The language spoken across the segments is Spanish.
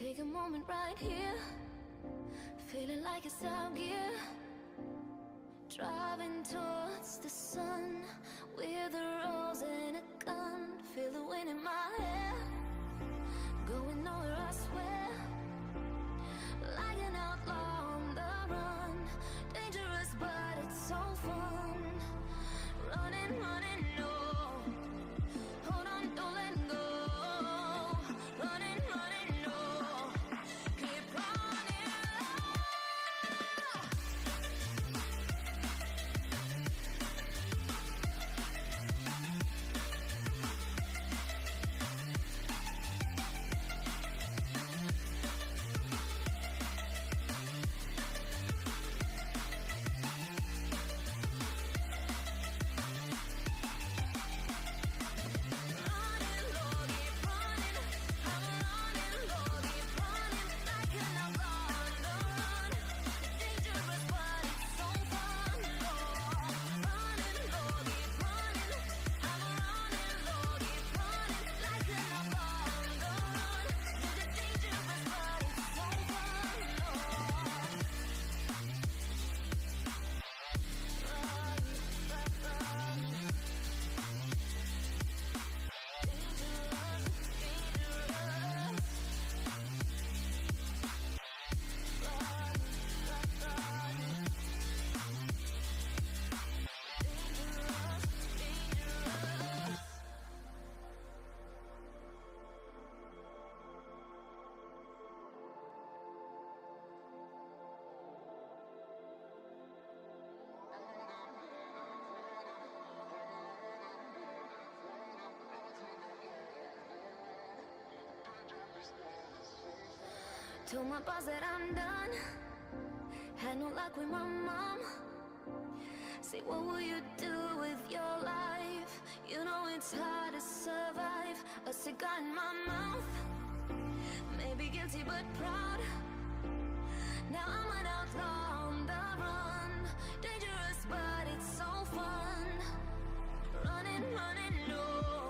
Take a moment right here, feeling like it's out gear. Driving towards the sun with a rose and a gun. Feel the wind in my hair, going nowhere, I swear. Like an outlaw on the run, dangerous, but it's so fun. Running, running, no. Told my boss that I'm done. Had no luck with my mom. Say, what will you do with your life? You know it's hard to survive. A cigar in my mouth. Maybe guilty but proud. Now I'm an outlaw on the run. Dangerous, but it's so fun. Running, running, no.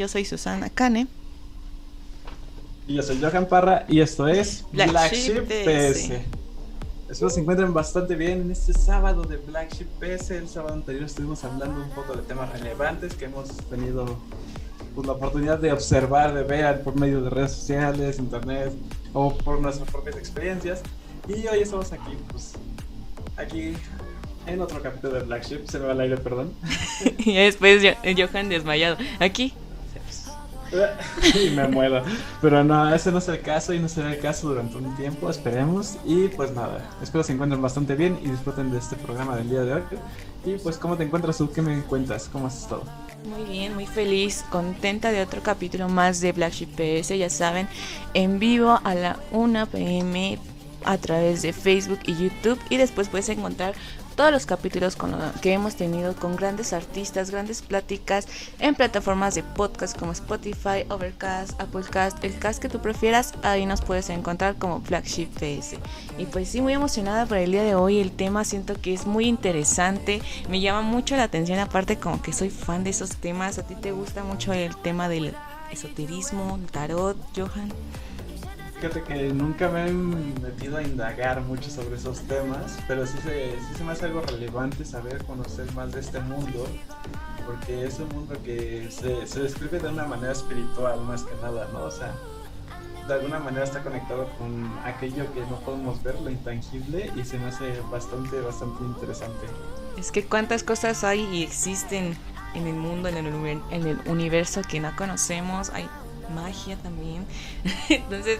Yo soy Susana Kane. Y yo soy Johan Parra y esto es Black, Sheep PS. Espero se encuentren bastante bien en este sábado de Black Sheep PS. El sábado anterior estuvimos hablando un poco de temas relevantes que hemos tenido pues, la oportunidad de observar, de ver por medio de redes sociales, internet o por nuestras propias experiencias. Y hoy estamos aquí, pues, aquí en otro capítulo de Black Sheep. Se me va el aire, perdón. y después Johan desmayado. Aquí y me muero. Pero no, ese no es el caso y no será el caso durante un tiempo, esperemos. Y pues nada, espero se encuentren bastante bien y disfruten de este programa del día de hoy. Y pues, ¿cómo te encuentras tú? ¿Qué me cuentas? ¿Cómo has estado? Muy bien, muy feliz, contenta de otro capítulo más de Black Sheep PS, ya saben, en vivo a la 1 pm a través de Facebook y YouTube y después puedes encontrar todos los capítulos con que hemos tenido con grandes artistas, grandes pláticas en plataformas de podcast como Spotify, Overcast, Applecast, el cast que tú prefieras, ahí nos puedes encontrar como Flagship PS. Y pues sí, muy emocionada por el día de hoy, el tema siento que es muy interesante, me llama mucho la atención, aparte como que soy fan de esos temas, a ti te gusta mucho el tema del esoterismo, tarot, Johan. Fíjate que nunca me he metido a indagar mucho sobre esos temas, pero sí se, sí se me hace algo relevante saber, conocer más de este mundo, porque es un mundo que se, se describe de una manera espiritual más que nada, ¿no? O sea, de alguna manera está conectado con aquello que no podemos ver, lo intangible, y se me hace bastante, bastante interesante. Es que cuántas cosas hay y existen en el mundo, en el, en el universo que no conocemos, hay magia también. Entonces,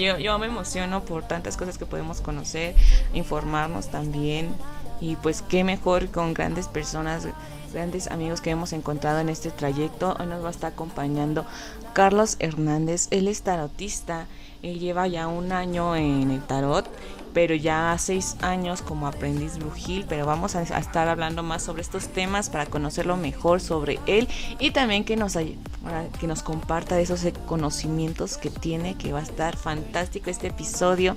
yo, yo me emociono por tantas cosas que podemos conocer, informarnos también. Y pues qué mejor con grandes personas, grandes amigos que hemos encontrado en este trayecto. Hoy nos va a estar acompañando Carlos Hernández. Él es tarotista. Él lleva ya un año en el tarot pero ya seis años como aprendiz brujil, pero vamos a, estar hablando más sobre estos temas para conocerlo mejor sobre él y también que nos, que nos comparta esos conocimientos que tiene, que va a estar fantástico este episodio.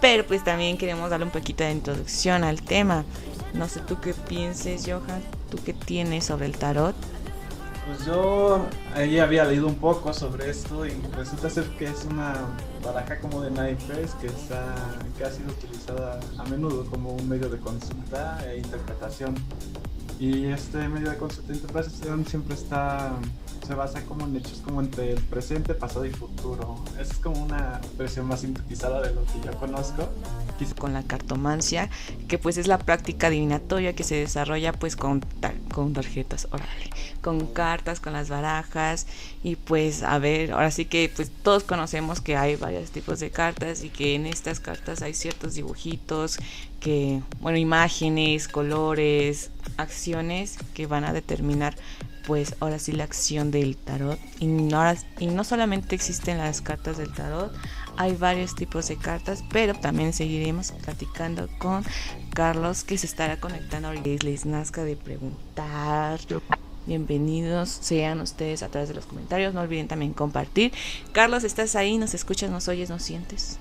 Pero pues también queremos darle un poquito de introducción al tema. No sé tú qué pienses, Johan, tú qué tienes sobre el tarot. Pues yo ahí había leído un poco sobre esto y resulta ser que es una baraja como de naipes que está que ha sido utilizada a menudo como un medio de consulta e interpretación. Y este medio de consulta e interpretación siempre está se basa como en hechos como entre el presente, pasado y futuro. es como una versión más sintetizada de lo que yo conozco. Con la cartomancia, que pues es la práctica adivinatoria que se desarrolla pues con, con tarjetas, órale, con cartas, con las barajas y pues a ver, ahora sí que pues todos conocemos que hay varios tipos de cartas y que en estas cartas hay ciertos dibujitos que, bueno, imágenes, colores, acciones que van a determinar pues ahora sí la acción del tarot. Y no, y no solamente existen las cartas del tarot, hay varios tipos de cartas, pero también seguiremos platicando con Carlos que se estará conectando ahorita. Les nazca de preguntar. Bienvenidos sean ustedes a través de los comentarios. No olviden también compartir. Carlos, ¿estás ahí? ¿Nos escuchas? ¿Nos oyes? ¿Nos sientes?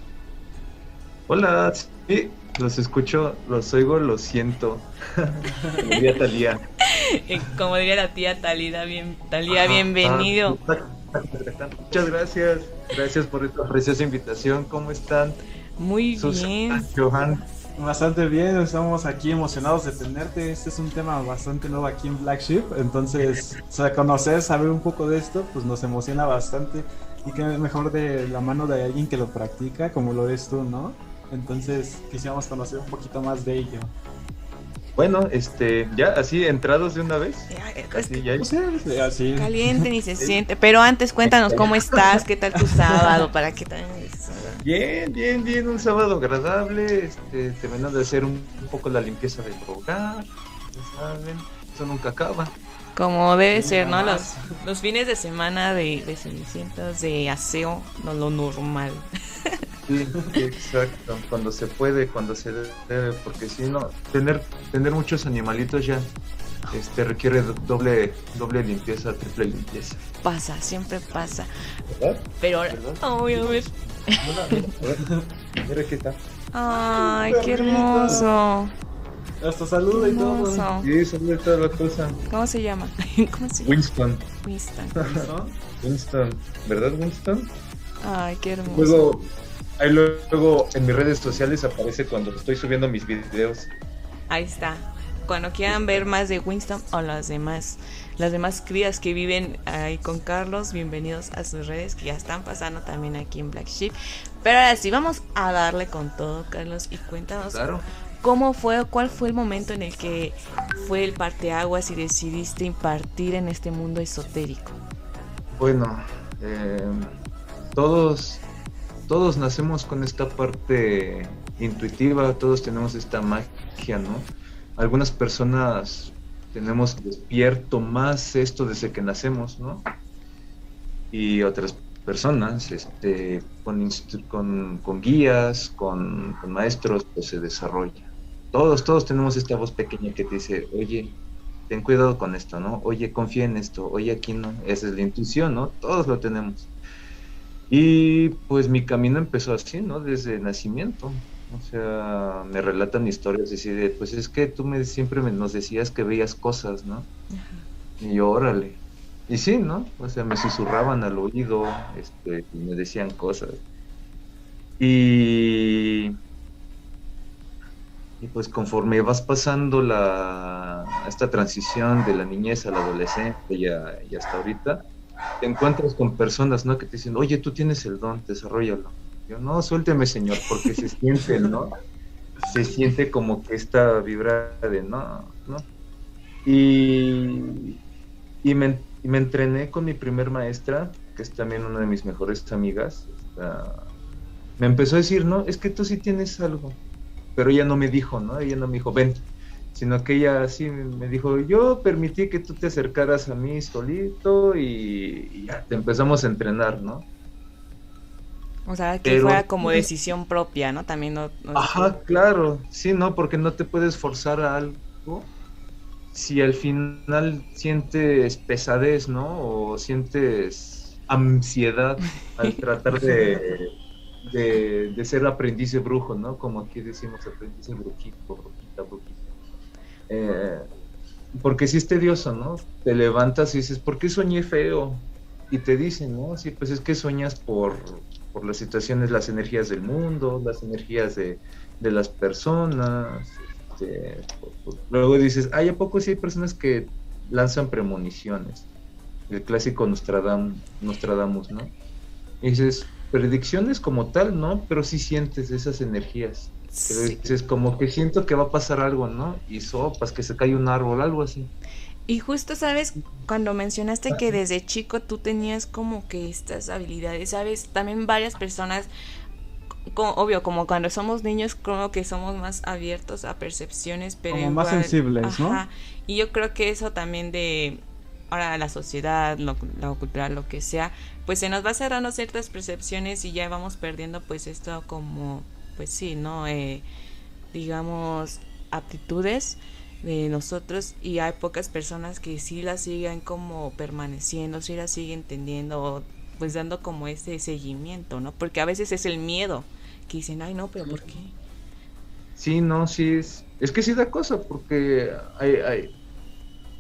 Hola, sí, los escucho, los oigo, los siento. Como diría Talía. Como diría la tía Talía, bien, Talía, bienvenido. Muchas gracias, gracias por esta preciosa invitación. ¿Cómo están? Muy bien. Johan. Bastante bien, estamos aquí emocionados de tenerte. Este es un tema bastante nuevo aquí en Black Sheep, entonces, o sea, conocer, saber un poco de esto, pues nos emociona bastante. Y que mejor de la mano de alguien que lo practica, como lo eres tú, ¿no? Entonces quisiéramos conocer un poquito más de ello. Bueno, este, ya así entrados de una vez. Así, ya. así. Caliente ni se siente. Pero antes cuéntanos cómo estás, qué tal tu sábado, para qué tal. Bien, bien, bien, un sábado agradable. Este, terminando de hacer un, poco la limpieza del hogar. Ya saben, eso nunca acaba. Como debe ser, ¿no? Los, los fines de semana de, de Cenicientas, de aseo, no lo normal. Sí, exacto. Cuando se puede, cuando se debe, porque si no, tener, tener muchos animalitos ya este, requiere do- doble, doble limpieza, triple limpieza. Pasa, siempre pasa. ¿Verdad? Pero ahora, ¿Verdad? Ay, a ver. Mira, mira, mira. Ay, qué hermoso. Hasta saluda y todo. Sí, sobre toda la cosa. ¿Cómo se llama? ¿Cómo se llama? Winston, Winston. ¿No? Winston, ¿verdad Winston? Ay, qué hermoso. Luego, ahí luego en mis redes sociales aparece cuando estoy subiendo mis videos. Ahí está. Cuando quieran ver más de Winston o las demás, las demás crías que viven ahí con Carlos, bienvenidos a sus redes que ya están pasando también aquí en Black Sheep. Pero ahora sí, vamos a darle con todo, Carlos, y cuéntanos Claro. Cómo fue, cuál fue el momento en el que fue el parteaguas y decidiste impartir en este mundo esotérico. Bueno, eh, todos, todos nacemos con esta parte intuitiva, todos tenemos esta magia, ¿no? Algunas personas tenemos despierto más esto desde que nacemos, ¿no? Y otras personas, este, con, guías, con, con maestros, pues se desarrolla. Todos, todos tenemos esta voz pequeña que te dice, oye, ten cuidado con esto, ¿no? Oye, confía en esto, oye, aquí no. Esa es la intuición, ¿no? Todos lo tenemos. Y pues mi camino empezó así, ¿no? Desde nacimiento. O sea, me relatan historias así de, pues es que tú me, siempre me, nos decías que veías cosas, ¿no? Y yo, órale. Y sí, ¿no? O sea, me susurraban al oído, este, y me decían cosas. Y, y pues conforme vas pasando la, esta transición de la niñez a la adolescencia y, hasta ahorita, te encuentras con personas, ¿no? Que te dicen, oye, tú tienes el don, desarrollalo. Yo, no, suélteme, señor, porque se siente, ¿no? Se siente como que esta vibra de, no, ¿no? Y, y, me, me entrené con mi primer maestra, que es también una de mis mejores amigas. esta- me empezó a decir, no, es que tú sí tienes algo. Pero ella no me dijo, ¿no? Ella no me dijo, ven. Sino que ella sí me dijo, yo permití que tú te acercaras a mí solito y, y ya te empezamos a entrenar, ¿no? O sea, que Pero- fuera como decisión propia, ¿no? También no... no- Ajá, claro, sí, ¿no? Porque no te puedes forzar a algo si al final sientes pesadez, ¿no? O sientes ansiedad al tratar de, de, de ser aprendiz de brujo, ¿no? Como aquí decimos aprendiz brujito, brujita, brujita. Eh, porque sí es tedioso, ¿no? Te levantas y dices, ¿por qué soñé feo? Y te dicen, ¿no? Sí, pues es que sueñas por, por las situaciones, las energías del mundo, las energías de, de las personas. este, luego dices, ay, ¿a poco sí hay personas que lanzan premoniciones? El clásico Nostradam, Nostradamus, ¿no? Y dices, predicciones como tal, ¿no? Pero sí sientes esas energías. Sí. dices, como que siento que va a pasar algo, ¿no? Y sopas, que se cae un árbol, algo así. Y justo, ¿sabes? Cuando mencionaste que desde chico tú tenías como que estas habilidades, ¿sabes? También varias personas, obvio, como cuando somos niños, creo que somos más abiertos a percepciones, pero Como más sensibles, ¿no? Ajá. Y yo creo que eso también de ahora la sociedad, lo, lo cultural, lo que sea, pues se nos va cerrando ciertas percepciones y ya vamos perdiendo pues esto como, pues sí, ¿no? Eh, digamos, aptitudes de nosotros y hay pocas personas que sí las siguen como permaneciendo, sí las siguen entendiendo, pues dando como ese seguimiento, ¿no? Porque a veces es el miedo que dicen, ay no, pero ¿por qué? Sí, no, sí es. Es que sí da cosa, porque hay, hay,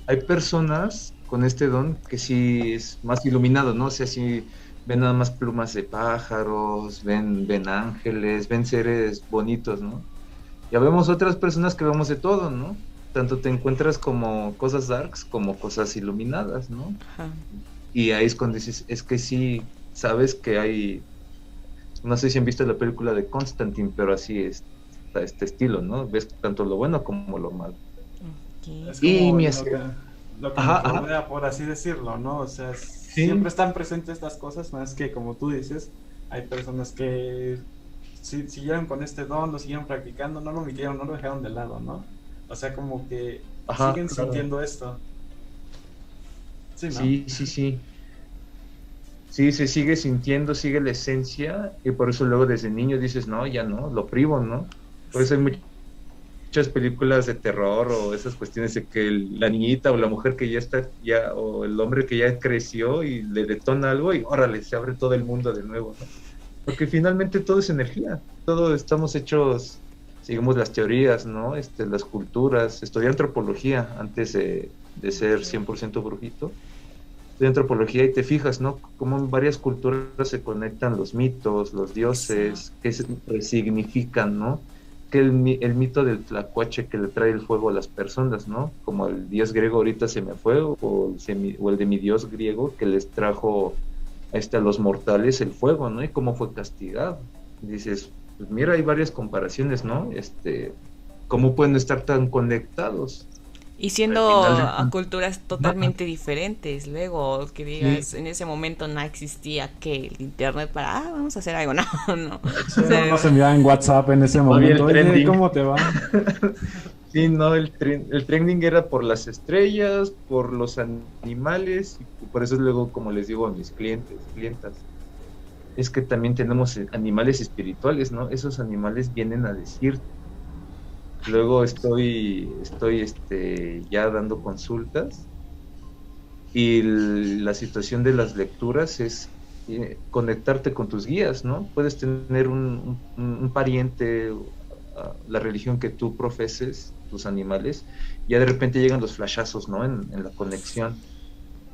hay personas con este don que sí es más iluminado, ¿no? O sea, sí ven nada más plumas de pájaros, ven, ven ángeles, ven seres bonitos, ¿no? Ya vemos otras personas que vemos de todo, ¿no? Tanto te encuentras como cosas darks como cosas iluminadas, ¿no? Ajá. Y ahí es cuando dices, es que sí, sabes que hay, no sé si han visto la película de Constantine, pero así es está este estilo, ¿no? Ves tanto lo bueno como lo malo. Es Y mi lo as- que, lo que Ajá, nos ajá. rodea, por así decirlo, ¿no? O sea, siempre están presentes estas cosas, más que como tú dices, hay personas que si- siguieron con este don, lo siguieron practicando, no lo omitieron, no lo dejaron de lado, ¿no? O sea, como que Ajá, siguen claro. sintiendo esto. Sí, ¿no? Sí, sí, sí. Sí, se sigue sintiendo, sigue la esencia y por eso luego desde niño dices, no, ya no, lo privo, ¿no? Por eso hay mu- muchas películas de terror o esas cuestiones de que el- la niñita o la mujer que ya está, ya, o el hombre que ya creció y le detona algo y órale, se abre todo el mundo de nuevo, ¿no? Porque finalmente todo es energía, todo estamos hechos, seguimos las teorías, ¿no? Este, las culturas, estudié antropología antes de, de ser 100% brujito de antropología y te fijas, ¿no? Cómo en varias culturas se conectan los mitos, los dioses, que se resignifican, ¿no? El mito del tlacuache que le trae el fuego a las personas, ¿no? Como el dios griego ahorita se me fue, o el, semi- o el de mi dios griego que les trajo este, a los mortales el fuego, ¿no? Y cómo fue castigado. Dices, pues mira, hay varias comparaciones, ¿no? Este, ¿cómo pueden estar tan conectados? Y siendo a culturas totalmente diferentes, luego que digas, en ese momento no existía que el internet para, ah, vamos a hacer algo, no, no. Sí, O sea, no nos enviaban en WhatsApp en ese momento. Oye. ¿cómo te va? Sí, no, el, tren- el trending era por las estrellas, por los animales, y por eso luego, como les digo a mis clientes, clientas, es que también tenemos animales espirituales, ¿no? Esos animales vienen a decir. Luego estoy, estoy este, ya dando consultas y la situación de las lecturas es eh, conectarte con tus guías, ¿no? Puedes tener un, pariente, la religión que tú profeses, tus animales, ya de repente llegan los flashazos, ¿no? En, en la conexión.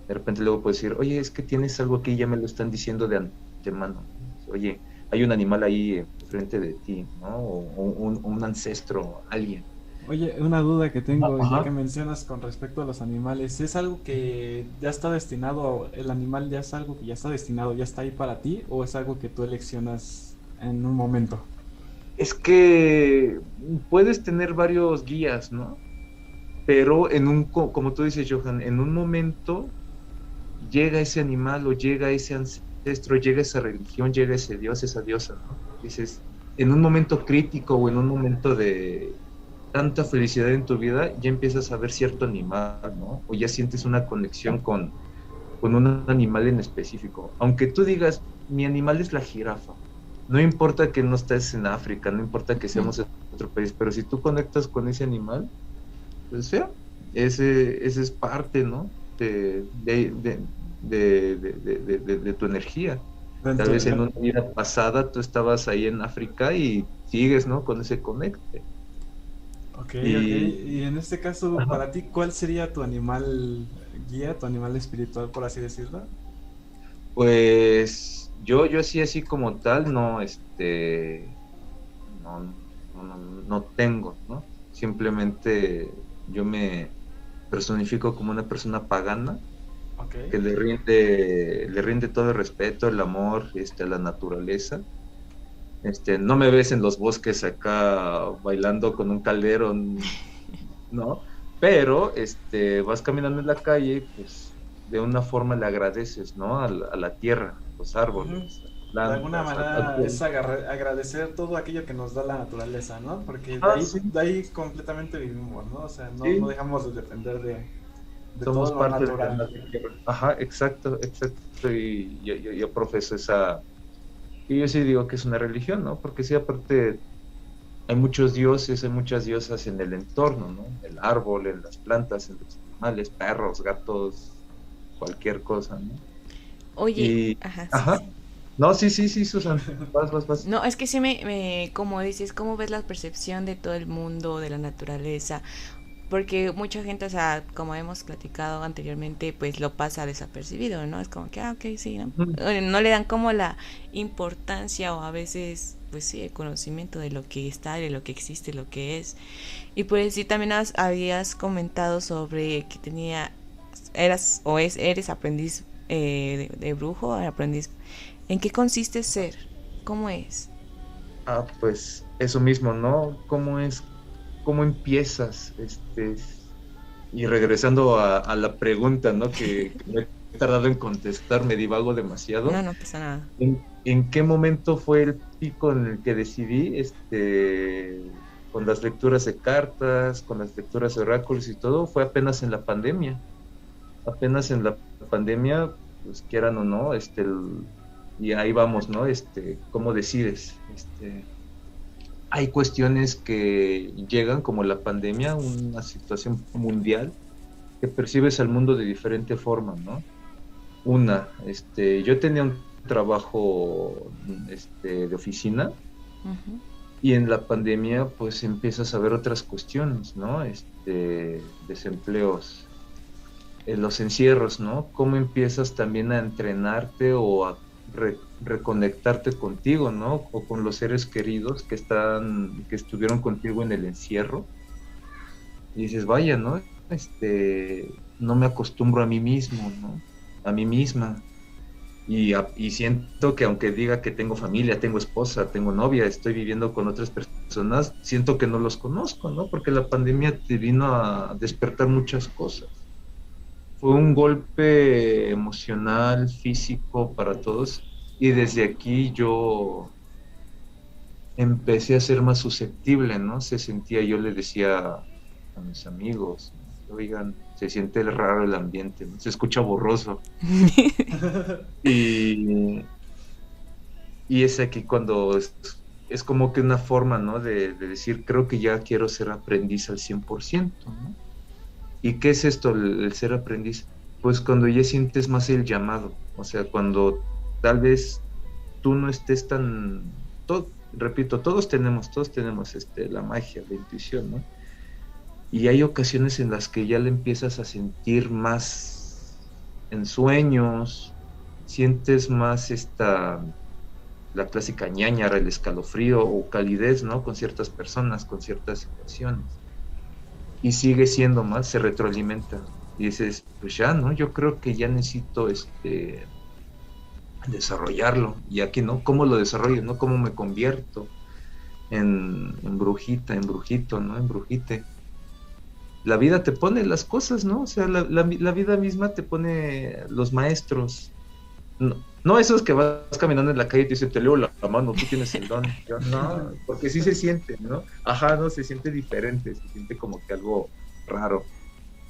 De repente luego puedes decir, oye, es que tienes algo aquí, ya me lo están diciendo de antemano. Oye, hay un animal ahí eh, frente de ti, ¿no? O, o un, un ancestro, alguien. Oye, una duda que tengo, Ajá. ya que mencionas con respecto a los animales, ¿es algo que ya está destinado, el animal ya es algo que ya está destinado, ya está ahí para ti, o es algo que tú eleccionas en un momento? Es que puedes tener varios guías, ¿no? Pero en un, co- como tú dices, Johan, en un momento llega ese animal o llega ese ancestro, llega esa religión, llega ese dios, esa diosa, ¿no? Dices, en un momento crítico o en un momento de tanta felicidad en tu vida, ya empiezas a ver cierto animal, ¿no? O ya sientes una conexión con, con un animal en específico. Aunque tú digas, mi animal es la jirafa, no importa que no estés en África, no importa que seamos en otro país, pero si tú conectas con ese animal, pues sea, ese, ese es parte, ¿no? De, de, de, de, de- de- de- de tu energía. Tal vez en una vida pasada tú estabas ahí en África y sigues, ¿no? Con ese conecte. Ok, Y- ok. Y en este caso, Ajá. para ti, ¿cuál sería tu animal guía, tu animal espiritual, por así decirlo? Pues yo, yo así, así como tal, no, este, no, no, no- no tengo, ¿no? Simplemente yo me personifico como una persona pagana Que le rinde, le rinde todo el respeto, el amor, este, a la naturaleza. Este, no me ves en los bosques acá bailando con un caldero, ¿no? Pero este, vas caminando en la calle y pues de una forma le agradeces, ¿no? A la, a la tierra, los árboles. De plantas, alguna manera es agradecer todo aquello que nos da la naturaleza, ¿no? Porque de, Ah, ahí, sí. de ahí completamente vivimos, ¿no? O sea, no, Sí. no dejamos de depender de, de somos todo lo parte de la tierra. Ajá, exacto, exacto. Y yo, yo, yo profeso esa. Y yo sí digo que es una religión, ¿no? Porque sí, aparte, hay muchos dioses, hay muchas diosas en el entorno, ¿no? En el árbol, en las plantas, en los animales, perros, gatos, cualquier cosa, ¿no? Oye, Y- ajá, sí, Ajá. sí. No, sí, sí, sí, Susan. Vas, vas, vas. No, es que sí me, me, como dices, ¿cómo ves la percepción de todo el mundo, de la naturaleza? Porque mucha gente, o sea, como hemos platicado anteriormente, pues lo pasa desapercibido, ¿no? Es como que, ah, ok, sí, ¿no? No le dan como la importancia o a veces, pues sí, el conocimiento de lo que está, de lo que existe, lo que es. Y pues sí, también has- habías comentado sobre que tenía, eras o es, eres aprendiz eh, de, de brujo, aprendiz. ¿En qué consiste ser? ¿Cómo es? Ah, pues eso mismo, ¿no? ¿Cómo es, cómo empiezas? Este, y regresando a, a la pregunta, ¿no? Que, que me he tardado en contestar, me divago demasiado. No, no pasa nada. ¿En, en qué momento fue el pico en el que decidí, este, con las lecturas de cartas, con las lecturas de oráculos y todo? Fue apenas en la pandemia. Apenas en la pandemia, pues quieran o no, este, el- y ahí vamos, ¿no? Este, ¿cómo decides? Este, hay cuestiones que llegan, como la pandemia, una situación mundial, que percibes al mundo de diferente forma, ¿no? Una, este, yo tenía un trabajo este, de oficina y en la pandemia pues empiezas a ver otras cuestiones, ¿no? Este, desempleos, eh, los encierros, ¿no? Cómo empiezas también a entrenarte o a re- reconectarte contigo, ¿no? O con los seres queridos que están, que estuvieron contigo en el encierro. Y dices, vaya, ¿no? Este, no me acostumbro a mí mismo, ¿no? A mí misma. Y, y siento que aunque diga que tengo familia, tengo esposa, tengo novia, estoy viviendo con otras personas, siento que no los conozco, ¿no? Porque la pandemia te vino a despertar muchas cosas. Fue un golpe emocional, físico para todos. Y desde aquí yo empecé a ser más susceptible, ¿no? Se sentía, yo le decía a mis amigos, oigan, se siente raro el ambiente, ¿no? se escucha borroso. Y, y es aquí cuando es, es como que una forma, ¿no? De, de decir, creo que ya quiero ser aprendiz al 100%, ¿no? ¿Y qué es esto, el, ser aprendiz? Pues cuando ya sientes más el llamado, o sea, cuando tal vez tú no estés tan, to- repito, todos tenemos, todos tenemos este, la magia, la intuición, ¿no? Y hay ocasiones en las que ya le empiezas a sentir más en sueños, sientes más esta, la clásica ñañara, el escalofrío o calidez, ¿no? Con ciertas personas, con ciertas situaciones. Y sigue siendo más, se retroalimenta. Y dices, pues ya, ¿no? Yo creo que ya necesito este desarrollarlo. Y aquí, ¿no? ¿Cómo lo desarrollo, no? ¿Cómo me convierto en, brujita, en brujito, ¿no? En brujite la vida te pone las cosas, ¿no? O sea, la, la- vida misma te pone los maestros. No esos que vas caminando en la calle y te dicen, te leo la, mano, tú tienes el don. Yo, no, porque sí se siente, ¿no? Ajá, no, se siente diferente, se siente como que algo raro.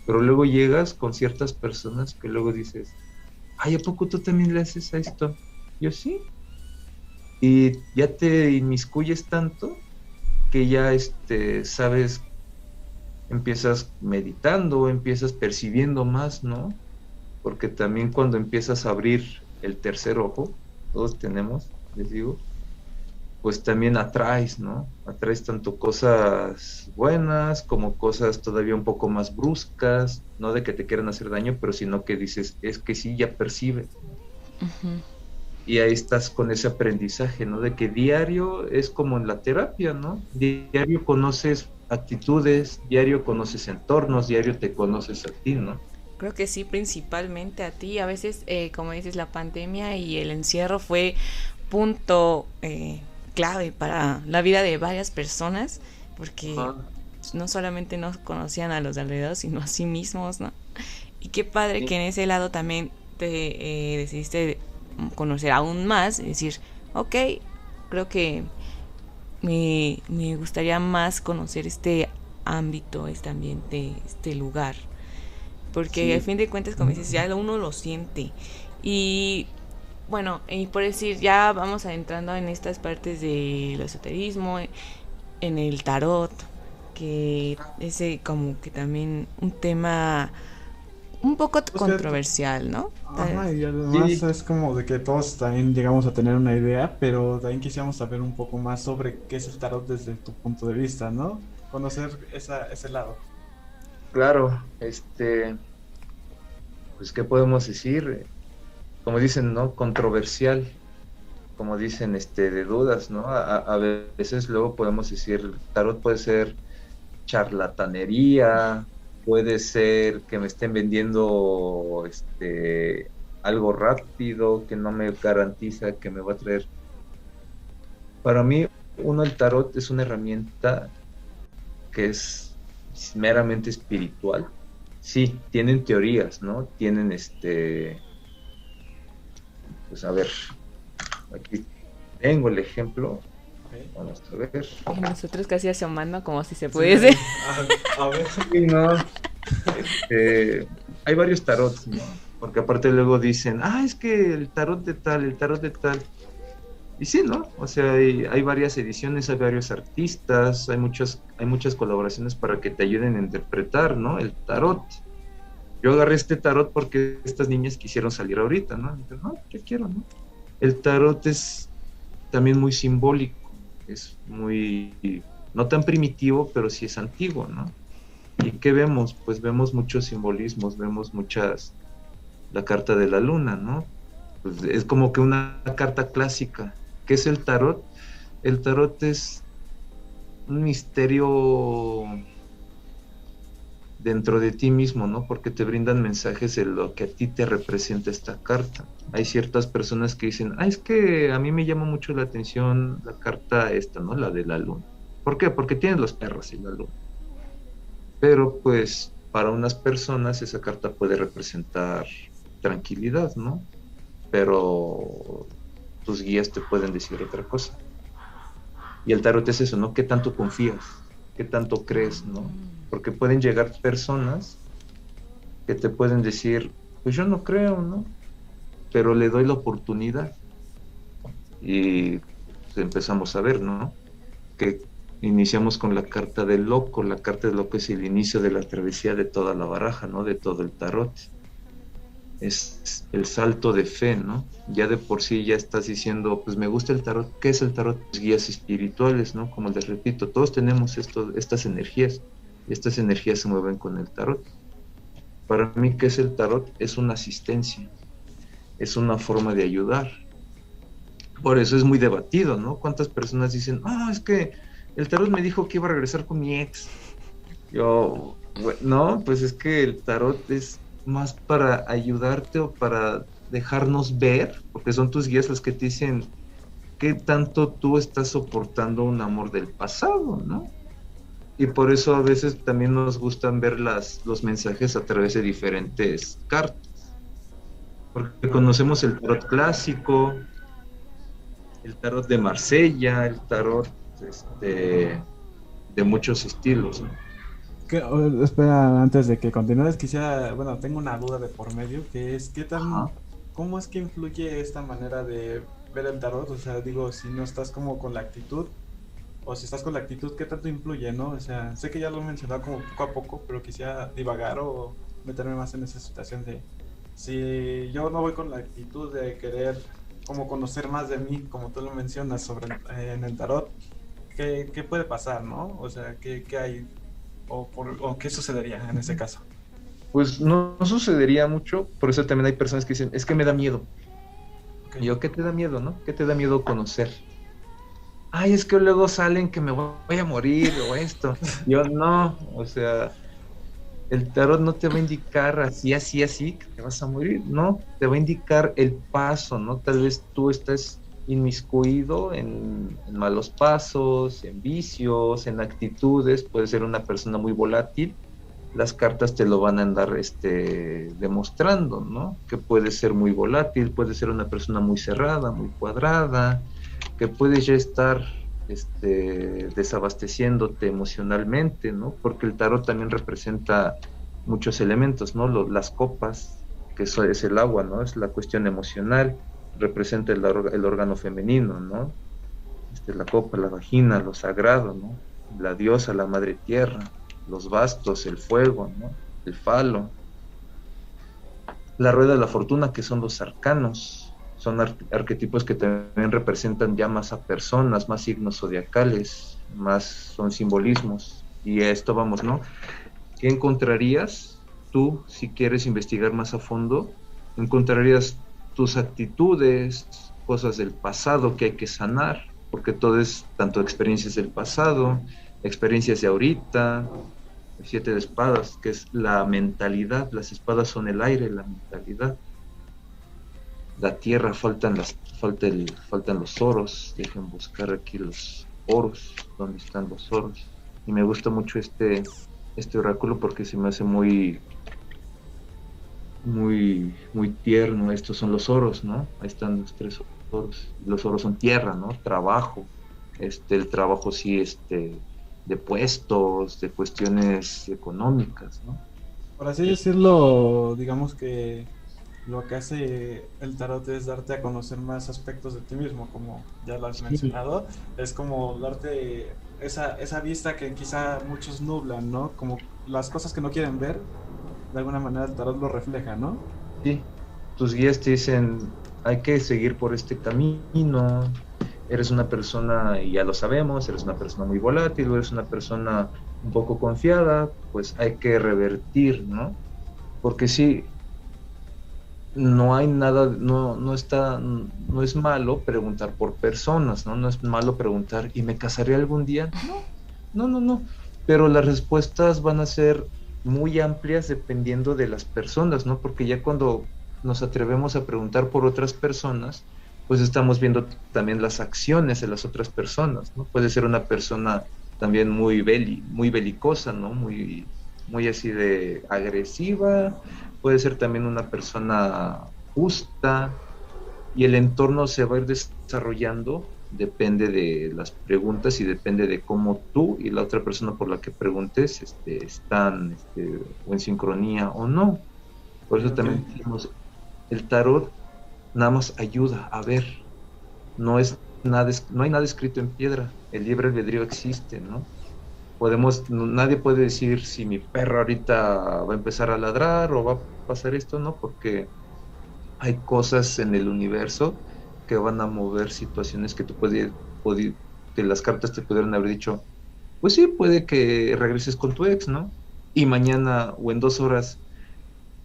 Pero luego llegas con ciertas personas que luego dices, ay, ¿a poco tú también le haces a esto? Yo sí. Y ya te inmiscuyes tanto que ya este, sabes empiezas meditando, empiezas percibiendo más, ¿no? Porque también cuando empiezas a abrir el tercer ojo, todos tenemos, les digo, pues también atraes, ¿no? Atraes tanto cosas buenas como cosas todavía un poco más bruscas, no de que te quieran hacer daño, pero sino que dices, es que sí, ya percibes. Ujú. Y ahí estás con ese aprendizaje, ¿no? De que diario es como en la terapia, ¿no? Diario conoces actitudes, diario conoces entornos, diario te conoces a ti, ¿no? Creo que sí, principalmente a ti. A veces, eh, como dices, la pandemia y el encierro fue punto eh, clave para la vida de varias personas, porque Ajá. no solamente no conocían a los de alrededor, sino a sí mismos, ¿no? Y qué padre Sí. que en ese lado también te eh, decidiste conocer aún más y decir, ok, creo que me, me gustaría más conocer este ámbito, este ambiente, este lugar. Porque Sí. al fin de cuentas, como dices, ya uno lo siente. Y bueno, y por decir, ya vamos entrando en estas partes del esoterismo, en el tarot, que ese como que también un tema un poco que- controversial, ¿no? Ajá, y además Sí. es como de que todos también llegamos a tener una idea, pero también quisiéramos saber un poco más sobre qué es el tarot desde tu punto de vista, ¿no? Conocer esa, ese lado. Claro, este, pues, ¿qué podemos decir? Como dicen, ¿no? Controversial, como dicen, este, de dudas, ¿no? A, a veces luego podemos decir, tarot puede ser charlatanería, puede ser que me estén vendiendo, este, algo rápido que no me garantiza que me va a traer. Para mí, uno, el tarot es una herramienta que es meramente espiritual. Sí, tienen teorías, ¿no? Tienen este. Pues a ver, aquí tengo el ejemplo. Vamos a ver. Y nosotros casi asomando como si se pudiese. A, a ver, Sí, no. Este, hay varios tarots, ¿no? Porque aparte luego dicen, ah, es que el tarot de tal, el tarot de tal. Y sí, ¿no? O sea, hay, hay, varias ediciones, hay varios artistas, hay muchas, hay muchas colaboraciones para que te ayuden a interpretar, ¿no? El tarot. Yo agarré este tarot porque estas niñas quisieron salir ahorita, ¿no? no, yo quiero, ¿no? El tarot es también muy simbólico, es muy, no tan primitivo, pero sí es antiguo, ¿no? ¿Y qué vemos? Pues vemos muchos simbolismos, vemos muchas, la carta de la luna, ¿no? Pues es como que una carta clásica. ¿Qué es el tarot? El tarot es un misterio dentro de ti mismo, ¿no? Porque te brindan mensajes de lo que a ti te representa esta carta. Hay ciertas personas que dicen, ah, es que a mí me llama mucho la atención la carta esta, ¿no? La de la luna. ¿Por qué? Porque tienes los perros y la luna. Pero pues para unas personas esa carta puede representar tranquilidad, ¿no? Pero tus guías te pueden decir otra cosa. Y el tarot es eso, ¿no? ¿Qué tanto confías? ¿Qué tanto crees, ¿no? Porque pueden llegar personas que te pueden decir, pues yo no creo, ¿no? Pero le doy la oportunidad. Y empezamos a ver, ¿no? Que iniciamos con la carta del loco. La carta del loco es el inicio de la travesía de toda la baraja, ¿no? De todo el tarot. Es el salto de fe, ¿no? Ya de por sí ya estás diciendo, pues me gusta el tarot. ¿Qué es el tarot? guías espirituales, ¿no? Como les repito, todos tenemos estas energías. Estas energías se mueven con el tarot. Para mí, ¿qué es el tarot? Es una asistencia. Es una forma de ayudar. Por eso es muy debatido, ¿no? ¿Cuántas personas dicen, ah, es que el tarot me dijo que iba a regresar con mi ex. Yo, no, pues es que el tarot es más para ayudarte o para dejarnos ver, porque son tus guías los que te dicen qué tanto tú estás soportando un amor del pasado, ¿no? Y por eso a veces también nos gustan ver las, los mensajes a través de diferentes cartas. Porque conocemos el tarot clásico, el tarot de Marsella, el tarot este, de muchos estilos. Espera, antes de que continúes, quisiera, bueno, tengo una duda de por medio, que es, ¿qué tan, cómo es que influye esta manera de ver el tarot? O sea, digo, si no estás como con la actitud, o si estás con la actitud, ¿qué tanto influye, no? O sea, sé que ya lo he mencionado como poco a poco, pero quisiera divagar o meterme más en esa situación de, si yo no voy con la actitud de querer como conocer más de mí, como tú lo mencionas sobre eh, en el tarot, ¿qué, puede pasar, no? O sea, ¿qué, hay? O, qué sucedería en ese caso? Pues no, sucedería mucho, por eso también hay personas que dicen, es que me da miedo. Y yo, ¿qué te da miedo, no? ¿Qué te da miedo conocer? Ay, es que luego salen que me voy a morir o esto. Yo no, o sea, el tarot no te va a indicar así, así, así, que te vas a morir, no, te va a indicar el paso, ¿no? Tal vez tú estás inmiscuido en, malos pasos, en vicios, en actitudes, puede ser una persona muy volátil, las cartas te lo van a andar este, demostrando, ¿no? Que puede ser muy volátil, puede ser una persona muy cerrada, muy cuadrada, que puede ya estar este, desabasteciéndote emocionalmente, ¿no? Porque el tarot también representa muchos elementos, ¿no? las copas, que es el agua, ¿no? Es la cuestión emocional representa el, órgano femenino, ¿no? Este, la copa, la vagina, lo sagrado, ¿no? La diosa, la madre tierra, los bastos, el fuego, ¿no? El falo. La rueda de la fortuna, que son los arcanos, son arquetipos que también representan ya más a personas, más signos zodiacales, más son simbolismos. Y esto vamos, ¿no? ¿Qué encontrarías tú si quieres investigar más a fondo? Encontrarías tus actitudes, cosas del pasado que hay que sanar, porque todo es tanto experiencias del pasado, experiencias de ahorita, siete de espadas, que es la mentalidad, las espadas son el aire, la mentalidad. La tierra faltan las falta el, faltan los oros, dejen buscar aquí los oros, donde están los oros. Y me gusta mucho este este oráculo porque se me hace muy muy, muy tierno. Estos son los oros, ¿no? Ahí están los tres oros. Los oros son tierra, ¿no? Trabajo. Este, el trabajo sí, este, de puestos, de cuestiones económicas, ¿no? Por así decirlo, digamos que lo que hace el tarot es darte a conocer más aspectos de ti mismo, como ya lo has mencionado. Es como darte esa, esa vista que quizá muchos nublan, ¿no? Como las cosas que no quieren ver, de alguna manera el tarot lo refleja, ¿no? Sí, tus guías te dicen, hay que seguir por este camino, eres una persona, y ya lo sabemos, eres una persona muy volátil, eres una persona un poco confiada, pues hay que revertir, ¿no? Porque sí, no hay nada, no, no está, no es malo preguntar por personas, ¿no? No es malo preguntar, ¿y me casaré algún día? No, no, no, no. Pero las respuestas van a ser muy amplias dependiendo de las personas, ¿no? Porque ya cuando nos atrevemos a preguntar por otras personas, pues estamos viendo también las acciones de las otras personas, ¿no? Puede ser una persona también muy beli, muy belicosa, ¿no? Muy, muy así de agresiva, puede ser también una persona justa y el entorno se va a ir desarrollando, depende de las preguntas y depende de cómo tú y la otra persona por la que preguntes este, están este, o en sincronía o no. Por eso también decimos, el tarot nada más ayuda a ver, no es nada, no hay nada escrito en piedra, el libre albedrío existe, ¿no? podemos, nadie puede decir si mi perro ahorita va a empezar a ladrar o va a pasar esto, ¿no? Porque hay cosas en el universo que van a mover situaciones que tú puedes, que las cartas te pudieran haber dicho, pues sí, puede que regreses con tu ex, ¿no? Y mañana o en dos horas,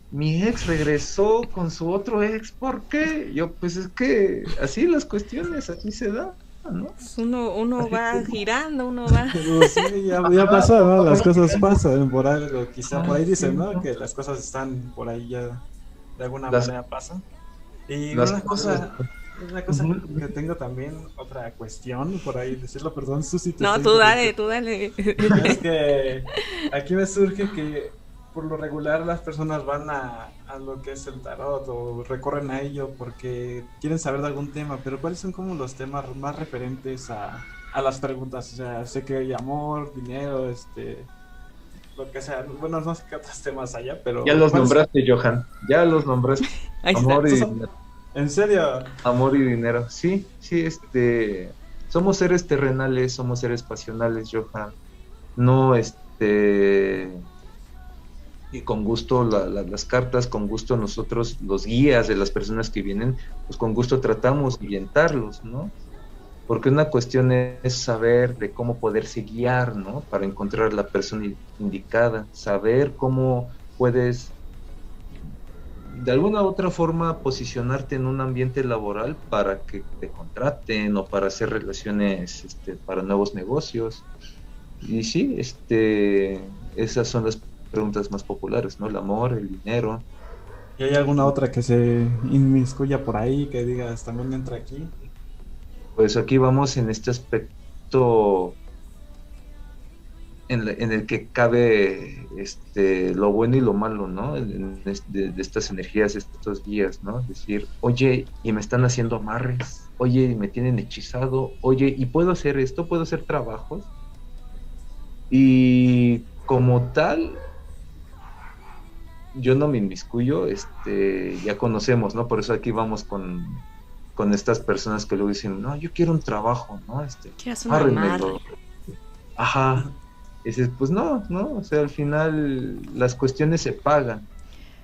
mi ex regresó con su otro ex, ¿por qué? Yo, pues es que así las cuestiones, así se da. Pues uno, uno va girando, uno va. Pues sí, ya, ya, pasó, ¿no? Las cosas pasan por algo. Quizá por ahí dicen, ¿no? Que las cosas están por ahí ya de alguna manera pasan. Y una cosa, una cosa que tengo también, otra cuestión por ahí, decirlo, perdón, Susi. No, tú dale, tú dale. Es que aquí me surge que por lo regular las personas van a, a, lo que es el tarot o recorren a ello porque quieren saber de algún tema, pero ¿cuáles son como los temas más referentes a, a las preguntas? O sea, sé que hay amor, dinero, este, lo que sea. Bueno, no sé qué otros temas haya, pero... Ya los nombraste, Johan, ya los nombraste. amor y dinero. ¿En serio? Amor y dinero, sí, sí, este... Somos seres terrenales, somos seres pasionales, Johan. No, este y con gusto las cartas, con gusto nosotros, los guías de las personas que vienen, pues con gusto tratamos de orientarlos, ¿no? Porque una cuestión es saber de cómo poderse guiar, ¿no? Para encontrar la persona indicada, saber cómo puedes de alguna u otra forma posicionarte en un ambiente laboral para que te contraten o para hacer relaciones este, para nuevos negocios. Y sí, este, esas son las preguntas más populares, ¿no? El amor, el dinero. ¿Y hay alguna otra que se inmiscuya por ahí, que digas, también entra aquí? Pues aquí vamos en este aspecto en, el que cabe este, lo bueno y lo malo, ¿no? De, estas energías, estos guías, ¿no? Decir, oye, y me están haciendo amarres, oye, y me tienen hechizado, oye, y puedo hacer esto, puedo hacer trabajos. Y como tal, yo no me inmiscuyo, este, ya conocemos, ¿no? Por eso aquí vamos con, con estas personas que luego dicen, no, yo quiero un trabajo, ¿no? Este, Ajá. Y dices, pues no, no, o sea, al final las cuestiones se pagan.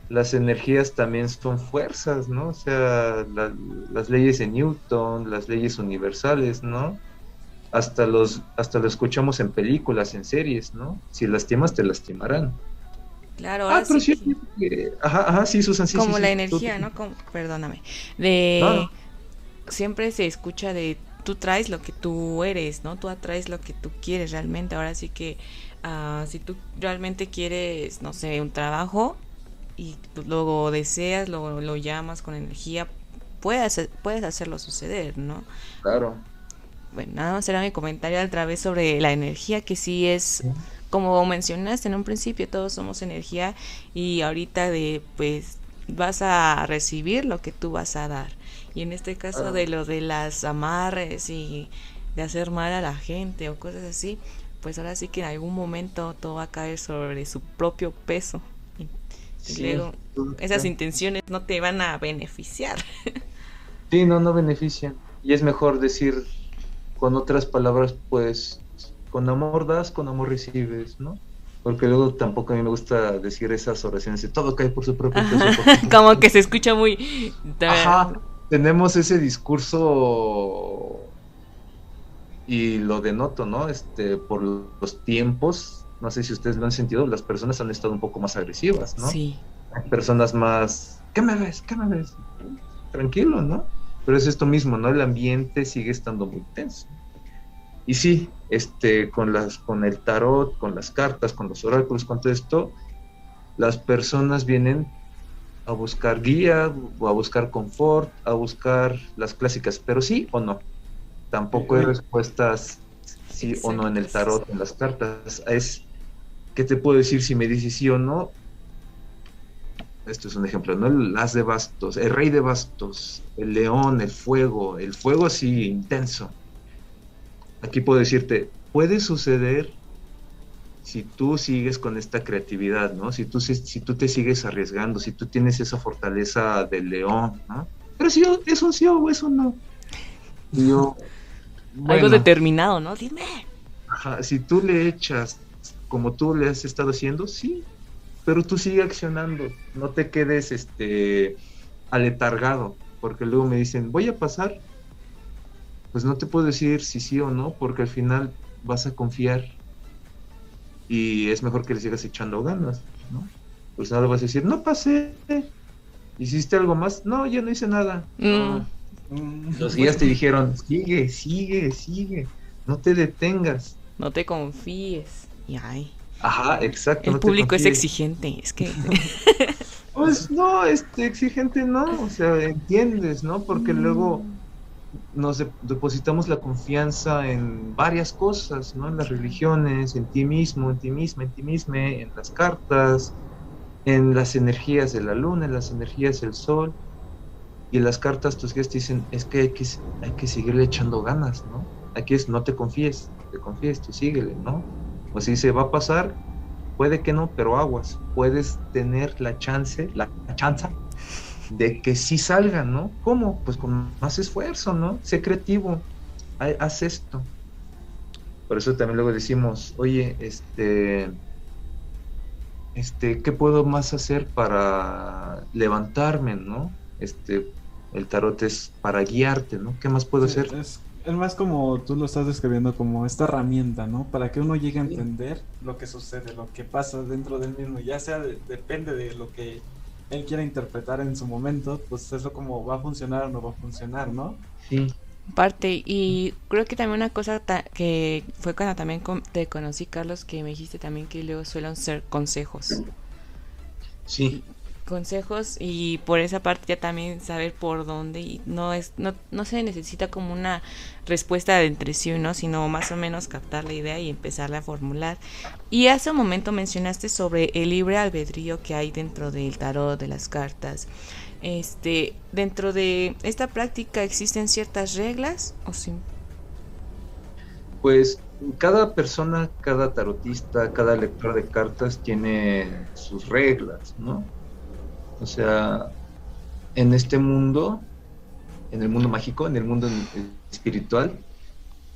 Las energías también son fuerzas, ¿no? O sea, las leyes de Newton, las leyes universales, ¿no? Hasta los, hasta lo escuchamos en películas, en series, ¿no? Si lastimas, te lastimarán. Claro, ah, pero sí, ajá, ajá, sí, Susan, sí, Como la energía, ¿no? Como, perdóname. De. Siempre se escucha de tú traes lo que tú eres, ¿no? Tú atraes lo que tú quieres realmente. Ahora sí que uh, si tú realmente quieres, no sé, un trabajo y luego deseas, luego lo llamas con energía, puedes, puedes hacerlo suceder, ¿no? Claro. Bueno, nada más era mi comentario a través sobre la energía que sí es como mencionaste en un principio, todos somos energía y ahorita de pues vas a recibir lo que tú vas a dar. Y en este caso de lo de las amarres y de hacer mal a la gente o cosas así, pues ahora sí que en algún momento todo va a caer sobre su propio peso. Sí. Luego, esas intenciones no te van a beneficiar. Sí, no, no benefician. Y es mejor decir con otras palabras, pues, con amor das, con amor recibes, ¿no? Porque luego tampoco a mí me gusta decir esas oraciones de todo cae por su propio peso. porque- Como que se escucha muy... Ajá, tenemos ese discurso y lo denoto, ¿no? Este, por los tiempos, no sé si ustedes lo han sentido, las personas han estado un poco más agresivas, ¿no? Sí. Hay personas más, ¿qué me ves? ¿Qué me ves? Tranquilo, ¿no? Pero es esto mismo, ¿no? El ambiente sigue estando muy tenso. Y sí, este, con las, con el tarot, con las cartas, con los oráculos, con todo esto, las personas vienen a buscar guía, o a buscar confort, a buscar las clásicas, pero sí o no. Tampoco hay respuestas sí o no en el tarot, en las cartas. Es, ¿qué te puedo decir si me dices sí o no? Esto es un ejemplo, ¿no? El as de bastos, el rey de bastos, el león, el fuego, el fuego así intenso. Aquí puedo decirte, puede suceder si tú sigues con esta creatividad, ¿no? Si tú, si, si tú te sigues arriesgando, si tú tienes esa fortaleza del león, ¿no? Pero si yo, es un sí o es un no. Y yo, Algo determinado, ¿no? Dime. ajá, si tú le echas como tú le has estado haciendo, sí, pero tú sigue accionando, no te quedes este aletargado, porque luego me dicen, voy a pasar, pues no te puedo decir si sí o no, porque al final vas a confiar y es mejor que le sigas echando ganas, ¿no? Pues nada, vas a decir, no pasé, hiciste algo más, no, ya no hice nada. No. Mm, Los guías te dijeron, sigue, sigue, sigue, no te detengas. No te confíes. Y ay, Ajá, exacto. el no te público es exigente. Es que... Pues no, este exigente no, o sea, entiendes, ¿no? Porque luego nos de- depositamos la confianza en varias cosas, ¿no? En las religiones, en ti mismo, en ti misma, en ti misma, en las cartas, en las energías de la luna, en las energías del sol. Y en las cartas tus guías te dicen, es que hay que, hay que seguirle echando ganas, ¿no? Aquí es, no te confíes, te confíes, tú síguele, ¿no? O si se va a pasar, puede que no, pero aguas, puedes tener la chance, la, la chance de que sí salga, ¿no? ¿Cómo? Pues con más esfuerzo, ¿no? Sé creativo, ha- haz esto. Por eso también luego decimos, oye, este, este, ¿qué puedo más hacer para levantarme, ¿no? Este, el tarot es para guiarte, ¿no? ¿Qué más puedo Sí, hacer? Es, es más como tú lo estás describiendo como esta herramienta, ¿no? Para que uno llegue a entender lo que sucede, lo que pasa dentro del mismo, ya sea de- depende de lo que él quiera interpretar en su momento, pues eso como va a funcionar o no va a funcionar, ¿no? Sí, Parte, y creo que también una cosa ta- que fue cuando también con- te conocí, Carlos, que me dijiste también que luego suelen ser consejos. sí, Consejos y por esa parte ya también saber por dónde y no es no, no se necesita como una respuesta de entre sí, ¿no? Sino más o menos captar la idea y empezarla a formular. Y hace un momento mencionaste sobre el libre albedrío que hay dentro del tarot, de las cartas. Este, dentro de esta práctica existen ciertas reglas o sí? Pues cada persona, cada tarotista, cada lector de cartas tiene sus reglas, ¿no? O sea, en este mundo, en el mundo mágico, en el mundo espiritual,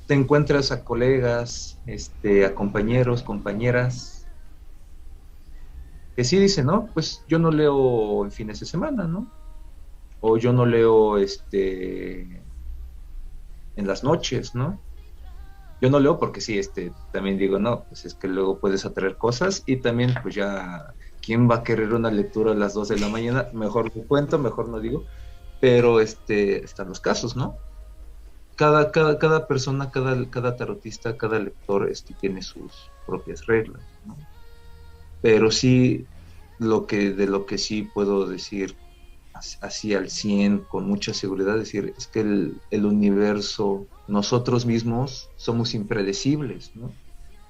te encuentras a colegas, este, a compañeros, compañeras, que sí dicen, no, pues yo no leo en fines de semana, ¿no? O yo no leo este en las noches, ¿no? Yo no leo porque sí, este, también digo, no, pues es que luego puedes atraer cosas y también pues ya, ¿quién va a querer una lectura a las 2 de la mañana? Mejor lo cuento, mejor no digo, pero este, están los casos, ¿no? Cada, cada, cada persona, cada, cada tarotista, cada lector este, tiene sus propias reglas, ¿no? Pero sí, lo que, de lo que sí puedo decir as- así al 100, con mucha seguridad, decir, es que el, el universo, nosotros mismos somos impredecibles, ¿no?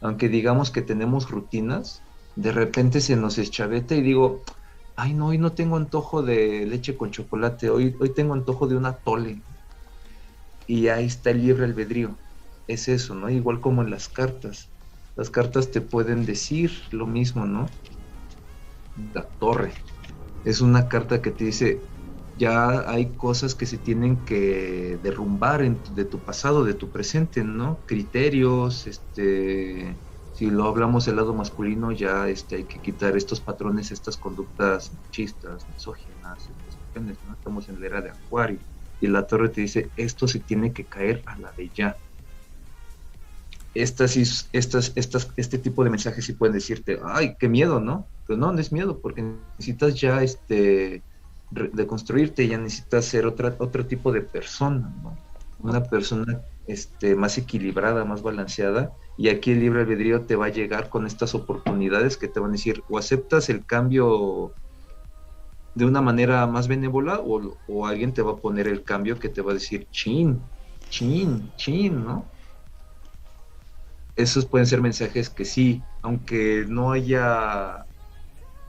Aunque digamos que tenemos rutinas, de repente se nos eschaveta y digo, ay no, hoy no tengo antojo de leche con chocolate, hoy, hoy tengo antojo de una tole. Y ahí está el libre albedrío. Es eso, ¿no? Igual como en las cartas. Las cartas te pueden decir lo mismo, ¿no? la torre. Es una carta que te dice, ya hay cosas que se tienen que derrumbar de tu pasado, de tu presente, ¿no? Criterios, este, si lo hablamos del lado masculino, ya este, hay que quitar estos patrones, estas conductas machistas, misóginas, ¿no? Estamos en la era de Acuario. Y la torre te dice, esto se tiene que caer a la de ya. Estas, estas, estas, este tipo de mensajes sí pueden decirte, ay, qué miedo, ¿no? Pero no, no es miedo, porque necesitas ya este de construirte, ya necesitas ser otra, otro tipo de persona. Una persona este, más equilibrada, más balanceada, y aquí el libre albedrío te va a llegar con estas oportunidades que te van a decir, o aceptas el cambio de una manera más benévola, o, o alguien te va a poner el cambio que te va a decir, chin, chin, chin, ¿no? Esos pueden ser mensajes que sí, aunque no haya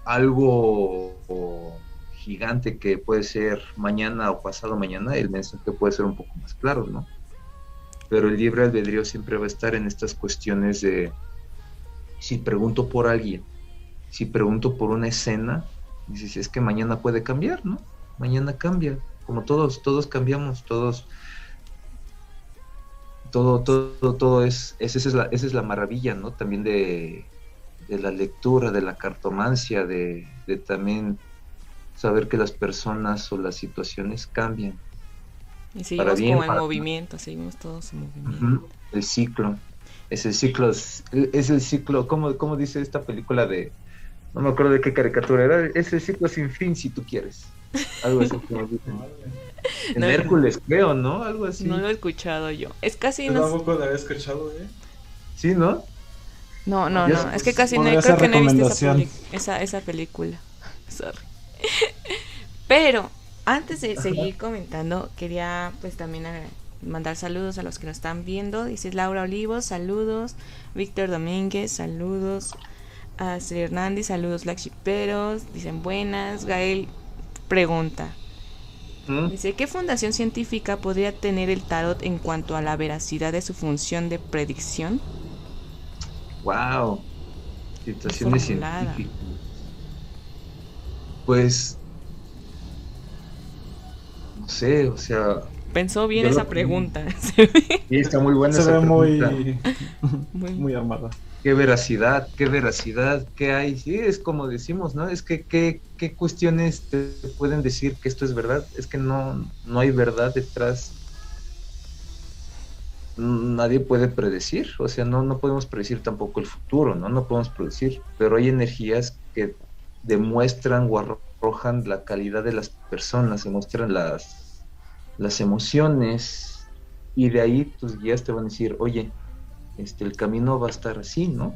algo gigante que puede ser mañana o pasado mañana, el mensaje puede ser un poco más claro, ¿no? Pero el libre albedrío siempre va a estar en estas cuestiones de si pregunto por alguien, si pregunto por una escena, dices, es que mañana puede cambiar, ¿no? Mañana cambia, como todos, todos cambiamos, todos todo, todo, todo es, esa es la, esa es la maravilla, ¿no? También de, de la lectura, de la cartomancia, de, de, también saber que las personas o las situaciones cambian. Y seguimos como en movimiento, seguimos todos en movimiento. El ciclo. Es el ciclo, es el ciclo, como, como dice esta película de, no me acuerdo de qué caricatura era, es el ciclo sin fin si tú quieres. Algo así como dicen. En Hércules, creo, ¿no? Algo así. No lo he escuchado yo. Es casi. Yo tampoco lo había escuchado, ¿eh? Sí, ¿no? No, no, no. Es que casi no. Creo que no he visto esa, esa, esa película. Sorry. Pero antes de seguir comentando, quería pues también mandar saludos a los que nos están viendo. Dice Laura Olivos, saludos. Víctor Domínguez, saludos. A Sri Hernández, saludos Black Shiperos. Dicen buenas. Gael pregunta. ¿Mm? Dice, ¿qué fundación científica podría tener el tarot en cuanto a la veracidad de su función de predicción? Wow. Situaciones científicas pues, no sé, o sea... Pensó bien esa pregunta. Sí, está muy buena esa pregunta. Muy, muy armada. Qué veracidad, qué veracidad, qué hay. Sí, es como decimos, ¿no? Es que qué, qué cuestiones te pueden decir que esto es verdad. Es que no, no hay verdad detrás nadie puede predecir, o sea, no, no podemos predecir tampoco el futuro, ¿no? No podemos predecir, pero hay energías que demuestran o arrojan la calidad de las personas, demuestran las, las emociones y de ahí tus guías te van a decir, oye, este, el camino va a estar así, ¿no?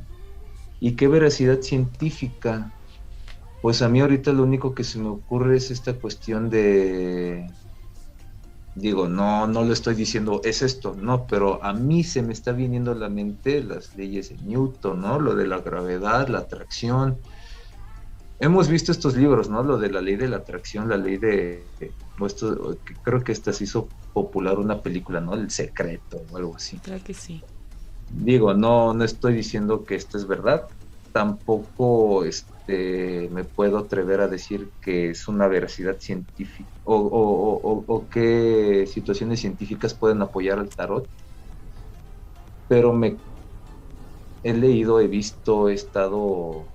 ¿Y qué veracidad científica? Pues a mí ahorita lo único que se me ocurre es esta cuestión de, digo, no, no lo estoy diciendo, es esto, no, pero a mí se me está viniendo a la mente las leyes de Newton, ¿no? Lo de la gravedad, la atracción, hemos visto estos libros, ¿no? Lo de la ley de la atracción, la ley de, creo que esta se hizo popular una película, ¿no? El secreto o algo así. Creo que sí. Digo, no, no estoy diciendo que esto es verdad, tampoco este, me puedo atrever a decir que es una veracidad científica o, o, o, qué situaciones científicas pueden apoyar al tarot, pero me he leído, he visto, he estado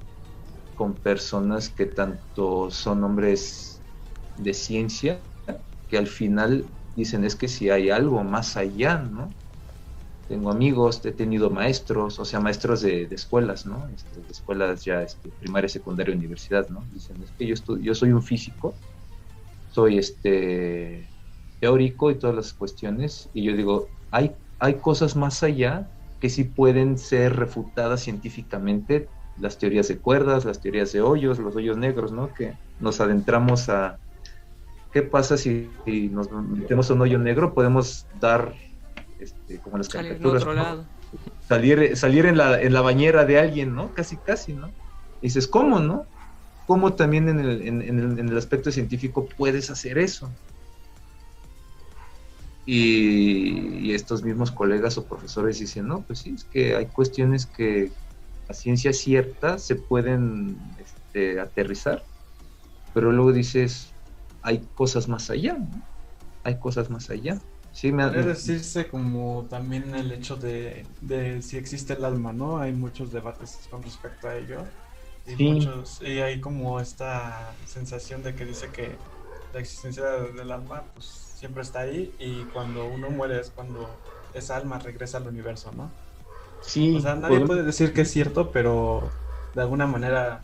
con personas que tanto son hombres de ciencia, que al final dicen es que si hay algo más allá, ¿no? Tengo amigos, he tenido maestros, o sea, maestros de, escuelas, ¿no? Este, de escuelas ya este, primaria, secundaria, universidad, ¿no? Dicen, es que yo, yo soy un físico, soy este teórico y todas las cuestiones, y yo digo, hay, hay cosas más allá que sí pueden ser refutadas científicamente las teorías de cuerdas, las teorías de hoyos, los hoyos negros, ¿no? Que nos adentramos a qué pasa si, nos metemos a un hoyo negro, podemos dar, este, como las caricaturas, salir, salir en, la, en la bañera de alguien, ¿no? Casi, casi, ¿no? Y dices, ¿cómo, no? ¿Cómo también en el, en, en el aspecto científico puedes hacer eso? Y, y, estos mismos colegas o profesores dicen, no, pues sí, es que hay cuestiones que, a ciencia cierta se pueden este, aterrizar, pero luego dices, hay cosas más allá, ¿no? Hay cosas más allá. Sí, me, decirse como también el hecho de, de si existe el alma, ¿no? Hay muchos debates con respecto a ello. Y, Sí. muchos, y hay como esta sensación de que dice que la existencia del alma pues siempre está ahí y cuando uno muere es cuando esa alma regresa al universo, ¿no? Sí, O sea, nadie puede decir que es cierto, pero de alguna manera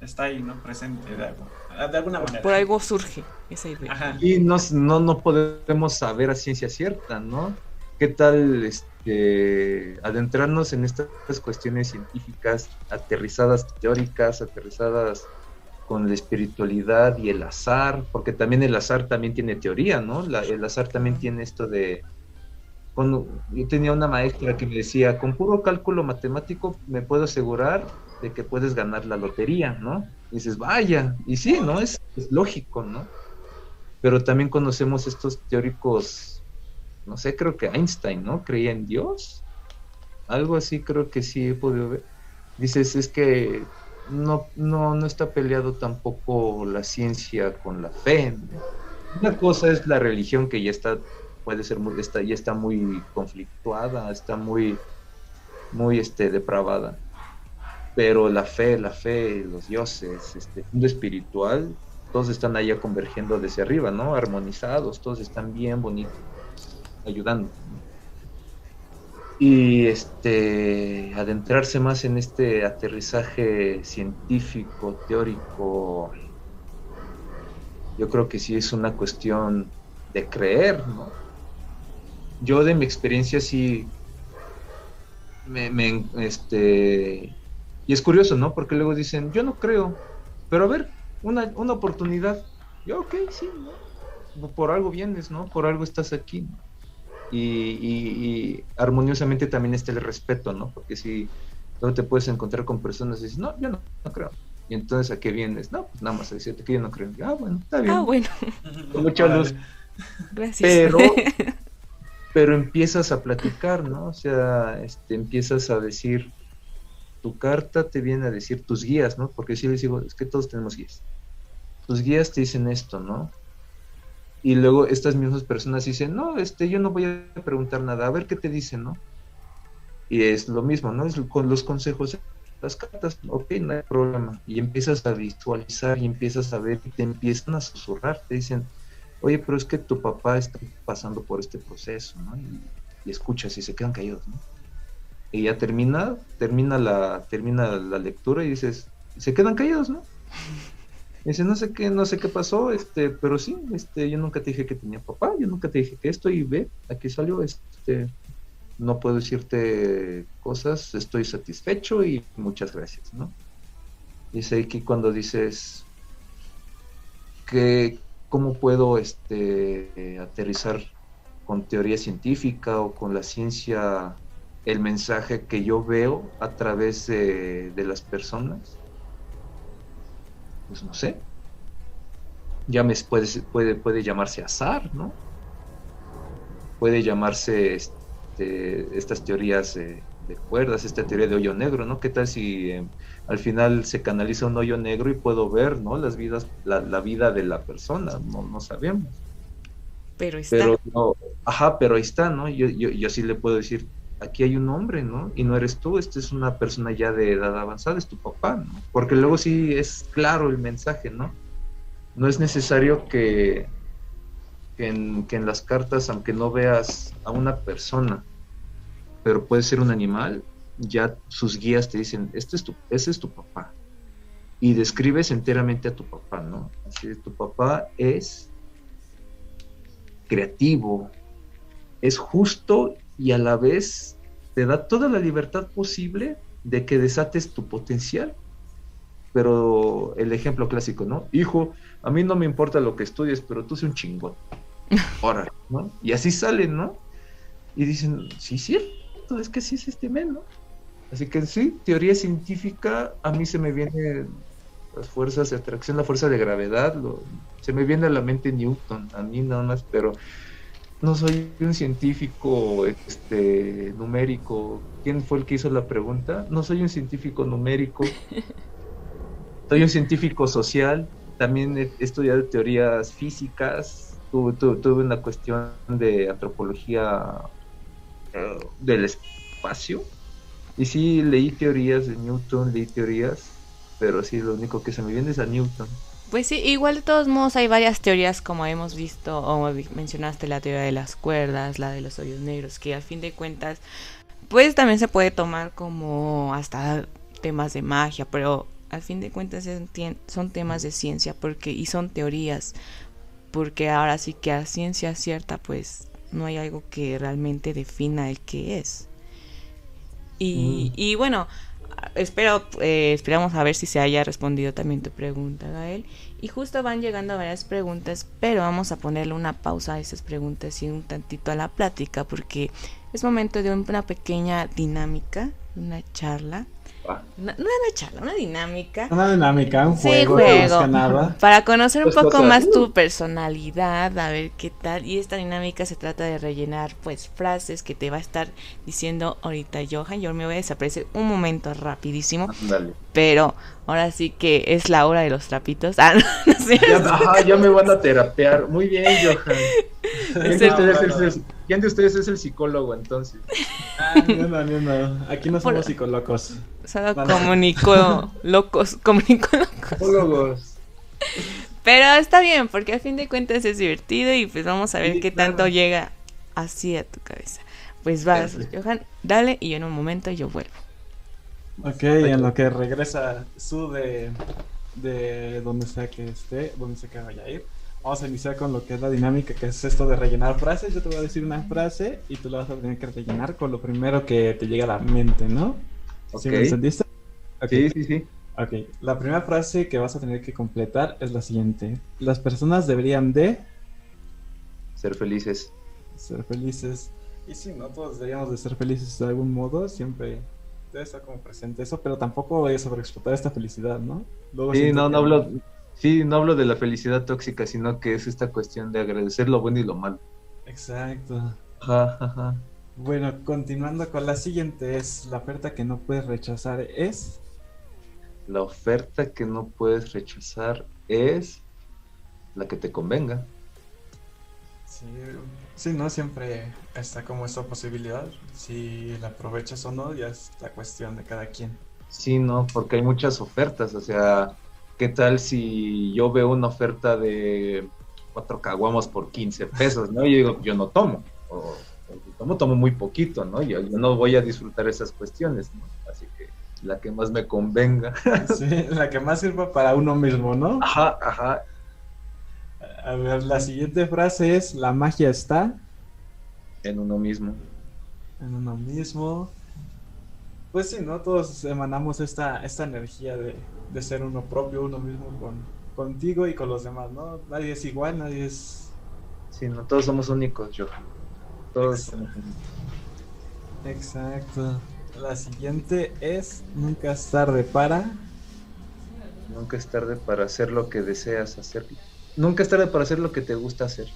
está ahí, ¿no? Presente, de, algo- de alguna manera. Por algo surge esa idea. Ajá. Y no, no, no podemos saber a ciencia cierta, ¿no? ¿Qué tal este, adentrarnos en estas cuestiones científicas aterrizadas teóricas, aterrizadas con la espiritualidad y el azar? Porque también el azar también tiene teoría, ¿no? La- el azar también tiene esto de... Cuando yo tenía una maestra que me decía, con puro cálculo matemático me puedo asegurar de que puedes ganar la lotería, ¿no? Dices, vaya, y sí, ¿no? Es, es lógico, ¿no? pero también conocemos estos teóricos, no sé, creo que Einstein, ¿no? Creía en Dios, algo así creo que sí he podido ver. Dices, es que no, no, no está peleado tampoco la ciencia con la fe. Una cosa es la religión que ya está, puede ser muy, está, ya está muy conflictuada, está muy, muy este, depravada. Pero la fe, la fe, los dioses, este mundo espiritual, todos están allá convergiendo desde arriba, ¿no? Armonizados, todos están bien bonitos, ayudando. Y este adentrarse más en este aterrizaje científico, teórico, yo creo que sí es una cuestión de creer, ¿no? Yo de mi experiencia sí me, me, este y es curioso, ¿no? Porque luego dicen, yo no creo, pero a ver, una, una oportunidad. Yo, ok, sí, ¿no? Por algo vienes, ¿no? Por algo estás aquí. ¿no? Y, y- y armoniosamente también está el respeto, ¿no? Porque si luego te puedes encontrar con personas y dices, no, yo no, no creo. Y entonces, ¿a qué vienes? No, pues nada más a decirte que yo no creo. Ah, bueno, está bien. Ah, bueno, Con mucha luz. gracias. Pero, pero empiezas a platicar, ¿no? O sea, este, empiezas a decir, tu carta te viene a decir tus guías, ¿no? Porque si les digo, es que todos tenemos guías. Tus guías te dicen esto, ¿no? Y luego estas mismas personas dicen, no, este, yo no voy a preguntar nada, a ver qué te dicen, ¿no? Y es lo mismo, ¿no? Es con los consejos, las cartas, ok, no hay problema. Y empiezas a visualizar y empiezas a ver y te empiezan a susurrar, te dicen, oye, pero es que tu papá está pasando por este proceso, ¿no? Y, y escuchas y se quedan caídos, ¿no? Y ya termina, termina la, termina la lectura y dices, se quedan caídos, ¿no? Y dice, no sé qué, no sé qué pasó, este, pero sí, este, yo nunca te dije que tenía papá, yo nunca te dije que esto, y ve, aquí salió, este, no puedo decirte cosas, estoy satisfecho y muchas gracias, ¿no? Y es aquí cuando dices que cómo puedo este eh, aterrizar con teoría científica o con la ciencia el mensaje que yo veo a través de, las personas pues no sé. Ya me puede, puede, puede llamarse azar no puede llamarse este, estas teorías de cuerdas esta teoría de hoyo negro no qué tal si eh, al final se canaliza un hoyo negro y puedo ver no las vidas la, la vida de la persona no, no sabemos Pero está. pero no, ajá, pero ahí está, ¿no? Yo, yo, yo sí le puedo decir, aquí hay un hombre, ¿no? Y no eres tú, esta es una persona ya de edad avanzada, es tu papá, ¿no? Porque luego sí es claro el mensaje, ¿no? No es necesario que, que, en, que en las cartas, aunque no veas a una persona, pero puede ser un animal, ya sus guías te dicen, este es tu, ese es tu papá. Y describes enteramente a tu papá, ¿no? Así, tu papá es creativo, es justo y a la vez te da toda la libertad posible de que desates tu potencial. Pero el ejemplo clásico, ¿no? Hijo, a mí no me importa lo que estudies, pero tú eres un chingón. Ahora, ¿no? Y así salen, ¿no? Y dicen, sí, cierto, es que sí es este men, ¿no? Así que sí, teoría científica, a mí se me viene las fuerzas de atracción, la fuerza de gravedad, lo, se me viene a la mente Newton, a mí nada más, pero no soy un científico este, numérico. ¿Quién fue el que hizo la pregunta? No soy un científico numérico. soy un científico social, también he estudiado teorías físicas, tuve, tuve, tuve una cuestión de antropología eh, del espacio. Y sí, leí teorías de Newton, leí teorías, pero sí, lo único que se me viene es a Newton. Pues sí, igual de todos modos hay varias teorías como hemos visto o mencionaste la teoría de las cuerdas, la de los hoyos negros, que al fin de cuentas pues también se puede tomar como hasta temas de magia, pero al fin de cuentas son temas de ciencia porque y son teorías, porque ahora sí que a ciencia cierta pues no hay algo que realmente defina el que es. Y, mm. y bueno, espero, eh, esperamos a ver si se haya respondido también tu pregunta, Gael. Y justo van llegando varias preguntas, pero vamos a ponerle una pausa a esas preguntas y un tantito a la plática, porque es momento de una pequeña dinámica, una charla no, una charla, una dinámica. Una dinámica, un juego. Para conocer un poco más tu personalidad, a ver qué tal. Y esta dinámica se trata de rellenar, pues, frases que te va a estar diciendo ahorita Johan. Yo me voy a desaparecer un momento rapidísimo. Pero ahora sí que es la hora de los trapitos. Ah, no, Ya, me van a terapear. Muy bien, Johan. ¿Quién de ustedes es el psicólogo entonces? Ah, no, no, no. Aquí no somos psicólogos. Solo comunico locos, comunico locos. Pero está bien, porque a fin de cuentas es divertido y pues vamos a ver qué tanto llega así a tu cabeza. Pues vas, Johan, dale y yo en un momento yo vuelvo. Ok, en lo que regresa su de, de donde sea que esté, donde sea que vaya a ir. Vamos a iniciar con lo que es la dinámica, que es esto de rellenar frases. Yo te voy a decir una frase y tú la vas a tener que rellenar con lo primero que te llega a la mente, ¿no? ¿Sí me entendiste? Sí, sí, sí. Ok, la primera frase que vas a tener que completar es la siguiente. Las personas deberían de... Ser felices. Ser felices. Y sí, ¿no? Todos deberíamos de ser felices de algún modo, siempre estar como presente eso, pero tampoco voy a sobreexplotar esta felicidad, ¿no? sí, no, no hablo Sí, no hablo de la felicidad tóxica, sino que es esta cuestión de agradecer lo bueno y lo malo. Exacto. Bueno, continuando con la siguiente es la oferta que no puedes rechazar es. La oferta que no puedes rechazar es la que te convenga. Sí, sí, no siempre está como esa posibilidad. Si la aprovechas o no, ya es la cuestión de cada quien. Sí, no, porque hay muchas ofertas, o sea, ¿Qué tal si yo veo una oferta de cuatro caguamos por 15 pesos, ¿no? Yo digo, yo no tomo, o, tomo, tomo muy poquito, ¿no? Yo, no voy a disfrutar esas cuestiones, ¿no? Así que la que más me convenga. Sí, la que más sirva para uno mismo, ¿no? Ajá, ajá. A ver, la siguiente frase es, la magia está... En uno mismo. En uno mismo. Pues sí, ¿no? Todos emanamos esta, esta energía de, de ser uno propio, uno mismo con, contigo y con los demás, ¿no? Nadie es igual, nadie es... Sí, no, todos somos únicos, yo. Todos somos Exacto. La siguiente es nunca es tarde para... Nunca es tarde para hacer lo que deseas hacer. Nunca es tarde para hacer lo que te gusta hacer.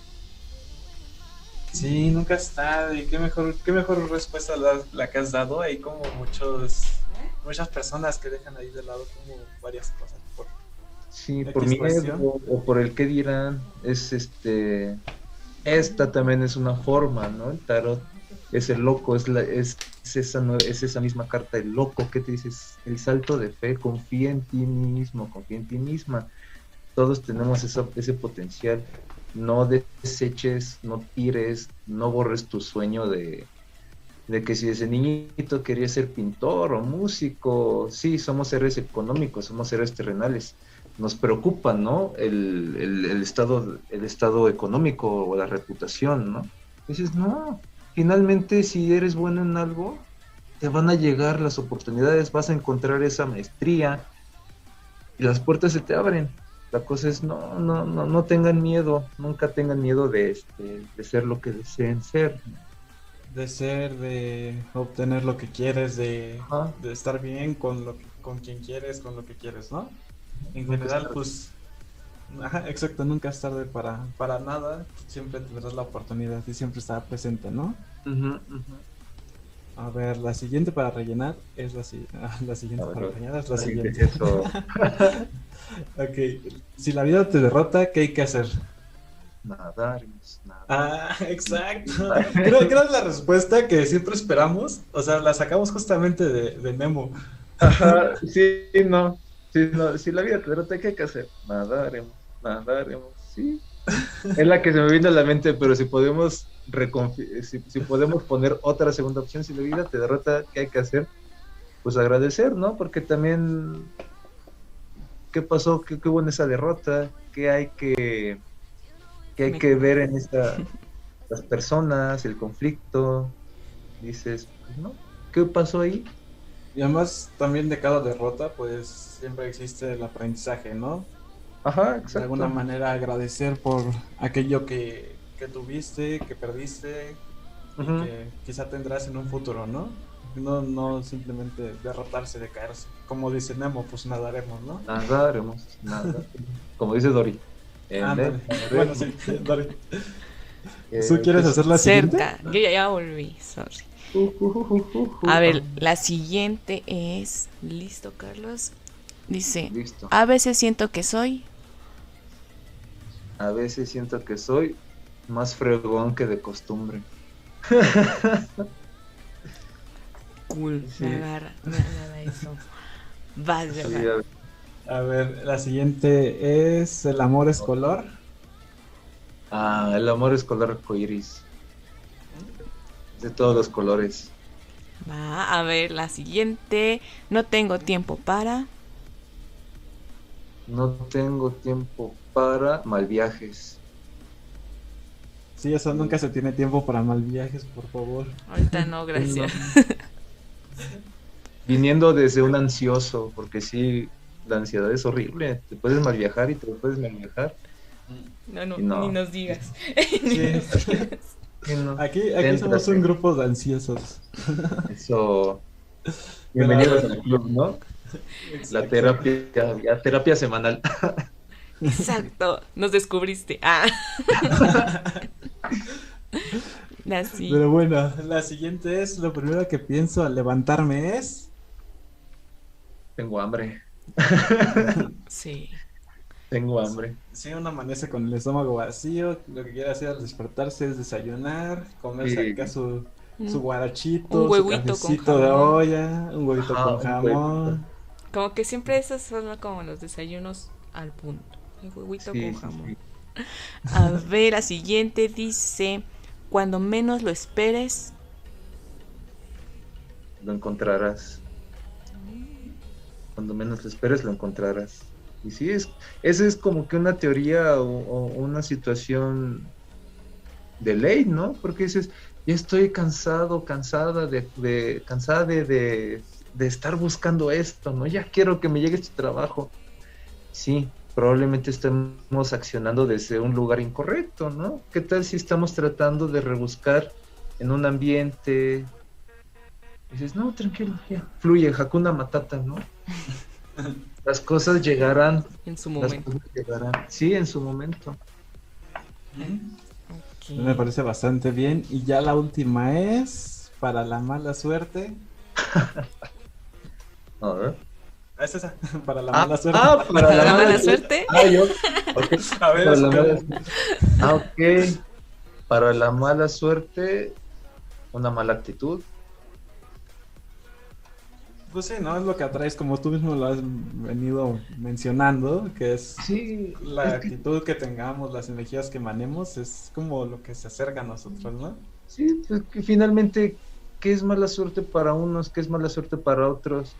Sí, nunca es tarde. Qué mejor, qué mejor respuesta la, la que has dado. Hay como muchos muchas personas que dejan ahí de lado como varias cosas por sí por miedo o, por el que dirán es este esta también es una forma no el tarot es el loco es la es, esa es esa misma carta el loco que te dices el salto de fe confía en ti mismo confía en ti misma todos tenemos ese potencial no deseches no tires no borres tu sueño de de que si ese niñito quería ser pintor o músico, sí, somos seres económicos, somos seres terrenales. Nos preocupa, ¿no? El, el, estado, el estado económico o la reputación, ¿no? Dices, no, finalmente si eres bueno en algo, te van a llegar las oportunidades, vas a encontrar esa maestría y las puertas se te abren. La cosa es, no, no, no, no tengan miedo, nunca tengan miedo de, este, de ser lo que deseen ser. De ser, de obtener lo que quieres, de, de estar bien con, lo, con quien quieres, con lo que quieres, ¿no? En general, pues, ajá, exacto, nunca es tarde para, para nada, siempre tendrás la oportunidad y siempre estará presente, ¿no? A ver, la siguiente para rellenar es la, si- ah, la siguiente ver, para rellenar es la siguiente. Eso, Ok, si la vida te derrota, ¿qué hay que hacer? nadaremos, nadar. Ah, exacto. Creo que era la respuesta que siempre esperamos. O sea, la sacamos justamente de, de Nemo. Ajá, sí, no. Sí, no. Si la vida te derrota, ¿qué hay que hacer? Nadaremos, nadaremos, sí. Es la que se me viene a la mente, pero si podemos si, si podemos poner otra segunda opción, si la vida te derrota, ¿qué hay que hacer? Pues agradecer, ¿no? Porque también, ¿qué pasó? ¿Qué, qué hubo en esa derrota? ¿Qué hay que, qué hay que ver en esta, las personas, el conflicto? Dices, pues, ¿no? ¿Qué pasó ahí? Y además, también de cada derrota, pues siempre existe el aprendizaje, ¿no? Ajá, De exacto. alguna manera agradecer por aquello que, que tuviste, que perdiste, y que quizá tendrás en un futuro, ¿no? No, no simplemente derrotarse, de caerse. Como dice Nemo, pues nadaremos, ¿no? Nadaremos, nada. Como dice el- Bueno, sí, Dori. Eh, ¿Tú quieres pues, hacer la siguiente? Cerca. Yo ya, ya volví, sorry. uh, uh, uh, uh, uh, A ver, la siguiente es. ¿Listo, Carlos? Dice: Listo. A veces siento que soy. A veces siento que soy más fregón que de costumbre. Cool. Sí. Me agarra. Me agarra eso. Vas, Sí, a ver, A ver, la siguiente es El amor es color. Ah, el amor es color arcoíris. De todos los colores. Va, a ver, la siguiente. No tengo tiempo para. No tengo tiempo para mal viajes. Sí, eso nunca se tiene tiempo para mal viajes, por favor. Ahorita no, gracias. Viniendo desde un ansioso, porque sí, la ansiedad es horrible. Te puedes mal viajar y te puedes mal viajar. No, no, No. ni nos digas. Sí. Sí, no. Aquí, aquí somos un grupo de ansiosos. Eso. Bienvenidos al club, ¿no? La terapia, ya terapia semanal. Exacto, nos descubriste. Ah. La. Pero bueno, la siguiente es, lo primero que pienso al levantarme es... Tengo hambre, Sí. tengo hambre. Si uno amanece con el estómago vacío, lo que quiere hacer al despertarse es desayunar, comerse Sí. acá su, su Mm. guarachito, Un huevito su con cafecito de jamón. olla, un huevito Ajá, con jamón. huevito. Como que siempre esos son como los desayunos al punto. El huevito Sí, con sí, jamón. sí. A ver, la siguiente dice: Cuando menos lo esperes. Lo encontrarás. Cuando menos lo esperes, lo encontrarás. Y sí, es, esa es como que una teoría o, o una situación de ley, ¿no? Porque dices, ya estoy cansado, cansada de, de- cansada de, de- de estar buscando esto, ¿no? Ya quiero que me llegue este trabajo. Sí, probablemente estemos accionando desde un lugar incorrecto, ¿no? ¿Qué tal si estamos tratando de rebuscar en un ambiente? Dices, no, tranquilo, ya, fluye, Hakuna Matata, ¿no? Las cosas llegarán, En su las momento. cosas llegarán. Sí, en su momento. Me parece bastante bien. Y ya la última es, para la mala suerte. A ver. Ah, Es esa, para la Ah, mala suerte. ah, para Para la, la mala suerte. suerte. Ah, yo. A ver, Para la espera. mala suerte. Ah, ok. Para la mala suerte, una mala actitud. Pues sí, ¿no? Es lo que atraes, como tú mismo lo has venido mencionando, que es Sí, la es que- actitud que tengamos, las energías que manemos, es como lo que se acerca a nosotros, ¿no? sí, pues que finalmente, ¿qué es mala suerte para unos? ¿Qué es mala suerte para otros?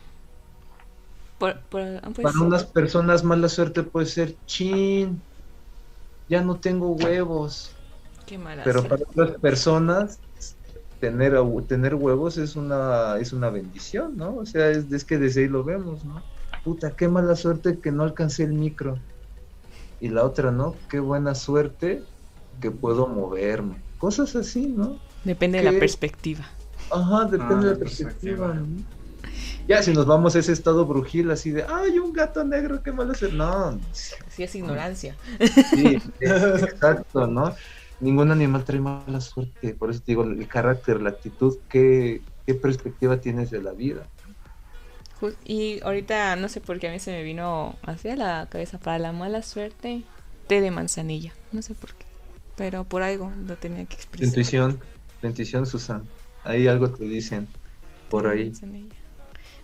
Por- por- ah, pues, Para unas personas mala suerte puede ser chin, ya no tengo huevos. Qué mala Pero suerte. para otras personas tener a- tener huevos es una es una bendición, ¿no? O sea, es, es que desde ahí lo vemos, ¿no? Puta, qué mala suerte que no alcancé el micro. Y la otra, ¿no? Qué buena suerte que puedo moverme. Cosas así, ¿no? Depende de la perspectiva. Ajá, depende Ah, de la perspectiva. perspectiva. ¿no? Ya si nos vamos a ese estado brujil así de, ay, un gato negro, qué mala suerte. No, Sí, es ignorancia. Sí, exacto, ¿no? Ningún animal trae mala suerte, por eso te digo, el carácter, la actitud, qué, qué perspectiva tienes de la vida. Y ahorita no sé por qué a mí se me vino hacia la cabeza para la mala suerte té de manzanilla. No sé por qué. Pero por algo lo tenía que expresar. intuición, tu intuición, Susan. Ahí algo te dicen por ahí. manzanilla.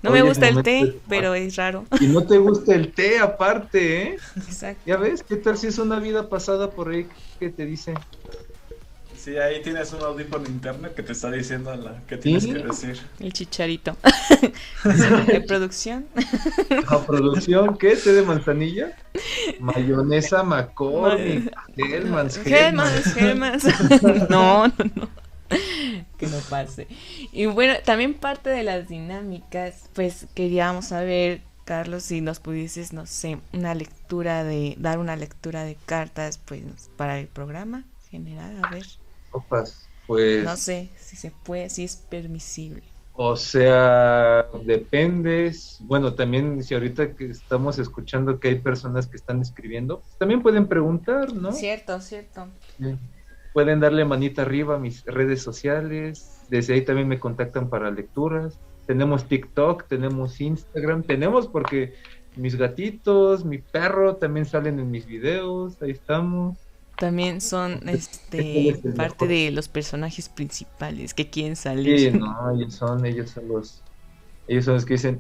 No me gusta el té, pero es raro. Y no te gusta el té aparte, ¿eh? Exacto. Ya ves, ¿qué tal si es una vida pasada por ahí que te dice? Sí, ahí tienes un audífono interno que te está diciendo la que tienes Sí. que decir. El chicharito. de producción. ¿A producción qué? ¿Té de manzanilla? Mayonesa McCormick, Hellmann's, Germans, Germans. No, no, no. Que no pase. Y bueno, también parte de las dinámicas, pues queríamos saber, Carlos, si nos pudieses, no sé, una lectura de, dar una lectura de cartas, pues, para el programa general, a ver. Opas, Pues, No sé si se puede, si es permisible. o sea, dependes. Bueno, también si ahorita que estamos escuchando que hay personas que están escribiendo, también pueden preguntar, ¿no? Cierto, cierto. Sí. Pueden darle manita arriba a mis redes sociales. Desde ahí también me contactan para lecturas. Tenemos TikTok, tenemos Instagram, tenemos porque mis gatitos, mi perro también salen en mis videos. Ahí estamos. También son ¿Cuál este es el parte mejor? de los personajes principales que quieren salir. Sí, no, ellos son, ellos son los, ellos son los que dicen,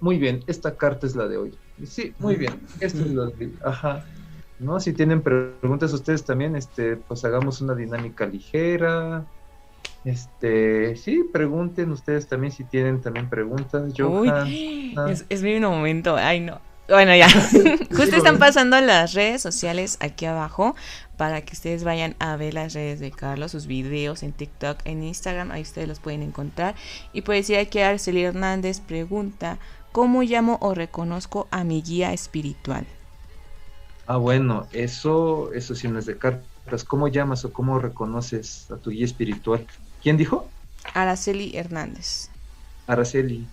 muy bien, esta carta es la de hoy. Sí, muy bien, esto es lo de, ajá. No, si tienen pre- preguntas ustedes también, este, pues hagamos una dinámica ligera. Este, sí, pregunten ustedes también si tienen también preguntas. Uy, Johan, ah. es, es mi momento. Ay, no. Bueno, ya. Justo están pasando las redes sociales aquí abajo para que ustedes vayan a ver las redes de Carlos, sus videos en TikTok, en Instagram. Ahí ustedes los pueden encontrar. Y puede decir aquí Arceli Hernández pregunta: ¿Cómo llamo o reconozco a mi guía espiritual? Ah, bueno, eso, eso sí no es de cartas. ¿Cómo llamas o cómo reconoces a tu guía espiritual? ¿Quién dijo? Araceli Hernández. Araceli.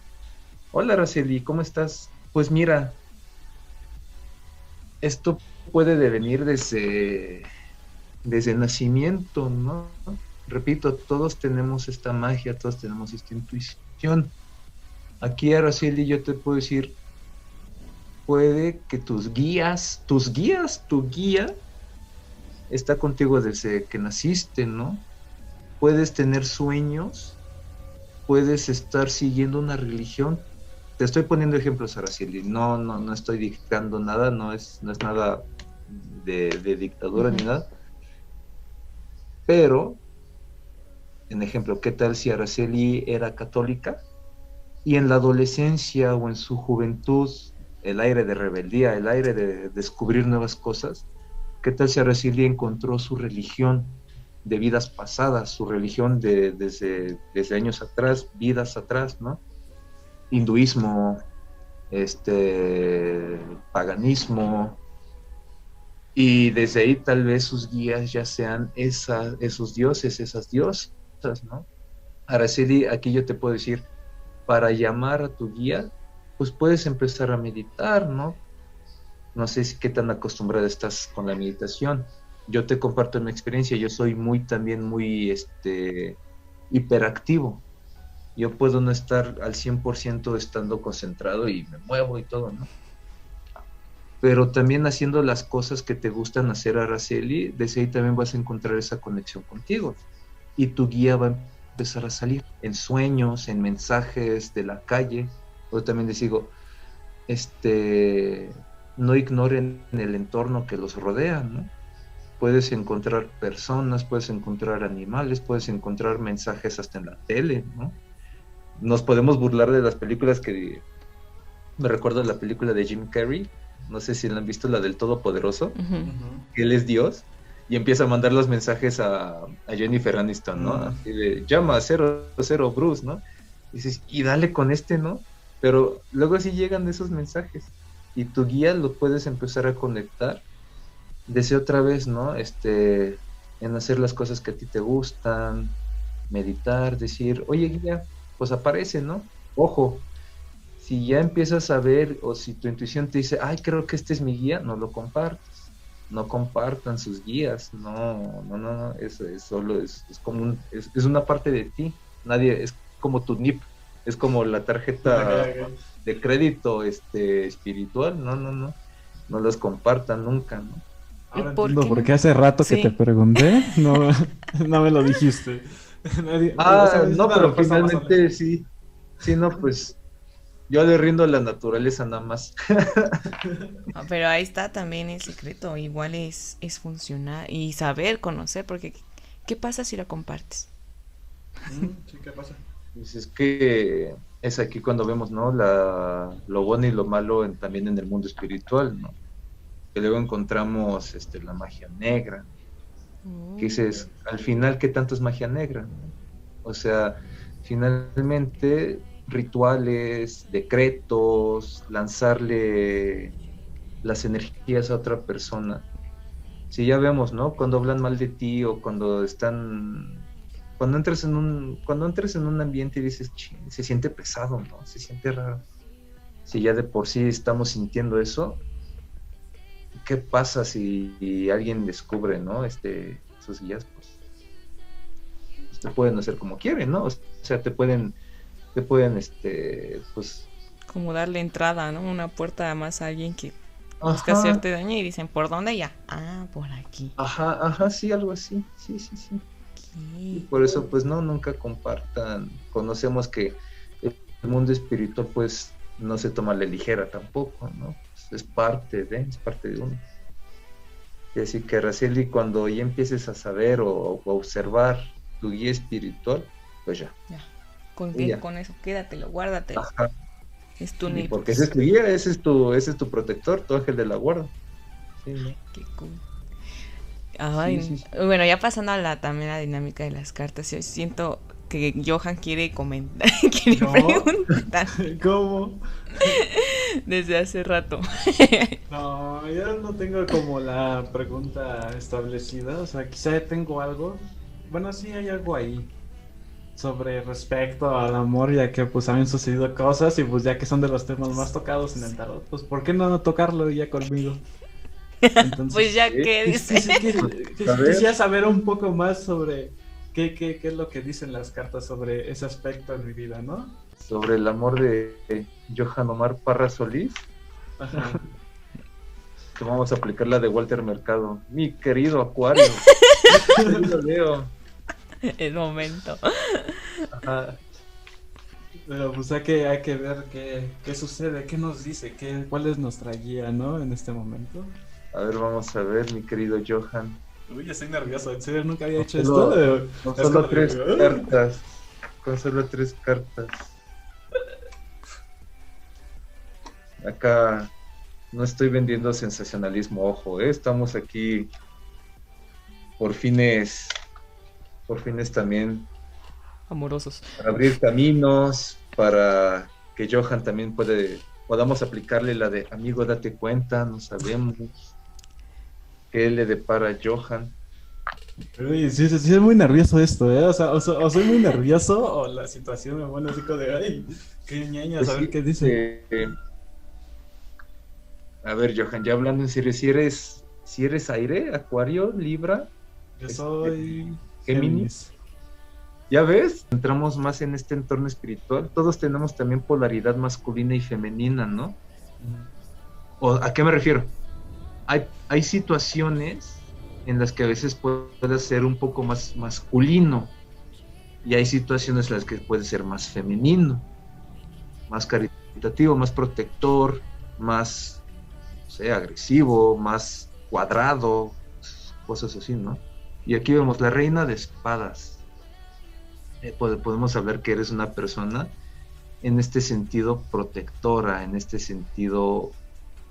Hola Araceli, ¿cómo estás? Pues mira, esto puede devenir desde, desde el nacimiento, ¿no? Repito, todos tenemos esta magia, todos tenemos esta intuición. Aquí Araceli yo te puedo decir, puede que tus guías, tus guías, tu guía está contigo desde que naciste, ¿no? Puedes tener sueños, puedes estar siguiendo una religión. Te estoy poniendo ejemplos, Araceli. No, no, no estoy dictando nada, no es, no es nada de, de dictadura ni nada. Pero, en ejemplo, ¿qué tal si Araceli era católica y en la adolescencia o en su juventud, el aire de rebeldía, el aire de descubrir nuevas cosas, ¿qué tal si Araceli encontró su religión de vidas pasadas, su religión de, desde, desde años atrás, vidas atrás, ¿no? Hinduismo, este, paganismo, y desde ahí tal vez sus guías ya sean esa, esos dioses, esas diosas, ¿no? Araceli, aquí yo te puedo decir, para llamar a tu guía, pues puedes empezar a meditar, ¿no? No sé si qué tan acostumbrada estás con la meditación. Yo te comparto mi experiencia, yo soy muy también muy este hiperactivo. Yo puedo no estar al 100% estando concentrado y me muevo y todo, ¿no? Pero también haciendo las cosas que te gustan hacer, Araceli, desde ahí también vas a encontrar esa conexión contigo. Y tu guía va a empezar a salir en sueños, en mensajes de la calle. Yo también les digo, este, no ignoren el entorno que los rodea, ¿no? Puedes encontrar personas, puedes encontrar animales, puedes encontrar mensajes hasta en la tele, ¿no? Nos podemos burlar de las películas que... Me recuerdo la película de Jim Carrey, no sé si la han visto, la del Todopoderoso. Ujú. que él es Dios, y empieza a mandar los mensajes a, a Jennifer Aniston, ¿no? Mm. Así de, llama a 00 Bruce, ¿no? Y dices, y dale con este, ¿no? Pero luego sí llegan esos mensajes, y tu guía lo puedes empezar a conectar desde otra vez, ¿no? Este, en hacer las cosas que a ti te gustan, meditar, decir, oye guía, pues aparece, ¿no? Ojo, si ya empiezas a ver o si tu intuición te dice, ay, creo que este es mi guía, no lo compartas. No compartan sus guías, no, no, no, no, eso es solo, es, es como un, es, es una parte de ti. Nadie, es como tu NIP, es como la tarjeta de crédito este espiritual, no, no, no, no las compartan nunca, ¿no? Ahora ¿Por entiendo qué por no? qué hace rato que te pregunté, no, no me lo dijiste. Nadie- Ah, no, pero finalmente sí, sí, no, pues yo le rindo a la naturaleza nada más. Pero ahí está también el secreto. Igual es, es funcionar y saber conocer, porque ¿qué pasa si lo compartes? Mm, sí, ¿qué pasa? Pues es que es aquí cuando vemos, ¿no? La, lo bueno y lo malo en- también en el mundo espiritual, ¿no? Que luego encontramos este, la magia negra, que dices, al final, ¿qué tanto es magia negra? O sea, finalmente, rituales, decretos, lanzarle las energías a otra persona. Si ya vemos, ¿no? Cuando hablan mal de ti o cuando están cuando entras en un cuando entras en un ambiente y dices "Chin, se siente pesado no se siente raro si ya de por sí estamos sintiendo eso qué pasa si alguien descubre no este esos guías pues, te pueden hacer como quieren no o sea te pueden te pueden este pues Como darle entrada, ¿no? Una puerta más a alguien que busca hacerte daño y dicen, ¿por dónde ya? Ah, por aquí. ajá ajá sí algo así. Sí sí sí Y por eso, pues no, nunca compartan. Conocemos que el mundo espiritual, pues no se toma la ligera tampoco, ¿no? Pues, es parte de, es parte de uno. Y así que, Raceli, cuando ya empieces a saber o, o a observar tu guía espiritual, pues ya. Con, Y ya. con eso, quédatelo, guárdatelo. Ajá. Es tu porque ese es tu guía, ese es tu, ese es tu protector, tu ángel de la guarda. Sí, ¿no? Qué cool. Ay, Sí, sí, sí. Bueno, ya pasando a la también la dinámica de las cartas, yo siento que Johan quiere comentar, quiere No. preguntar ¿Cómo? desde hace rato. No, yo no tengo como la pregunta establecida. O sea, quizá tengo algo. Bueno, sí hay algo ahí. Sobre respecto al amor, ya que pues han sucedido cosas y pues ya que son de los temas más tocados en el tarot, pues ¿por qué no tocarlo ya conmigo? Entonces, Pues ya que dice. quisiera saber un poco más sobre qué, qué, qué es lo que dicen las cartas sobre ese aspecto en mi vida, ¿no? Sobre el amor de Johan Omar Parra Solís. Ajá. que vamos a aplicar la de Walter Mercado. Mi querido Acuario. Leo. el momento. Ajá. Pero pues hay que, hay que ver qué, qué sucede, qué nos dice, qué, cuál es nuestra guía, ¿no? En este momento. A ver, vamos a ver, mi querido Johan. Uy, estoy nervioso, en serio, nunca había hecho Solo- esto. Con solo tres cartas. Con solo tres cartas. Acá no estoy vendiendo sensacionalismo, ojo, ¿eh? estamos aquí por fines, por fines también Amorosos. para abrir caminos, para que Johan también puede, podamos aplicarle la de amigo, date cuenta, no sabemos qué le depara a Johan. Uy, sí, sí, sí, es muy nervioso esto, ¿eh? O sea, o, so- o soy muy nervioso o la situación me pone así como de, ay, qué ñañas, Pues a ver sí, qué dice. eh, a ver, Johan, ya hablando en serio, si eres, si eres aire, acuario, libra, Yo este, soy Géminis. ya ves, entramos más en este entorno espiritual. Todos tenemos también polaridad masculina y femenina, ¿no? ¿O ¿A qué me refiero? Hay, hay situaciones en las que a veces puede ser un poco más masculino y hay situaciones en las que puede ser más femenino, más caritativo, más protector, más, no sé, agresivo, más cuadrado, cosas así, ¿no? Y aquí vemos la reina de espadas. Eh, pode- podemos hablar que eres una persona en este sentido protectora, en este sentido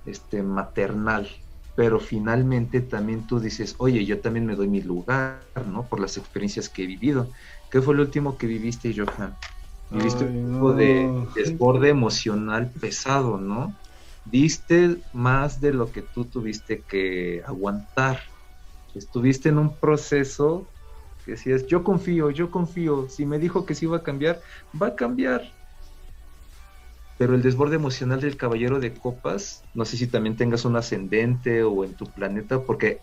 este, maternal, pero finalmente también tú dices, oye, yo también me doy mi lugar, ¿no? Por las experiencias que he vivido. ¿Qué fue lo último que viviste, Johan? Viviste Ay, un tipo no. de desborde emocional pesado, ¿no? Diste más de lo que tú tuviste que aguantar. Estuviste en un proceso que decías, yo confío, yo confío, si me dijo que sí iba a cambiar, va a cambiar. Pero el desborde emocional del caballero de copas, no sé si también tengas un ascendente o en tu planeta, porque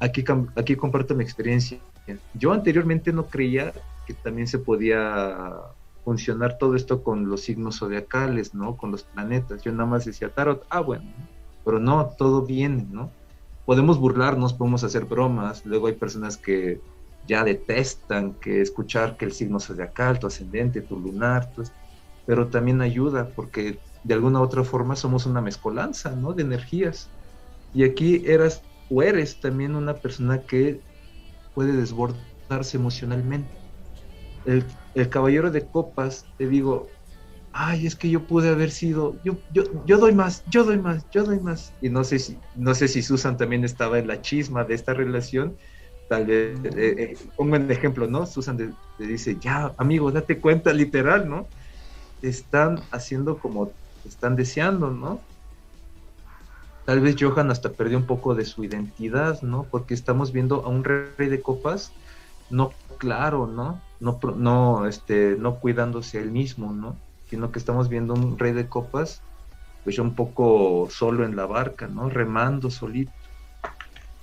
aquí, aquí comparto mi experiencia. Yo anteriormente no creía que también se podía funcionar todo esto con los signos zodiacales, ¿no? Con los planetas. Yo nada más decía tarot, ah, bueno, pero no, todo viene, ¿no? Podemos burlarnos, podemos hacer bromas, luego hay personas que ya detestan que escuchar que el signo zodiacal, tu ascendente, tu lunar, pero también ayuda porque de alguna u otra forma somos una mezcolanza, ¿no? De energías. Y aquí eras o eres también una persona que puede desbordarse emocionalmente. El, el caballero de copas, te digo, ay, es que yo pude haber sido, yo, yo, yo doy más, yo doy más, yo doy más. Y no sé si, no sé si Susan también estaba en la chisma de esta relación. Tal vez, eh, eh, pongo un ejemplo, ¿no? Susan le dice, ya, amigo, date cuenta, literal, ¿no? Están haciendo como están deseando, ¿no? Tal vez Johan hasta perdió un poco de su identidad, ¿no? Porque estamos viendo a un rey de copas no claro, ¿no? No, no, este, no cuidándose él mismo, ¿no? Sino que estamos viendo un rey de copas, pues un poco solo en la barca, ¿no? Remando solito.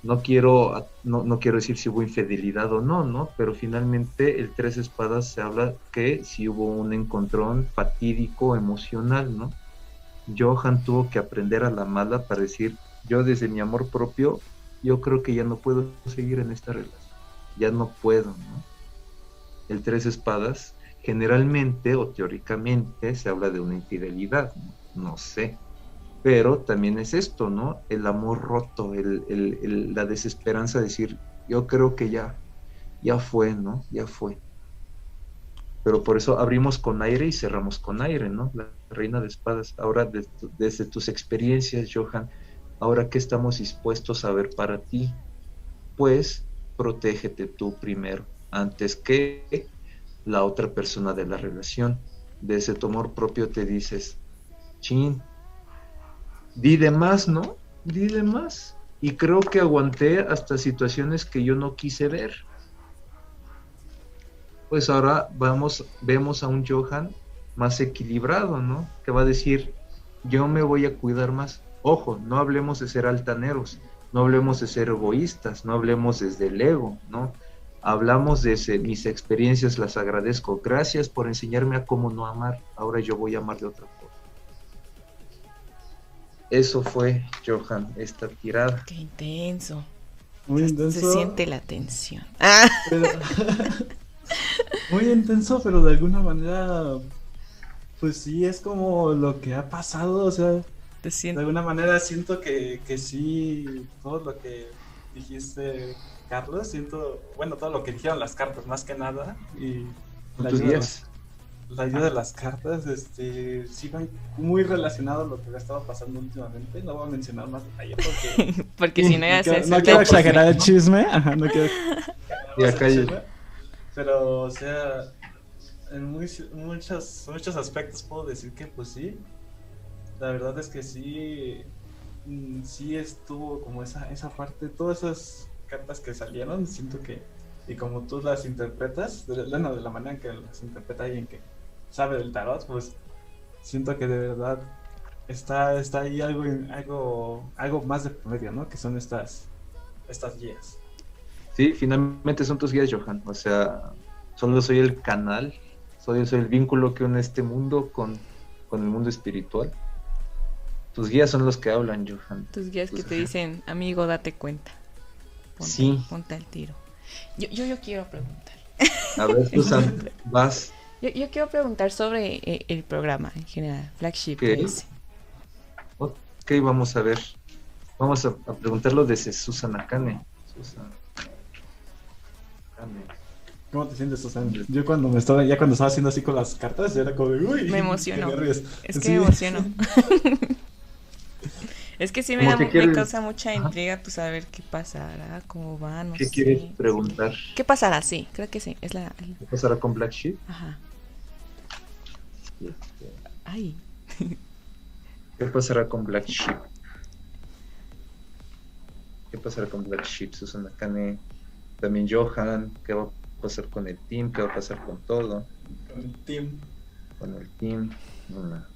No quiero, no, no quiero decir si hubo infidelidad o no, ¿no? Pero finalmente el Tres Espadas se habla que si hubo un encontrón fatídico, emocional, ¿no? Johan tuvo que aprender a la mala para decir, yo desde mi amor propio, yo creo que ya no puedo seguir en esta relación, ya no puedo, ¿no? El tres espadas, generalmente o teóricamente se habla de una infidelidad, no, sé, pero también es esto, ¿no? El amor roto, la desesperanza de decir, yo creo que ya, ya fue, ¿no? Ya fue pero por eso abrimos con aire y cerramos con aire, ¿no? La reina de espadas. Ahora, desde tus experiencias, Johan, ahora qué estamos dispuestos a ver para ti, pues protégete tú primero, antes que la otra persona de la relación. Desde tu amor propio te dices, chin, di de más, ¿no? Di de más. Y creo que aguanté hasta situaciones que yo no quise ver pues ahora vamos, vemos a un Johan más equilibrado, ¿no? Que va a decir, yo me voy a cuidar más. Ojo, no hablemos de ser altaneros, no hablemos de ser egoístas, no hablemos desde el ego, ¿no? Hablamos de mis experiencias, las agradezco. Gracias por enseñarme a cómo no amar. Ahora yo voy a amar de otra forma. Eso fue, Johan, esta tirada. Qué intenso. Muy intenso. Se siente la tensión. Ah. muy intenso, pero de alguna manera, pues sí, es como lo que ha pasado, o sea, de alguna manera siento que, que sí, todo lo que dijiste, Carlos, siento, bueno, todo lo que dijeron las cartas más que nada, y la ayuda, la ayuda de las cartas, este, sí va muy relacionado a lo que ha estado pasando últimamente, no voy a mencionar más detalles porque... porque si no ya se... No quiero exagerar el chisme, ajá, no quiero... Y acá pero, o sea, en muchos, muchos aspectos puedo decir que pues sí. La verdad es que sí, mm, sí estuvo como esa, esa parte, todas esas cartas que salieron, siento que, y como tú las interpretas, bueno, de la manera en que las interpreta alguien que sabe del tarot, pues siento que de verdad está, está ahí algo, algo, algo más de medio, ¿no? Que son estas, estas guías. Sí, finalmente son tus guías, Johan. O sea, solo soy el canal, soy, soy el vínculo que une este mundo con, el mundo espiritual. Tus guías son los que hablan, Johan. Tus guías que te dicen, amigo, date cuenta. Ponte, sí. Ponte al tiro. Yo, yo, yo quiero preguntar. A ver, Susan, vas. Yo, yo, quiero preguntar sobre eh, el programa en general, Flagship. ¿Qué? Ok, vamos a ver. Vamos a, a preguntarlo desde Susan Akane. Susan. ¿Cómo te sientes, Susana? Yo cuando me estaba, ya cuando estaba haciendo así con las cartas, era como de, uy, me emociono. Es que me emociono. es que sí me, da, me causa mucha intriga tu pues, saber qué pasará, cómo va, no ¿Qué quieres preguntar? ¿Qué pasará? Sí, creo que sí. Es la, ¿Qué pasará con Black Sheep? Ajá. Ay. ¿Qué pasará con Black Sheep? ¿Qué pasará con Black Sheep, Susana Kane? También Johan, ¿qué va a pasar con el team? ¿Qué va a pasar con todo? Con el team. Con el team. Una.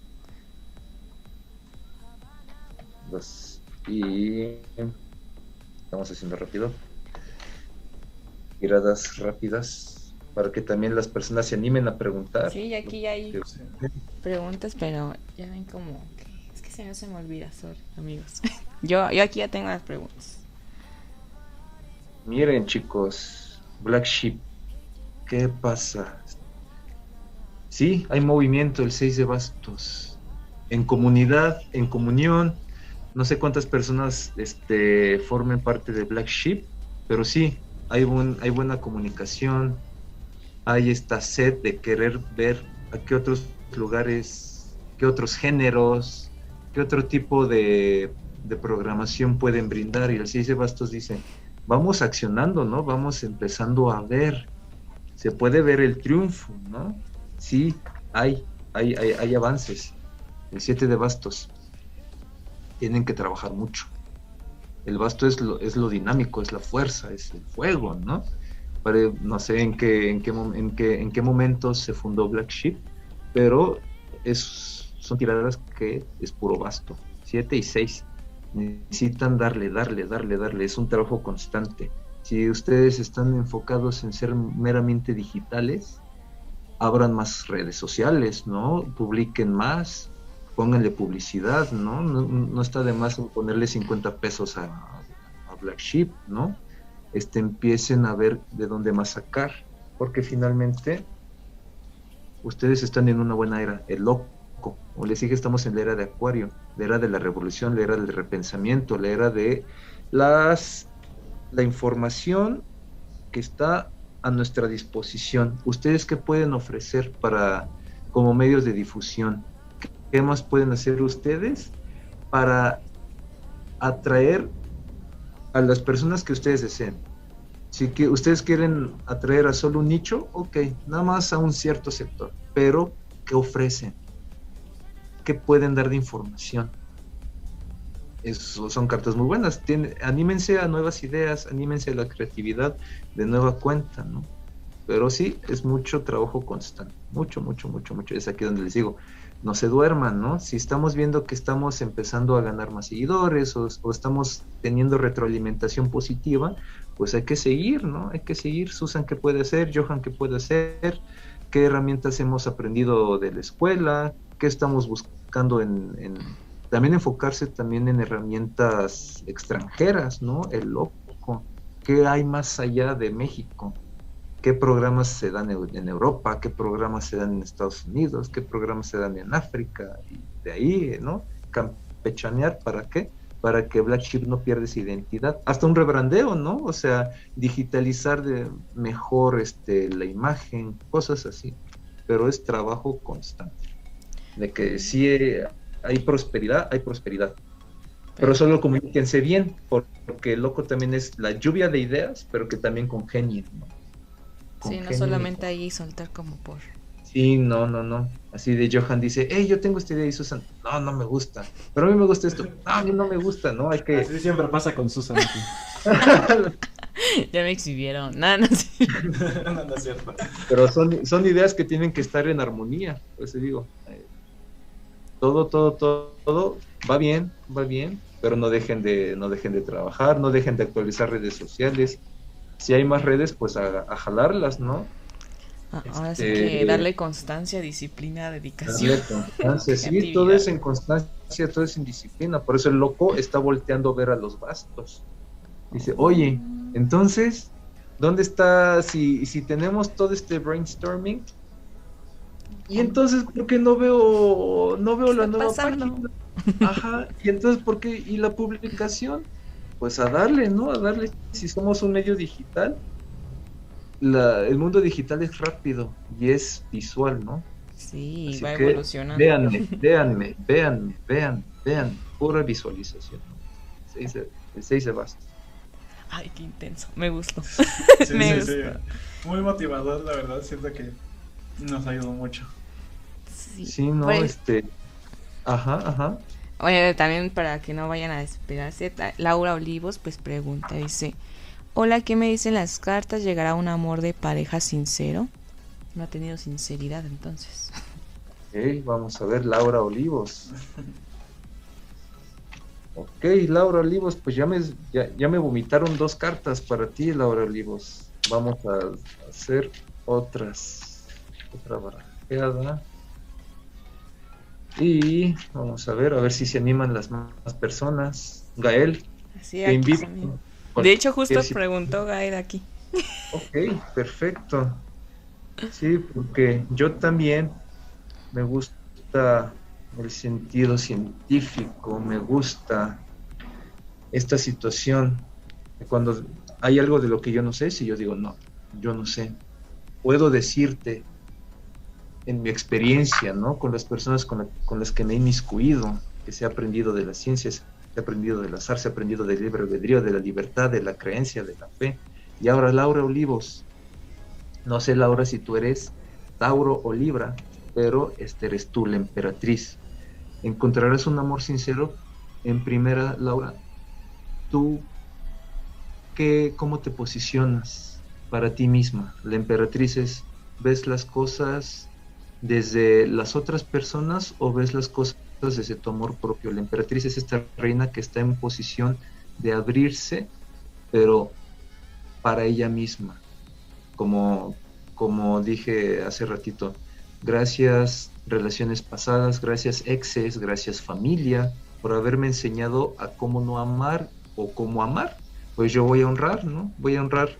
Dos. Y estamos haciendo rápido. Tiradas rápidas. Para que también las personas se animen a preguntar. Sí, y aquí ya hay preguntas, pero ya ven como que es que se me, se me olvida, sorry, amigos. yo, yo aquí ya tengo las preguntas. Miren chicos, Black Sheep, ¿qué pasa? Sí, hay movimiento el 6 de bastos. En comunidad, en comunión, no sé cuántas personas este, formen parte de Black Sheep, pero sí, hay, buen, hay buena comunicación, hay esta sed de querer ver a qué otros lugares, qué otros géneros, qué otro tipo de, programación pueden brindar. Y el 6 de bastos dice, vamos accionando, ¿no? Vamos empezando a ver. Se puede ver el triunfo, ¿no? Sí, hay, hay, hay, hay avances. El 7 de bastos. Tienen que trabajar mucho. El basto es lo, es lo dinámico, es la fuerza, es el fuego, ¿no? No sé en qué, en, qué, en, qué, en qué momento se fundó Black Sheep, pero es, son tiradas que es puro basto. 7 y 6 necesitan darle, darle, darle, darle. Es un trabajo constante. Si ustedes están enfocados en ser meramente digitales, abran más redes sociales, ¿no? Publiquen más, pónganle publicidad, ¿no? No, está de más ponerle 50 pesos a, a Black Sheep, ¿no? Este, empiecen a ver de dónde más sacar, porque finalmente ustedes están en una buena era, el loco, o les dije, estamos en la era de Acuario, la era de la revolución, la era del repensamiento, la era de las la información que está a nuestra disposición. ¿Ustedes qué pueden ofrecer para como medios de difusión? ¿Qué más pueden hacer ustedes para atraer a las personas que ustedes deseen? Si que ustedes quieren atraer a solo un nicho, ok, nada más a un cierto sector, pero ¿qué ofrecen? ¿Qué pueden dar de información? Eso son cartas muy buenas. Anímense a nuevas ideas, anímense a la creatividad de nueva cuenta, ¿no? Pero sí, es mucho trabajo constante. Mucho, mucho, mucho, mucho. Es aquí donde les digo, no se duerman, ¿no? Si estamos viendo que estamos empezando a ganar más seguidores o, estamos teniendo retroalimentación positiva, pues hay que seguir, ¿no? Hay que seguir. Susan, ¿qué puede hacer? Johan, ¿qué puede hacer? ¿Qué herramientas hemos aprendido de la escuela? ¿Qué estamos buscando en- también enfocarse también en herramientas extranjeras, ¿no? El loco. ¿Qué hay más allá de México? ¿Qué programas se dan en Europa? ¿Qué programas se dan en Estados Unidos? ¿Qué programas se dan en África? Y de ahí, ¿no? Campechanear, ¿para qué? Para que Black Sheep no pierda esa identidad. Hasta un rebrandeo, ¿no? O sea, digitalizar de mejor este, la imagen, cosas así. Pero es trabajo constante. De que si hay prosperidad, hay prosperidad. Pero solo comuníquense bien, por- porque el loco también es la lluvia de ideas, pero que también congenien, ¿no? Sí, no solamente ahí soltar como por... Sí, no, no, no. Así de Johan dice, hey, yo tengo esta idea y Susan, no, no me gusta. Pero a mí me gusta esto. No, a mí no me gusta, ¿no? Hay que... Así siempre pasa con Susan aquí. ya me exhibieron. Nada, no sé. no, no es cierto. Pero son, son ideas que tienen que estar en armonía. Por eso digo, eh, todo, todo, todo, todo va bien, va bien, pero no dejen de, no dejen de trabajar, no dejen de actualizar redes sociales. Si hay más redes, pues a, a jalarlas, ¿no? Ah, Ahora sí Este- que darle constancia, disciplina, dedicación. Darle constancia, sí, todo es en constancia, todo es en disciplina. Por eso el loco está volteando a ver a los bastos. Dice, oye, entonces, ¿dónde está si, si tenemos todo este brainstorming? Y entonces, ¿por qué no veo, no veo la nueva pasando? página? Ajá, y entonces, ¿por qué? ¿Y la publicación? Pues a darle, ¿no? A darle, si somos un medio digital, la- el mundo digital es rápido y es visual, ¿no? Sí, Así va que evolucionando. Véanme, véanme, véanme, vean, vean, pura visualización. El 6 de, el seis de bastos. Ay, qué intenso. Me gustó. Sí, Me sí, sí. gusta. Muy motivador, la verdad. Siento que nos ayudó mucho. Sí. Sí, no, Pues, este. Ajá, ajá. Oye, también para que no vayan a desesperarse, Laura Olivos pues pregunta, dice, hola, ¿qué me dicen las cartas? ¿Llegará un amor de pareja sincero? No ha tenido sinceridad entonces. Ok, vamos a ver, Laura Olivos. Ok, Laura Olivos, pues ya me, ya me vomitaron dos cartas para ti, Laura Olivos. Vamos a hacer otras, otra barajeada. Y vamos a ver, a ver si se animan las más personas. Gael, Así te invito. De hecho, justo ¿Quieres- preguntó Gael aquí. Ok, perfecto. Sí, porque yo también me gusta el sentido científico, me gusta esta situación. Cuando hay algo de lo que yo no sé, si yo digo, no, yo no sé, puedo decirte en mi experiencia, ¿no? Con las personas con, la- con las que me he inmiscuido, que se ha aprendido de las ciencias, se ha aprendido del azar, se ha aprendido del libre albedrío, de la libertad, de la creencia, de la fe. Y ahora Laura Olivos, no sé Laura si tú eres Tauro o Libra, pero este eres tú, la emperatriz. Encontrarás un amor sincero en primera, Laura. Tú, qué, ¿cómo te posicionas para ti misma? La emperatriz es, ¿ves las cosas desde las otras personas o ves las cosas desde tu amor propio? La emperatriz es esta reina que está en posición de abrirse, pero para ella misma. Como, como dije hace ratito, gracias relaciones pasadas, gracias exes, gracias familia, por haberme enseñado a cómo no amar o cómo amar. Pues yo voy a honrar, ¿no? Voy a honrar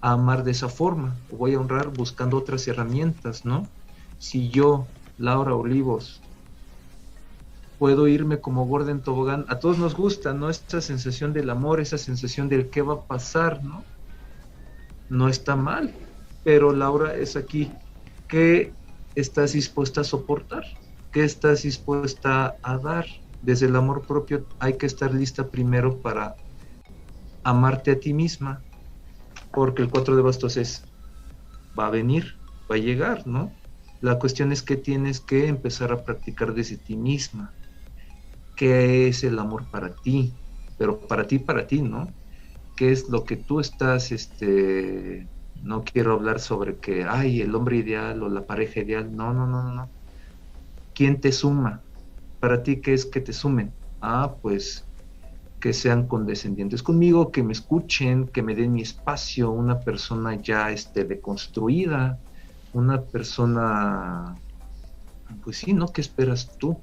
a amar de esa forma, voy a honrar buscando otras herramientas, ¿no? Si yo, Laura Olivos, puedo irme como gorda en tobogán, a todos nos gusta, ¿no? Esta sensación del amor, esa sensación del qué va a pasar, ¿no? No está mal, pero Laura es aquí. ¿Qué estás dispuesta a soportar? ¿Qué estás dispuesta a dar? Desde el amor propio hay que estar lista primero para amarte a ti misma, porque el cuatro de bastos es, va a venir, va a llegar, ¿no? La cuestión es que tienes que empezar a practicar desde ti misma. ¿Qué es el amor para ti? Pero para ti, para ti, ¿no? ¿Qué es lo que tú estás, este, no quiero hablar sobre que, ay, el hombre ideal o la pareja ideal, no, no, no, no. ¿Quién te suma? Para ti, ¿qué es que te sumen? Ah, pues que sean condescendientes conmigo, que me escuchen, que me den mi espacio, una persona ya este, deconstruida, una persona, pues sí, ¿no? ¿Qué esperas tú,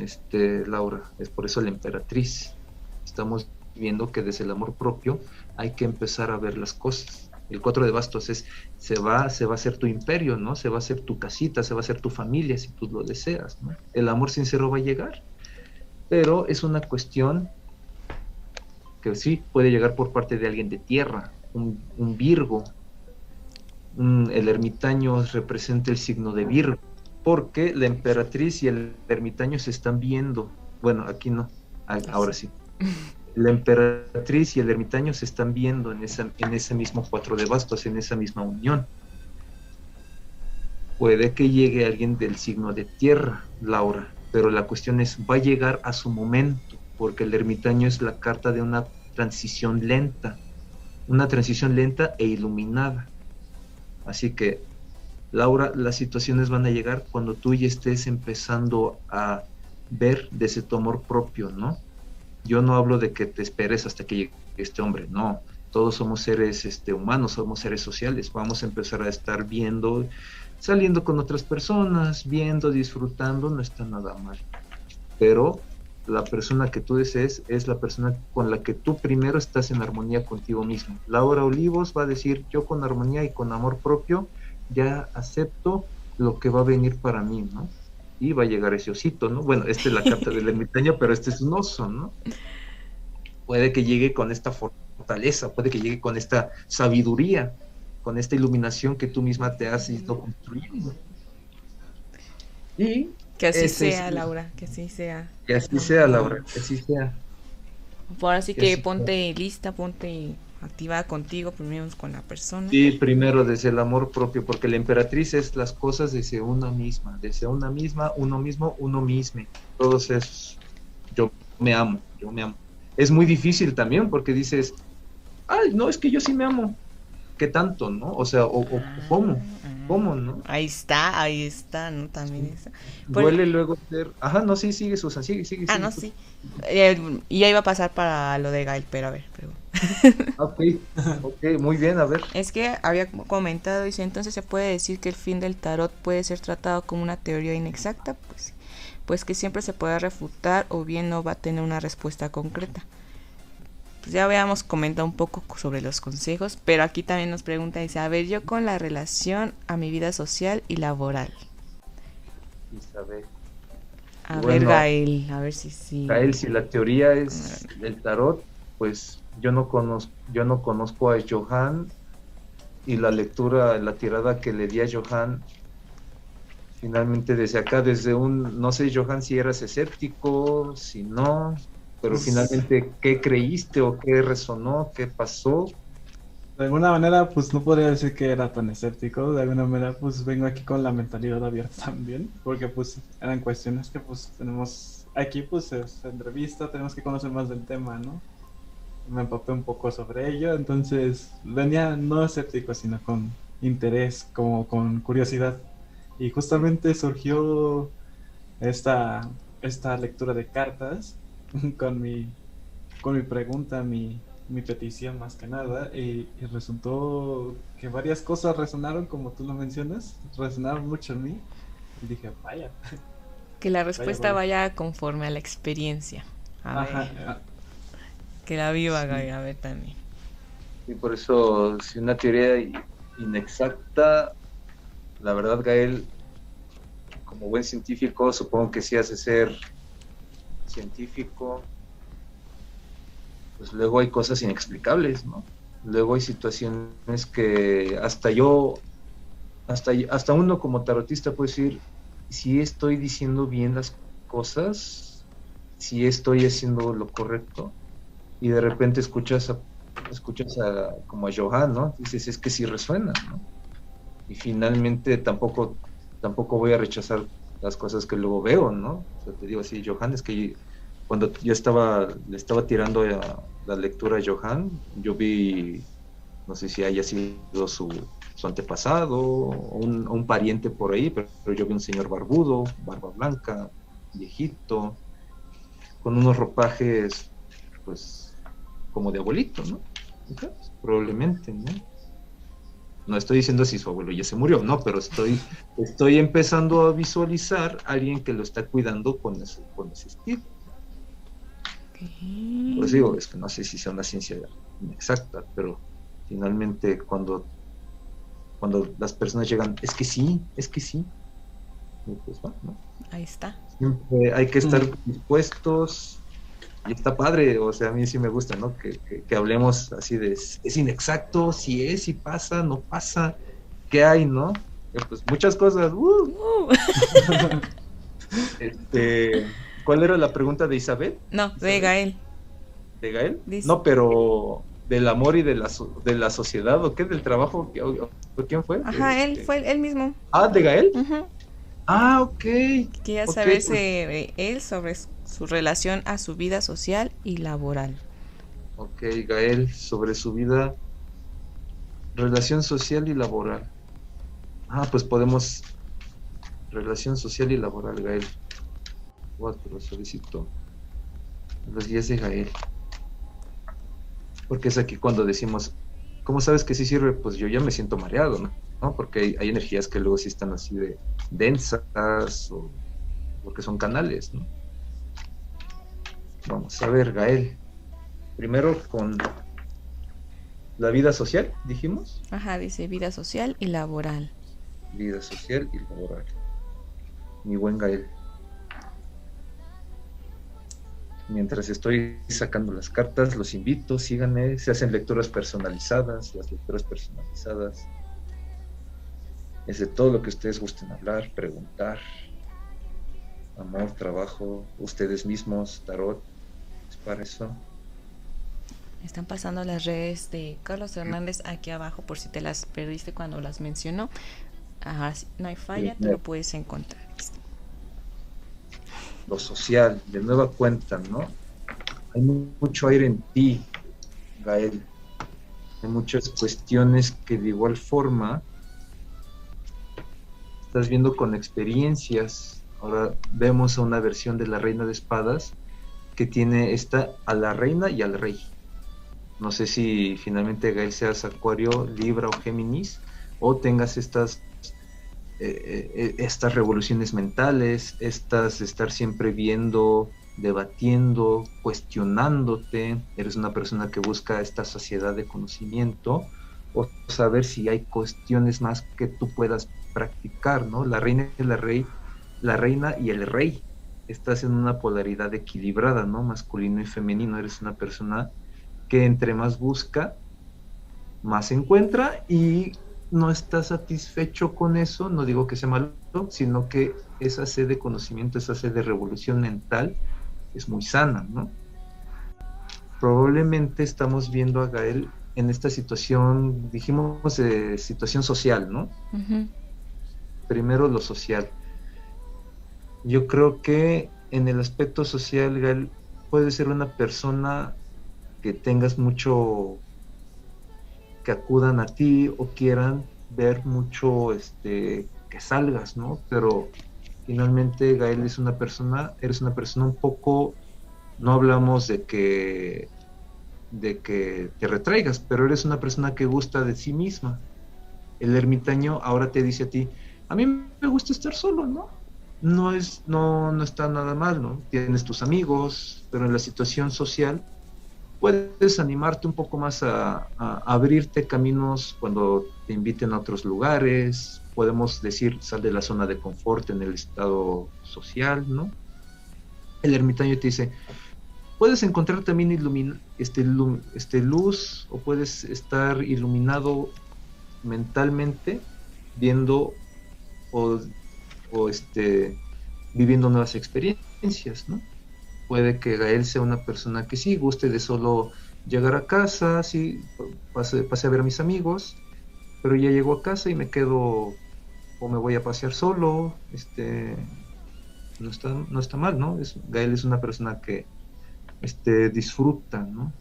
este, Laura? Es por eso la emperatriz. Estamos viendo que desde el amor propio hay que empezar a ver las cosas. El cuatro de bastos es, se va, se va a hacer tu imperio, ¿no? Se va a hacer tu casita, se va a hacer tu familia, si tú lo deseas, ¿no? El amor sincero va a llegar, pero es una cuestión que sí puede llegar por parte de alguien de tierra, un Virgo. Un- el ermitaño representa el signo de Virgo, porque la emperatriz y el ermitaño se están viendo. Bueno, aquí no, a- ahora sí. La emperatriz y el ermitaño se están viendo en, esa, en ese mismo cuatro de bastos, en esa misma unión. Puede que llegue alguien del signo de tierra, Laura, pero la cuestión es, va a llegar a su momento, porque el ermitaño es la carta de una transición lenta, una transición lenta e iluminada. Así que, Laura, las situaciones van a llegar cuando tú ya estés empezando a ver desde tu amor propio, ¿no? Yo no hablo de que te esperes hasta que llegue este hombre, no. Todos somos seres este, humanos, somos seres sociales. Vamos a empezar a estar viendo, saliendo con otras personas, viendo, disfrutando, no está nada mal. Pero la persona que tú desees es la persona con la que tú primero estás en armonía contigo mismo. Laura Olivos va a decir, yo con armonía y con amor propio ya acepto lo que va a venir para mí, ¿no? Y va a llegar ese osito, ¿no? Bueno, esta es la carta del ermitaño, pero este es un oso, ¿no? Puede que llegue con esta fortaleza, puede que llegue con esta sabiduría, con esta iluminación que tú misma te has ido construyendo. Y Que así Ese es sea, Laura, que así sea. que así sea, Laura, que así sea. Ahora sí Que que así sea. ponte lista, ponte activada contigo, primero con la persona. Sí, primero desde el amor propio, porque la emperatriz es las cosas desde una misma, desde una misma, uno mismo, uno mismo. Todos esos. Yo me amo, yo me amo. Es muy difícil también porque dices, ay, no, es que yo sí me amo. ¿Qué tanto, no? O sea, o, o- Ah, ¿cómo? ah. ¿Cómo, no? Ahí está, ahí está, ¿no? También está. Por- Duele luego ser... Ajá, no, sí, sigue, Susan, sigue, sigue. Ah, no, sí. Eh, y ya iba a pasar para lo de Gael, pero a ver, pero... Ah, Ok, ok, muy bien, a ver. Es que había comentado, dice, entonces se puede decir que el fin del tarot puede ser tratado como una teoría inexacta, pues, sí. pues que siempre se puede refutar o bien no va a tener una respuesta concreta. Pues ya habíamos comentado un poco sobre los consejos, pero aquí también nos pregunta, dice, a ver, yo con la relación a mi vida social y laboral. Isabel. A ver. Gael, a ver si sí. Gael, si la teoría es el tarot, pues yo no conozco, yo no conozco a Johan y la lectura, la tirada que le di a Johan, finalmente desde acá, desde un, no sé Johan si eras escéptico, si no, pero Pues- finalmente, ¿qué creíste o qué resonó, qué pasó? De alguna manera, pues no podría decir que era tan escéptico. De alguna manera, pues vengo aquí con la mentalidad abierta también. Porque pues eran cuestiones que pues tenemos aquí, pues es entrevista, tenemos que conocer más del tema, ¿no? Me empapé un poco sobre ello, entonces venía no escéptico, sino con interés, como con curiosidad. Y justamente surgió esta, esta lectura de cartas con mi, con mi pregunta, mi, mi petición más que nada, y, y resultó que varias cosas resonaron, como tú lo mencionas, resonaron mucho en mí, y dije, vaya. Que la respuesta vaya. vaya conforme a la experiencia. A Ajá, ver, ah, que la viva Sí. Gael, a ver también. Y por eso, si una teoría inexacta, la verdad, Gael, como buen científico, supongo que si hace ser científico, pues luego hay cosas inexplicables, ¿no? Luego hay situaciones que hasta yo, hasta, hasta uno como tarotista puede decir, si estoy diciendo bien las cosas, si estoy haciendo lo correcto, y de repente escuchas a escuchas a, como a Johan, ¿no? Dices, es que sí resuena, ¿no? Y finalmente tampoco, tampoco voy a rechazar las cosas que luego veo, ¿no? O sea, te digo así, Johan, es que cuando yo estaba, le estaba tirando la lectura a Johan, yo vi, no sé si haya sido su, su antepasado o un, pariente por ahí, pero, yo vi un señor barbudo, barba blanca, viejito, con unos ropajes, pues, como de abuelito, ¿no? Probablemente, ¿no? No estoy diciendo si su abuelo ya se murió, no, pero estoy, estoy empezando a visualizar a alguien que lo está cuidando con ese, con ese estilo. Pues digo, es que no sé si sea una ciencia exacta, pero finalmente cuando, cuando las personas llegan, es que sí, es que sí, pues. Ahí está. Siempre hay que estar dispuestos y está padre, o sea, a mí sí me gusta, ¿no? Que, que- que hablemos así de, es inexacto, si es, si pasa, no pasa, ¿qué hay, no? Pues muchas cosas, ¡uh! Uh. Este, ¿Cuál era la pregunta de Isabel? No, de Gael. ¿De Gael? Dice- No, pero del amor y de la, de la sociedad, ¿o qué? ¿Del trabajo? ¿Qué- o- o- ¿Quién fue? Ajá, él Este, fue él mismo. Ah, ¿de Gael? Ujú. Ah, ok. Quería Ok, saber pues- él sobre su relación a su vida social y laboral. Ok, Gael, sobre su vida, relación social y laboral. Ah, pues podemos. Relación social y laboral, Gael. Cuatro, solicito. Los guías de Gael. Porque es aquí cuando decimos, ¿cómo sabes que sí sirve? Pues yo ya me siento mareado, ¿no? ¿No? Porque hay, hay energías que luego sí están así de densas o porque son canales, ¿no? Vamos a ver, Gael. Primero con la vida social, dijimos. Ajá, dice vida social y laboral. Vida social y laboral. Mi buen Gael. Mientras estoy sacando las cartas, los invito, síganme, se hacen lecturas personalizadas, las lecturas personalizadas. Es de todo lo que ustedes gusten hablar, preguntar. Amor, trabajo, ustedes mismos, tarot, es para eso. Están pasando las redes de Carlos Hernández aquí abajo por si te las perdiste cuando las mencionó. Ajá, no hay falla, Sí, no. lo puedes encontrar. Lo social, de nueva cuenta, ¿no? Hay mu- mucho aire en ti, Gael. Hay muchas cuestiones que de igual forma estás viendo con experiencias. Ahora vemos a una versión de la reina de espadas que tiene esta a la reina y al rey. No sé si finalmente Gael seas Acuario, Libra o Géminis, o tengas estas, eh, eh, estas revoluciones mentales, estas estar siempre viendo, debatiendo, cuestionándote. Eres una persona que busca esta sociedad de conocimiento o saber si hay cuestiones más que tú puedas practicar, ¿no? La reina y la rey, la reina y el rey. Estás en una polaridad equilibrada, ¿no? Masculino y femenino. Eres una persona que entre más busca, más encuentra y no está satisfecho con eso, no digo que sea malo, sino que esa sed de conocimiento, esa sed de revolución mental es muy sana, ¿no? Probablemente estamos viendo a Gael en esta situación, dijimos, de situación social, ¿no? Primero lo social. Yo creo que en el aspecto social, Gael puede ser una persona que tengas mucho, que acudan a ti o quieran ver mucho, este, que salgas, ¿no? Pero finalmente Gael es una persona, eres una persona un poco, no hablamos de que, de que te retraigas, pero eres una persona que gusta de sí misma. El ermitaño ahora te dice a ti, a mí me gusta estar solo, ¿no? No es, no, no está nada mal, ¿no? Tienes tus amigos, pero en la situación social puedes animarte un poco más a, abrirte caminos cuando te inviten a otros lugares, podemos decir, sal de la zona de confort en el estado social, ¿no? El ermitaño te dice, puedes encontrar también este, este luz o puedes estar iluminado mentalmente viendo o, o este, viviendo nuevas experiencias, ¿no? Puede que Gael sea una persona que sí guste de solo llegar a casa, sí, pase, pase a ver a mis amigos, pero ya llego a casa y me quedo o me voy a pasear solo, este no está, no está mal, ¿no? Es, Gael es una persona que este, disfruta, ¿no?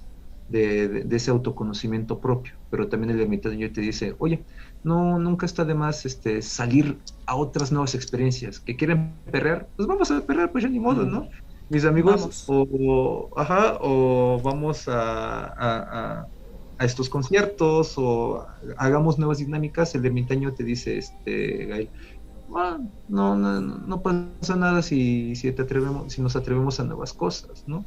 De, ese autoconocimiento propio, pero también el ermitaño te dice, oye, no, nunca está de más este, salir a otras nuevas experiencias, que quieren perrear, pues vamos a perrear, pues ya ni modo, ¿no? Mis amigos o, ajá, o vamos a, estos conciertos o hagamos nuevas dinámicas, el ermitaño te dice, este, ah, no, no, no, pasa nada si, si, te atrevemos, si nos atrevemos a nuevas cosas, ¿no?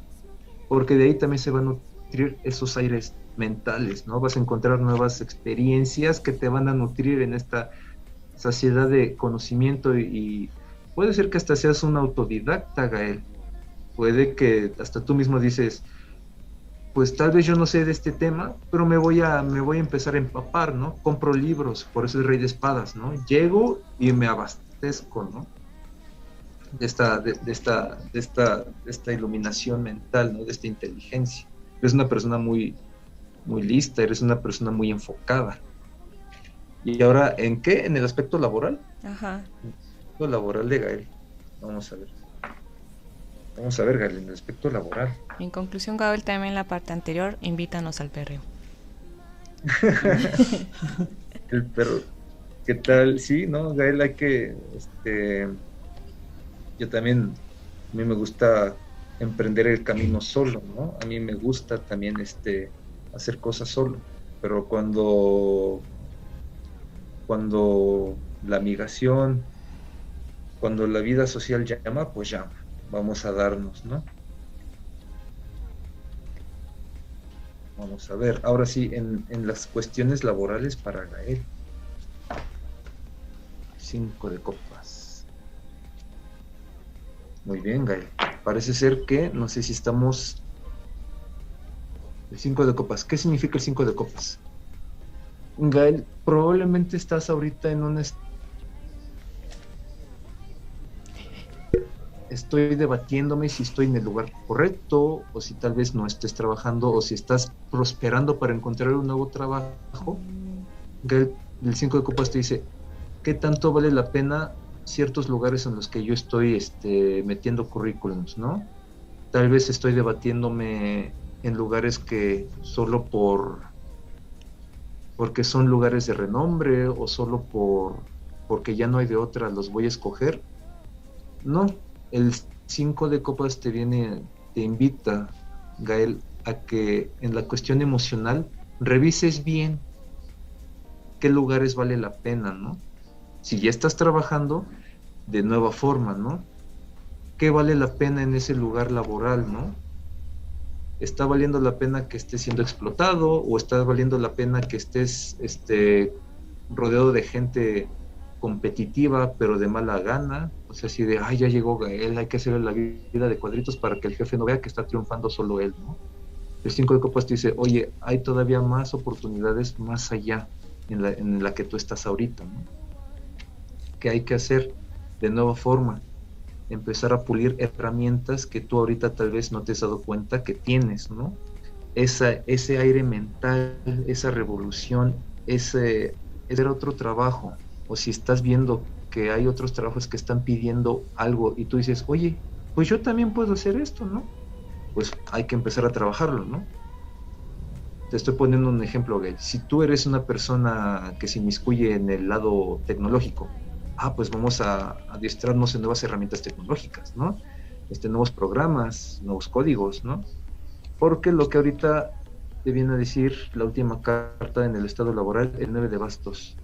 Porque de ahí también se van a nutrir esos aires mentales, ¿no? Vas a encontrar nuevas experiencias que te van a nutrir en esta saciedad de conocimiento y, y puede ser que hasta seas un autodidacta, Gael, puede que hasta tú mismo dices, pues tal vez yo no sé de este tema, pero me voy a, me voy a empezar a empapar, ¿no? Compro libros, por eso es Rey de Espadas, ¿no? Llego y me abastezco, ¿no? De esta, de, esta, de esta, de esta iluminación mental, ¿no? De esta inteligencia. Eres una persona muy, muy lista, eres una persona muy enfocada. Y ahora, ¿en qué? En el aspecto laboral. Ajá. El aspecto laboral de Gael. Vamos a ver. Vamos a ver, Gael, en el aspecto laboral. En conclusión, Gael, también en la parte anterior, invítanos al perreo. el perro, ¿qué tal? Sí, ¿no? Gael, hay que, este, yo también, a mí me gusta emprender el camino solo, ¿no? A mí me gusta también, este, hacer cosas solo, pero cuando, cuando la migración, cuando la vida social llama, pues llama vamos a darnos, ¿no? Vamos a ver, ahora sí, en, las cuestiones laborales para Gael. Cinco de copas. Muy bien, Gael. Parece ser que, no sé si estamos... El cinco de copas. ¿Qué significa el cinco de copas? Gael, probablemente estás ahorita en un estoy debatiéndome si estoy en el lugar correcto o si tal vez no estés trabajando o si estás prosperando para encontrar un nuevo trabajo. El 5 de copas te dice, ¿qué tanto vale la pena ciertos lugares en los que yo estoy este, metiendo currículums, no? Tal vez estoy debatiéndome en lugares que solo por porque son lugares de renombre o solo por porque ya no hay de otra, los voy a escoger. No, el 5 de copas te viene, te invita, Gael, a que en la cuestión emocional revises bien qué lugares vale la pena, ¿no? Si ya estás trabajando de nueva forma, ¿no? ¿Qué vale la pena en ese lugar laboral, ¿no? ¿Está valiendo la pena que estés siendo explotado o está valiendo la pena que estés este, rodeado de gente competitiva pero de mala gana? O sea, así de, ay, ya llegó Gael, hay que hacerle la vida de cuadritos para que el jefe no vea que está triunfando solo él, ¿no? El 5 de copas te dice, oye, hay todavía más oportunidades más allá en la, en la que tú estás ahorita, ¿no? ¿Qué hay que hacer de nueva forma? Empezar a pulir herramientas que tú ahorita tal vez no te has dado cuenta que tienes, ¿no? Esa, ese aire mental, esa revolución, ese, ese otro trabajo, o si estás viendo que hay otros trabajos que están pidiendo algo y tú dices, oye, pues yo también puedo hacer esto, ¿no? Pues hay que empezar a trabajarlo, ¿no? Te estoy poniendo un ejemplo, Gail. Si tú eres una persona que se inmiscuye en el lado tecnológico, ah, pues vamos a adiestrarnos en nuevas herramientas tecnológicas, ¿no? Este, nuevos programas, nuevos códigos, ¿no? Porque lo que ahorita te viene a decir la última carta en el estado laboral, el 9 de bastos,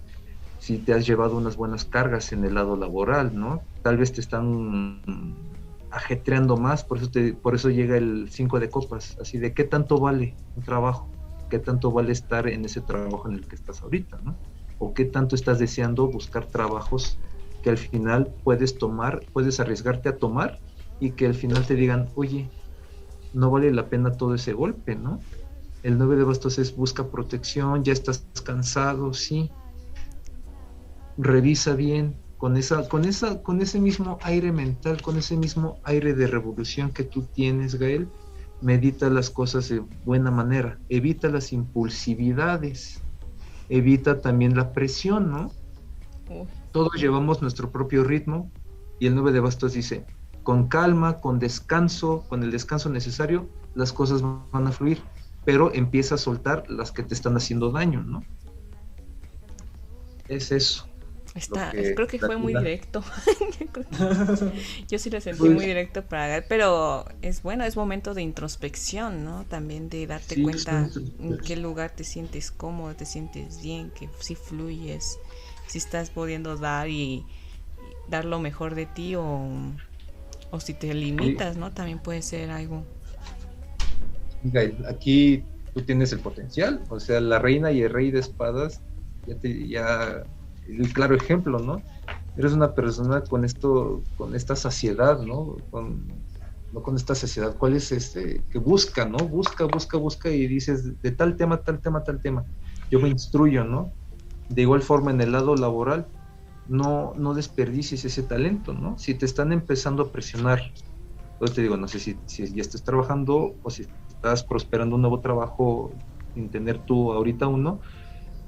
si te has llevado unas buenas cargas en el lado laboral, ¿no? Tal vez te están ajetreando más, por eso, te, por eso llega el 5 de copas, así de qué tanto vale un trabajo, qué tanto vale estar en ese trabajo en el que estás ahorita, ¿no? O qué tanto estás deseando buscar trabajos que al final puedes tomar, puedes arriesgarte a tomar y que al final te digan, oye, no vale la pena todo ese golpe, ¿no? El 9 de bastos es busca protección, ya estás cansado, sí, revisa bien con esa, con esa, con ese mismo aire mental, con ese mismo aire de revolución que tú tienes, Gael, medita las cosas de buena manera, evita las impulsividades, evita también la presión, ¿no? Todos llevamos nuestro propio ritmo y el 9 de bastos dice, con calma, con descanso, con el descanso necesario, las cosas van a fluir, pero empieza a soltar las que te están haciendo daño, ¿no? Es eso. Está, creo que fue muy directo. Yo sí lo sentí muy directo para ver, pero es bueno, es momento de introspección, ¿no? También de darte cuenta en qué lugar te sientes cómodo, te sientes bien, que si fluyes, si estás pudiendo dar y, dar lo mejor de ti o, o si te limitas, ¿no? También puede ser algo. Aquí tú tienes el potencial, o sea, la reina y el rey de espadas ya te, ya el claro ejemplo, ¿no? Eres una persona con esto, con esta saciedad, ¿no? Con, no con esta saciedad, ¿cuál es este? Que busca, ¿no? Busca, busca, busca y dices, de tal tema, tal tema, tal tema. Yo me instruyo, ¿no? De igual forma, en el lado laboral, no, no desperdicies ese talento, ¿no? Si te están empezando a presionar, pues te digo, no sé si, si ya estás trabajando o si estás prosperando un nuevo trabajo sin tener tú ahorita uno,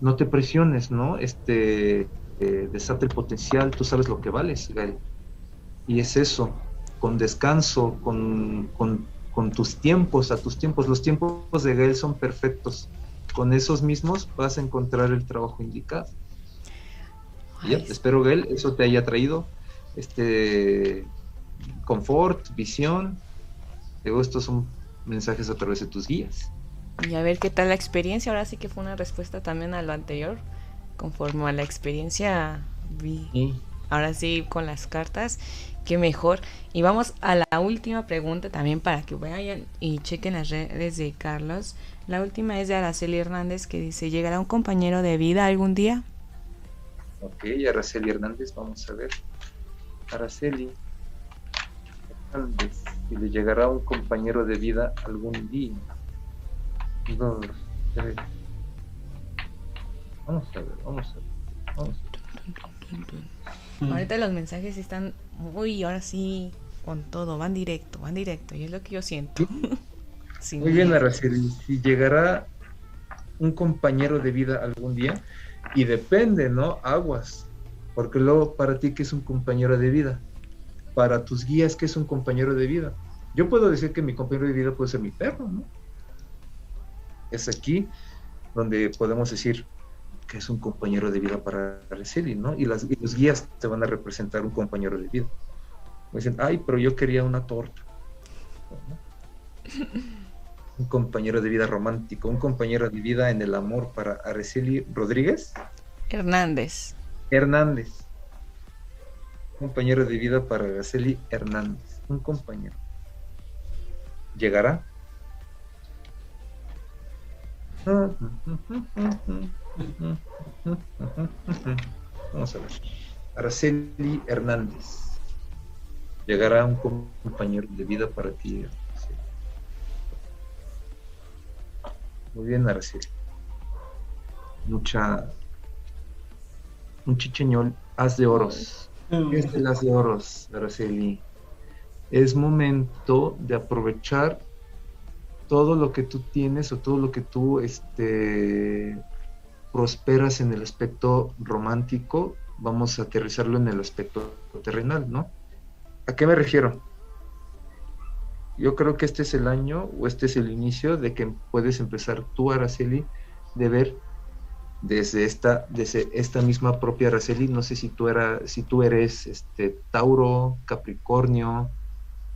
no te presiones, ¿no? Este, eh, desate el potencial, tú sabes lo que vales, Gael. Y es eso, con descanso, con, tus tiempos, a tus tiempos. Los tiempos de Gael son perfectos. Con esos mismos vas a encontrar el trabajo indicado. Ya, espero, Gael, eso te haya traído este confort, visión. Digo, estos son mensajes a través de tus guías y a ver qué tal la experiencia. Ahora sí que fue una respuesta también a lo anterior. Conforme a la experiencia vi. Ahora sí con las cartas, qué mejor. Y vamos a la última pregunta también para que vayan y chequen las redes de Carlos. La última es de Araceli Hernández que dice, ¿llegará un compañero de vida algún día? Ok, Araceli Hernández, vamos a ver. Araceli Hernández, si le llegará un compañero de vida algún día. Vamos a ver, vamos a ver, vamos a ver. Ahorita los mensajes están muy, ahora sí, con todo, van directo, van directo, y es lo que yo siento. muy bien, Araceli, si llegará un compañero de vida algún día, y depende, ¿no? Aguas, porque luego para ti, ¿qué es un compañero de vida? Para tus guías, ¿qué es un compañero de vida? Yo puedo decir que mi compañero de vida puede ser mi perro, ¿no? Es aquí donde podemos decir, que es un compañero de vida para Araceli, ¿no? Y, las, y los guías te van a representar un compañero de vida. Me dicen, ay, pero yo quería una torta. ¿no? Un compañero de vida romántico, un compañero de vida en el amor para Araceli Rodríguez Hernández. Hernández. Un compañero de vida para Araceli Hernández. Un compañero. ¿Llegará? Vamos a ver. Araceli Hernández. Llegará un compañero de vida para ti. Muy bien, Araceli. Mucha. Un chicheñol, haz de oros. Es el haz de oros, Araceli. Es momento de aprovechar todo lo que tú tienes o todo lo que tú este, prosperas en el aspecto romántico, vamos a aterrizarlo en el aspecto terrenal, ¿no? ¿A qué me refiero? Yo creo que este es el año o este es el inicio de que puedes empezar tú, Araceli, de ver desde esta, desde esta misma propia Araceli, no sé si tú, era, si tú eres este, Tauro, Capricornio,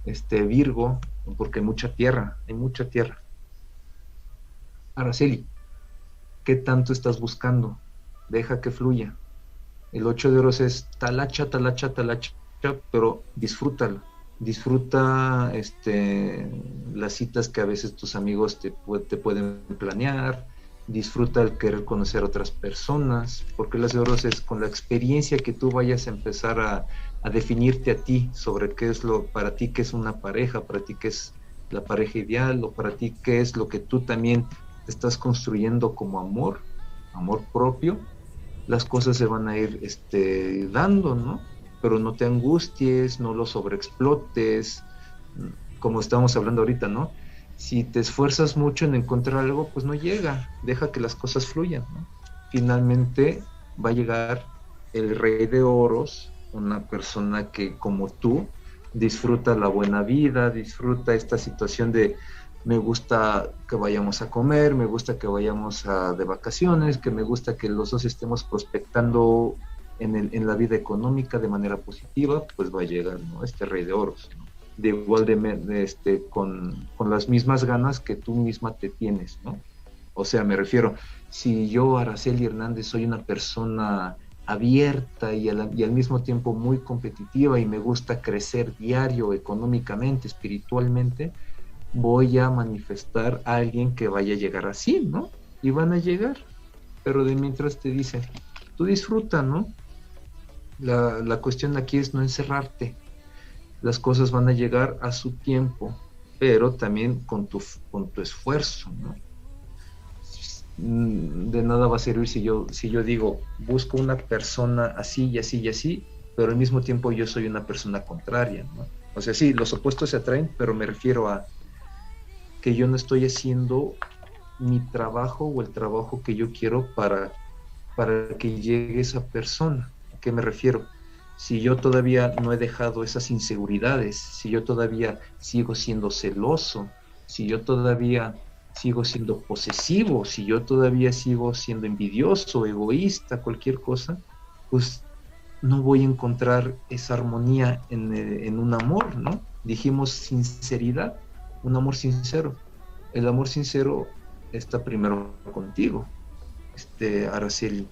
este, Virgo, porque hay mucha tierra, hay mucha tierra. Araceli, ¿qué tanto estás buscando? Deja que fluya. El 8 de oros es talacha, talacha, talacha, pero disfrútalo. Disfruta este, las citas que a veces tus amigos te, te pueden planear. Disfruta el querer conocer a otras personas, porque las de oros es con la experiencia que tú vayas a empezar a, a definirte a ti sobre qué es lo para ti que es una pareja, para ti qué es la pareja ideal o para ti qué es lo que tú también estás construyendo como amor, amor propio, las cosas se van a ir este, dando, ¿no? Pero no te angusties, no lo sobreexplotes, como estamos hablando ahorita, ¿no? Si te esfuerzas mucho en encontrar algo, pues no llega, deja que las cosas fluyan, ¿no? Finalmente va a llegar el rey de oros, una persona que como tú disfruta la buena vida, disfruta esta situación de me gusta que vayamos a comer, me gusta que vayamos a, de vacaciones, que me gusta que los dos estemos prospectando en, en la vida económica de manera positiva, pues va a llegar ¿no? este rey de oros. ¿no? De igual de, de este, con, con, las mismas ganas que tú misma te tienes, ¿no? O sea, me refiero, si yo, Araceli Hernández, soy una persona abierta y al, mismo tiempo muy competitiva y me gusta crecer diario, económicamente, espiritualmente, voy a manifestar a alguien que vaya a llegar así, ¿no? Y van a llegar. Pero de mientras te dice, tú disfruta, ¿no? La, la cuestión aquí es no encerrarte. Las cosas van a llegar a su tiempo, pero también con tu, con tu esfuerzo, ¿no? De nada va a servir si yo, si yo digo, busco una persona así y así y así, pero al mismo tiempo yo soy una persona contraria, ¿no? O sea, sí, los opuestos se atraen, pero me refiero a que yo no estoy haciendo mi trabajo o el trabajo que yo quiero para, para que llegue esa persona. ¿A qué me refiero? Si yo todavía no he dejado esas inseguridades, si yo todavía sigo siendo celoso, si yo todavía sigo siendo posesivo, si yo todavía sigo siendo envidioso, egoísta, cualquier cosa, pues no voy a encontrar esa armonía en, en, un amor, ¿no? Dijimos sinceridad, un amor sincero. El amor sincero está primero contigo, este Araceli.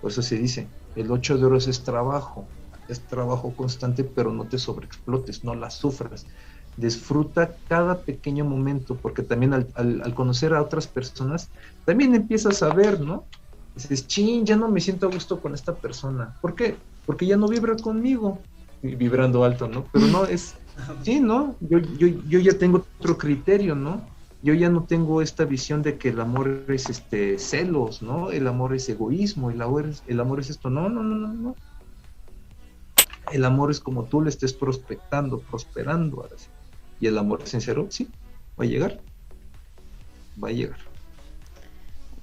Por eso se dice, el ocho de oros es trabajo, es trabajo constante, pero no te sobreexplotes, no la sufras disfruta cada pequeño momento, porque también al, al, al, conocer a otras personas, también empiezas a ver, ¿no? Dices, chin, ya no me siento a gusto con esta persona. ¿Por qué? Porque ya no vibra conmigo, vibrando alto, ¿no? Pero no es, sí, ¿no? Yo, yo, yo ya tengo otro criterio, ¿no? Yo ya no tengo esta visión de que el amor es este celos, ¿no? El amor es egoísmo, el amor es, el amor es esto. No, no, no, no, no. El amor es como tú le estés prospectando, prosperando, ahora sí y el amor sincero, sí, va a llegar. Va a llegar.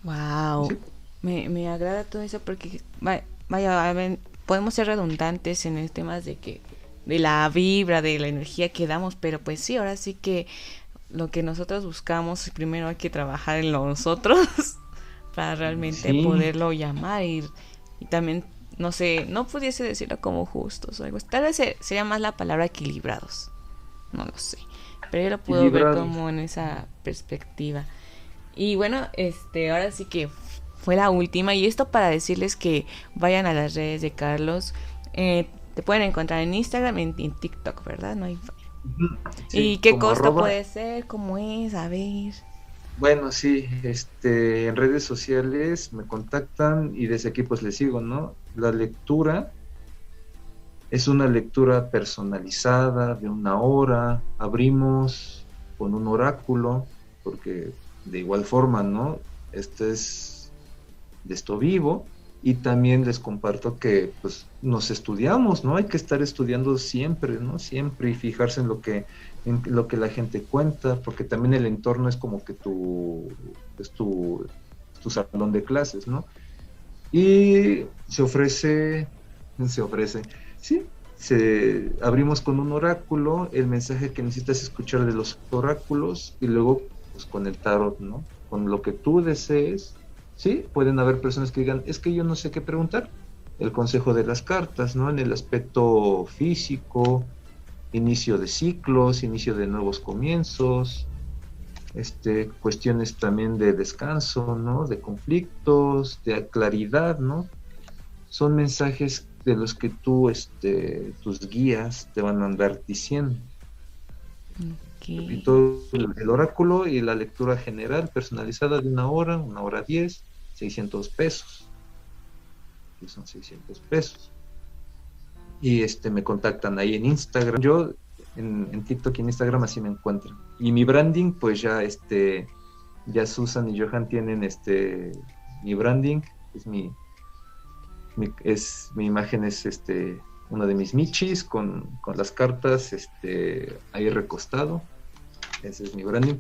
Wow. ¿Sí? Me, me, agrada todo eso porque, vaya, ver, podemos ser redundantes en el tema de que, de la vibra, de la energía que damos, pero pues sí, ahora sí que lo que nosotros buscamos, primero hay que trabajar en nosotros para realmente Sí. poderlo llamar y, y también, no sé, no pudiese decirlo como justos o algo. Tal vez se- sería más la palabra equilibrados. No lo sé. Pero yo lo puedo ver como en esa perspectiva. Y bueno, este, ahora sí que fue la última. Y esto para decirles que vayan a las redes de Carlos. Eh, te pueden encontrar en Instagram y en, en TikTok, ¿verdad? No hay. Sí, ¿Y qué costo arroba- puede ser? ¿Cómo es? A ver. Bueno, sí, este, en redes sociales me contactan y desde aquí pues les sigo, ¿no? La lectura es una lectura personalizada de una hora, abrimos con un oráculo, porque de igual forma, ¿no? Este es de esto vivo y también les comparto que pues nos estudiamos, ¿no? Hay que estar estudiando siempre, ¿no? Siempre y fijarse en lo que en lo que la gente cuenta, porque también el entorno es como que tu, es tu, tu salón de clases, ¿no? Y se ofrece, se ofrece, sí, se, abrimos con un oráculo, el mensaje que necesitas escuchar de los oráculos y luego pues con el tarot, ¿no? Con lo que tú desees, sí, pueden haber personas que digan, es que yo no sé qué preguntar, el consejo de las cartas, ¿no? En el aspecto físico, inicio de ciclos, inicio de nuevos comienzos, este, cuestiones también de descanso, ¿no? De conflictos, de claridad, ¿no? Son mensajes de los que tú, este, tus guías te van a andar diciendo. Ok. Y todo el, el oráculo y la lectura general personalizada de una hora, una hora diez, 600 pesos. Que son 600 pesos. Y este me contactan ahí en Instagram. Yo en, en TikTok y en Instagram así me encuentran. Y mi branding, pues ya este, ya Susan y Johan tienen este mi branding, es mi, mi- es mi imagen es este uno de mis michis con, con las cartas este ahí recostado. Ese es mi branding.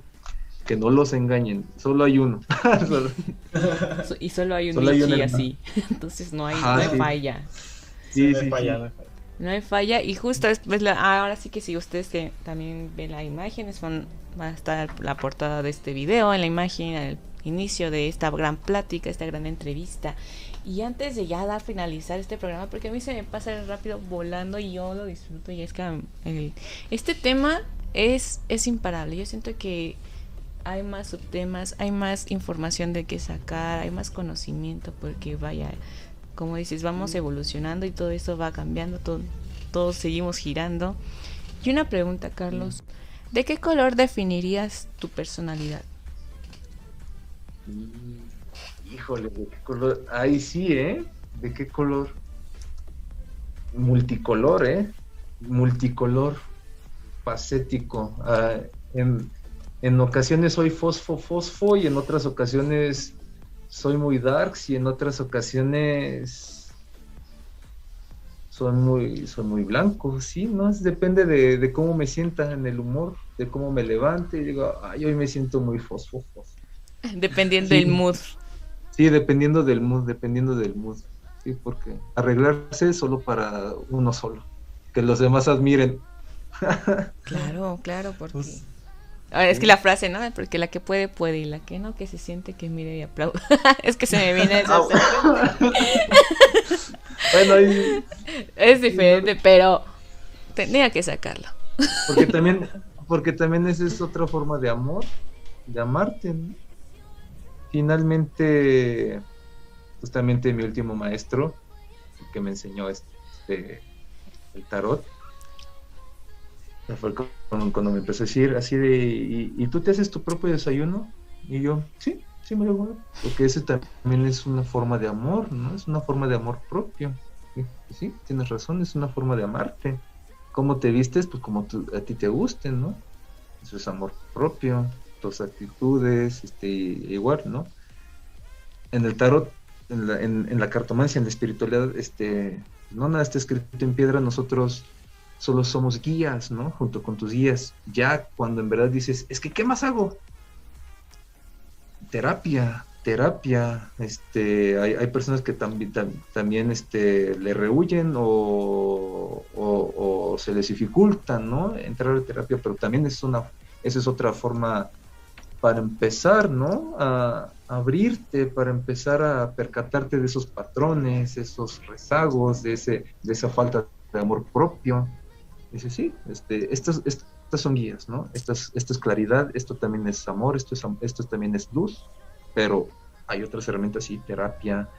Que no los engañen, solo hay uno. Y solo hay un Solo hay un Michi así. Entonces no hay, Ajá, no hay sí. falla. Sí, No sí. No hay falla. Y justo después, la, ah, ahora sí que si ustedes que también ven la imagen, es van, va a estar la portada de este video, en la imagen, al inicio de esta gran plática, esta gran entrevista. Y antes de ya dar finalizar este programa, porque a mí se me pasa rápido volando y yo lo disfruto, y es que um, el- este tema es, es imparable. Yo siento que hay más subtemas, hay más información de qué sacar, hay más conocimiento, porque vaya, como dices, vamos evolucionando y todo esto va cambiando, todo, todos seguimos girando. Y una pregunta, Carlos, ¿de qué color definirías tu personalidad? Mm, Híjole, ¿de qué color? Ahí sí, ¿eh? ¿De qué color? Multicolor, ¿eh? Multicolor, pacético. Ah, en, en ocasiones soy fosfo, fosfo y en otras ocasiones soy muy darks y en otras ocasiones soy muy, soy muy blanco, sí, ¿no? Es, depende de, de cómo me sienta en el humor, de cómo me levante y digo, ay, hoy me siento muy fosfo, fosfo. Dependiendo Sí. del mood. Sí, dependiendo del mood, dependiendo del mood. Sí, porque arreglarse es solo para uno solo. Que los demás admiren. Claro, claro, porque... Pues- Ahora, es que la frase, ¿no? Porque la que puede, puede, y la que no, que se siente, que mire y aplauda. es que se me viene esa Bueno, ahí- Es diferente, pero tenía que sacarlo. porque también, porque también esa es otra forma de amor, de amarte, ¿no? Finalmente, justamente mi último maestro, que me enseñó este el tarot, fue cuando, me empezó a decir así de, ¿y, y tú te haces tu propio desayuno? Y yo, sí, sí me lo hago. Porque ese también es una forma de amor, ¿no? Es una forma de amor propio. Sí, sí, tienes razón, es una forma de amarte. ¿Cómo te vistes? Pues como tú- a ti te gusten, ¿no? Eso es amor propio, tus actitudes, este, igual, ¿no? En el tarot, en la, en, la cartomancia, en la espiritualidad, este, no nada está escrito en piedra, nosotros solo somos guías, ¿no? Junto con tus guías. Ya cuando en verdad dices, es que, ¿qué más hago? Terapia, terapia. Este, hay, personas que también también este, le rehuyen o se les dificulta, ¿no? Entrar a terapia, pero también es una, esa es otra forma para empezar, ¿no? A, abrirte, para empezar a percatarte de esos patrones, esos rezagos, de, ese, de esa falta de amor propio. Dice, sí, este, estas, estas son guías, ¿no? Esto es, esto es claridad, esto también es amor, esto, es, esto también es luz, pero hay otras herramientas, sí, terapia,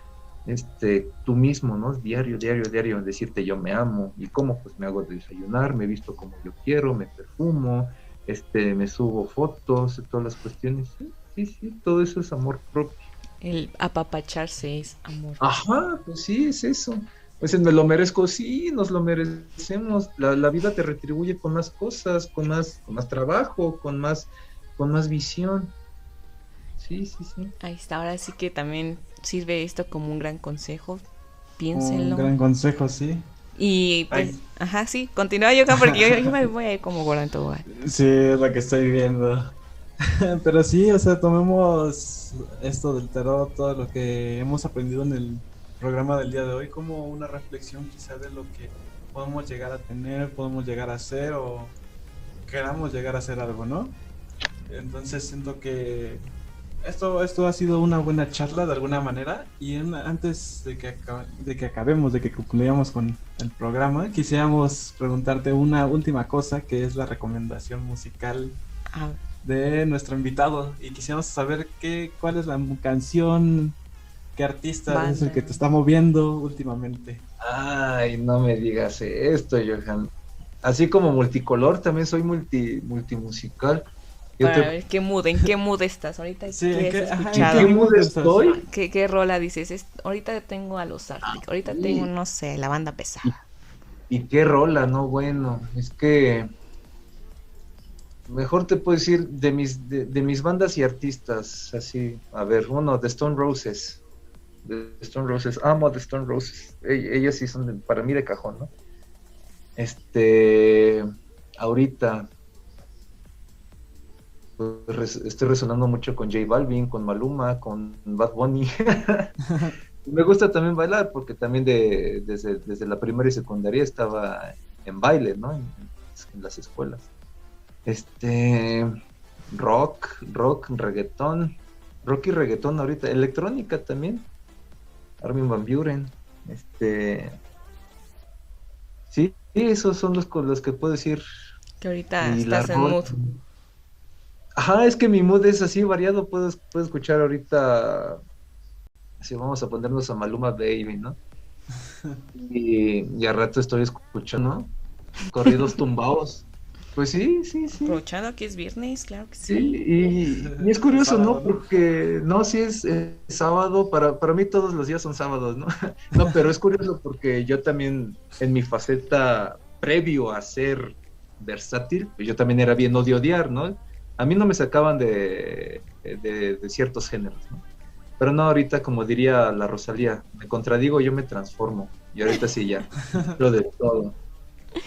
este, tú mismo, ¿no? Diario, diario, diario, decirte yo me amo. ¿Y cómo? Pues me hago desayunar, me visto como yo quiero, me perfumo, este, me subo fotos, todas las cuestiones. Sí, sí, sí, todo eso es amor propio. El apapacharse es amor. Ajá, pues sí, es eso. Pues me lo merezco, sí, nos lo merecemos. La, la, vida te retribuye con más cosas, con más, con más trabajo, con más, con más visión. Sí, sí, sí. Ahí está, ahora sí que también sirve esto como un gran consejo. Piénsenlo. Un gran consejo, sí. Y pues, Ay. ajá, sí, continúa yo porque yo, yo, me voy a ir como gordo en todo Sí, es lo que estoy viendo. Pero sí, o sea, tomemos esto del tarot, todo lo que hemos aprendido en el programa del día de hoy, como una reflexión quizá de lo que podemos llegar a tener, podemos llegar a hacer o queramos llegar a hacer algo, ¿no? Entonces siento que esto, esto ha sido una buena charla de alguna manera y en, antes de que, de que acabemos, de que concluyamos con el programa, quisiéramos preguntarte una última cosa que es la recomendación musical ah. de nuestro invitado y quisiéramos saber qué, cuál es la canción, qué artista Banda. es el que te está moviendo últimamente. Ay, no me digas esto, Johan. Así como multicolor, también soy multi, multimusical. Para te... ver qué mood, en qué mood estás ahorita. Sí, ¿en qué, ajá, ¿en qué mood estoy? ¿Qué, qué rola dices? Es, ahorita tengo a los Arctic, ahorita sí. tengo, no sé, la banda pesada. ¿Y, ¿Y, qué rola? No, bueno, es que mejor te puedo decir de mis, de, de mis bandas y artistas, así, a ver, uno, de Stone Roses. De Stone Roses, amo de Stone Roses. Ellos sí son de, para mí de cajón, ¿no? Este, ahorita, pues, estoy resonando mucho con J Balvin, con Maluma, con Bad Bunny. Me gusta también bailar porque también de, desde, desde, la primaria y secundaria estaba en baile, ¿no? En, en, las escuelas. Este rock, rock, reggaetón, rock y reggaetón ahorita, electrónica también. Armin Van Buren, este sí, esos son los con los que puedo decir. Que ahorita y estás en mood. Ajá, es que mi mood es así variado. Puedo, puedo escuchar ahorita. Así vamos a ponernos a Maluma Baby, ¿no? Y, y a rato estoy escuchando corridos tumbados. Pues sí, sí, sí. Aprovechando que es viernes, claro que sí. Sí, y, y es curioso, ¿no? Porque, no, si es eh, sábado, para, para mí todos los días son sábados, ¿no? No, pero es curioso porque yo también, en mi faceta previo a ser versátil, pues yo también era bien odio odiar, ¿no? A mí no me sacaban de, de, de, ciertos géneros, ¿no? Pero no, ahorita, como diría la Rosalía, me contradigo, yo me transformo. Y ahorita sí ya, escucho de todo.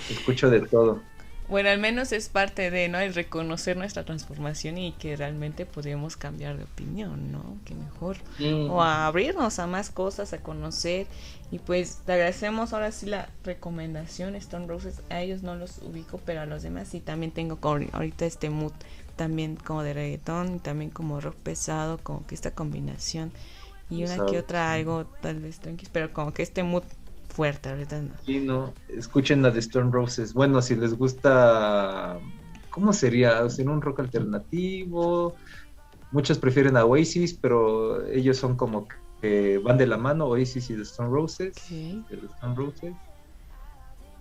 Escucho de todo. Bueno, al menos es parte de, ¿no? El reconocer nuestra transformación y que realmente podemos cambiar de opinión, ¿no? Que mejor. Mm. O a abrirnos a más cosas, a conocer. Y pues te agradecemos ahora sí la recomendación, Stone Roses. A ellos no los ubico, pero a los demás sí también tengo ahorita este mood también como de reggaetón y también como rock pesado, como que esta combinación y una Exacto. que otra algo tal vez tranqui, pero como que este mood fuerte ahorita no. Sí, no, escuchen la de Stone Roses. Bueno, si les gusta, ¿cómo sería? O sea, un rock alternativo. Muchos prefieren a Oasis, pero ellos son como que van de la mano, Oasis y The Stone Roses. Okay. The Stone Roses.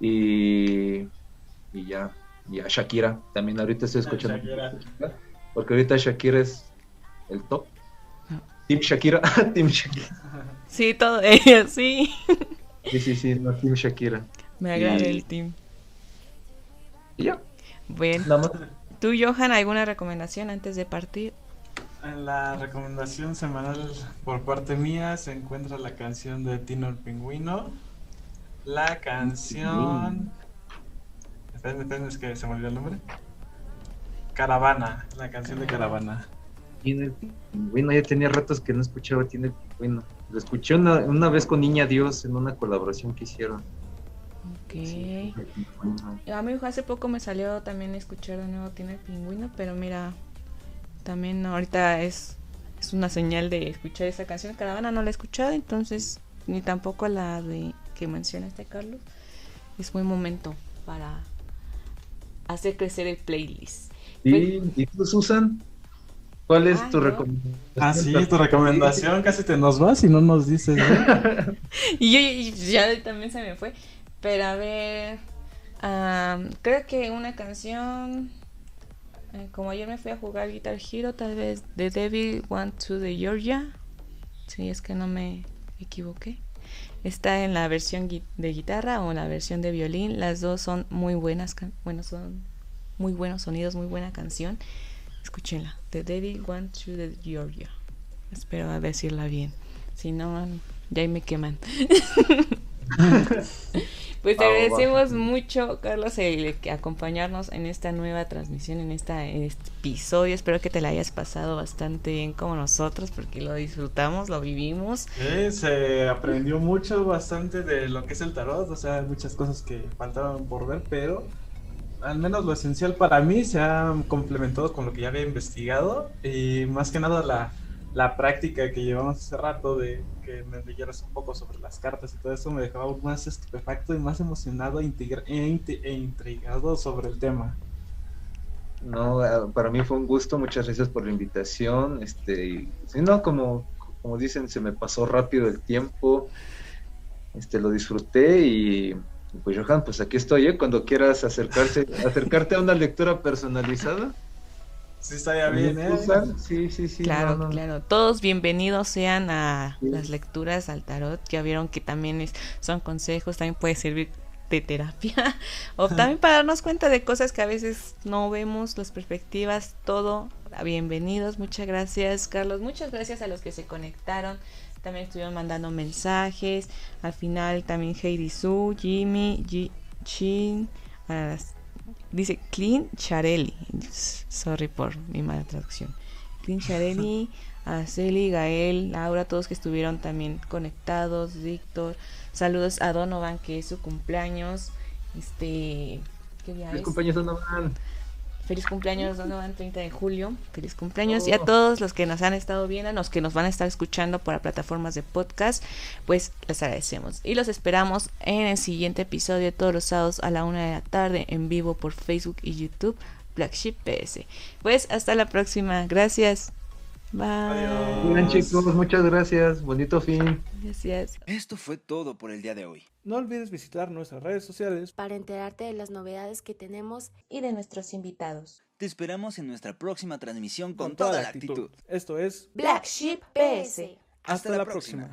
Y, y ya y a Shakira. También ahorita estoy escuchando. Shakira. Porque ahorita Shakira es el top. Team Shakira, Team Shakira. Sí, todo ella, sí. Sí, sí, sí, no, Team Shakira. Me agrada y... el team. Y ya. Bueno. Nada más. ¿Tú, Johan, alguna recomendación antes de partir? En la recomendación semanal por parte mía se encuentra la canción de Tino el Pingüino. La canción... Esperen, esperen, es que se me olvidó el nombre. Caravana, la canción de Caravana. Tiene el pingüino, ya tenía ratos que no escuchaba Tiene el pingüino. Lo escuché una, una vez con Niña Dios en una colaboración que hicieron. Ok. Sí, a mí hace poco me salió también escuchar de nuevo Tiene el pingüino, pero mira, también ahorita es es una señal de escuchar esa canción. Caravana no la he escuchado, entonces ni tampoco la de que menciona este Carlos. Es buen momento para hacer crecer el playlist. ¿Y, ¿y tú, Susan? ¿Cuál es Ah, tu recomendación? Ah, sí, tu recomendación. Casi te nos vas y no nos dices. ¿no? Y yo y ya también se me fue. Pero a ver, creo que una canción, eh, como ayer me fui a jugar Guitar Hero, tal vez The Devil Want to the Georgia. Si es que no me equivoqué. Está en la versión de guitarra o en la versión de violín. Las dos son muy buenas. Bueno, son muy buenos sonidos, muy buena canción. Escúchenla. The Devil Want to the Georgia. Espero decirla bien. Si no, ya me queman. Pues te agradecemos mucho, Carlos, el que acompañarnos en esta nueva transmisión, en, esta, en este episodio. Espero que te la hayas pasado bastante bien como nosotros, porque lo disfrutamos, lo vivimos. Sí, se aprendió mucho, bastante de lo que es el tarot. O sea, hay muchas cosas que faltaban por ver, pero al menos lo esencial para mí se ha complementado con lo que ya había investigado. Y más que nada la, la práctica que llevamos hace rato de que me leyeras un poco sobre las cartas y todo eso me dejaba más estupefacto y más emocionado e, e e intrigado sobre el tema. No, ah, para mí fue un gusto, muchas gracias por la invitación. Este, y, no, como, como dicen, se me pasó rápido el tiempo. Este, lo disfruté y pues Johan, pues aquí estoy, ¿eh? Cuando quieras acercarse, acercarte a una lectura personalizada. Sí, estaría bien, ¿eh? Sí, sí, sí. claro, no, no. claro. Todos bienvenidos sean a Sí. las lecturas al tarot. Ya vieron que también es, son consejos, también puede servir de terapia o también para darnos cuenta de cosas que a veces no vemos, las perspectivas, todo. Bienvenidos, muchas gracias, Carlos. Muchas gracias a los que se conectaron. También estuvieron mandando mensajes. Al final también Heidi Su, Jimmy, G Chin, a las- dice Clean Charelli. Sorry por mi mala traducción. Clean Charelli, Araceli, Gael, Laura, todos que estuvieron también conectados, Víctor. Saludos a Donovan, que es su cumpleaños. Este, ¿qué día es? compañeros Donovan. Feliz cumpleaños, Donovan, 30 de julio. Feliz cumpleaños. Y a Oh. todos los que nos han estado viendo, los que nos van a estar escuchando por las plataformas de podcast, pues les agradecemos. Y los esperamos en el siguiente episodio, todos los sábados a la una de la tarde, en vivo por Facebook y YouTube, Black Sheep PS. Pues hasta la próxima. Gracias. Bye. Adiós. Bien, chicos, muchas gracias. Bonito fin. Gracias. Esto fue todo por el día de hoy. No olvides visitar nuestras redes sociales para enterarte de las novedades que tenemos Y de nuestros invitados. Te esperamos en nuestra próxima transmisión con, toda, la actitud. Esto es Black Sheep PS. Hasta, la próxima.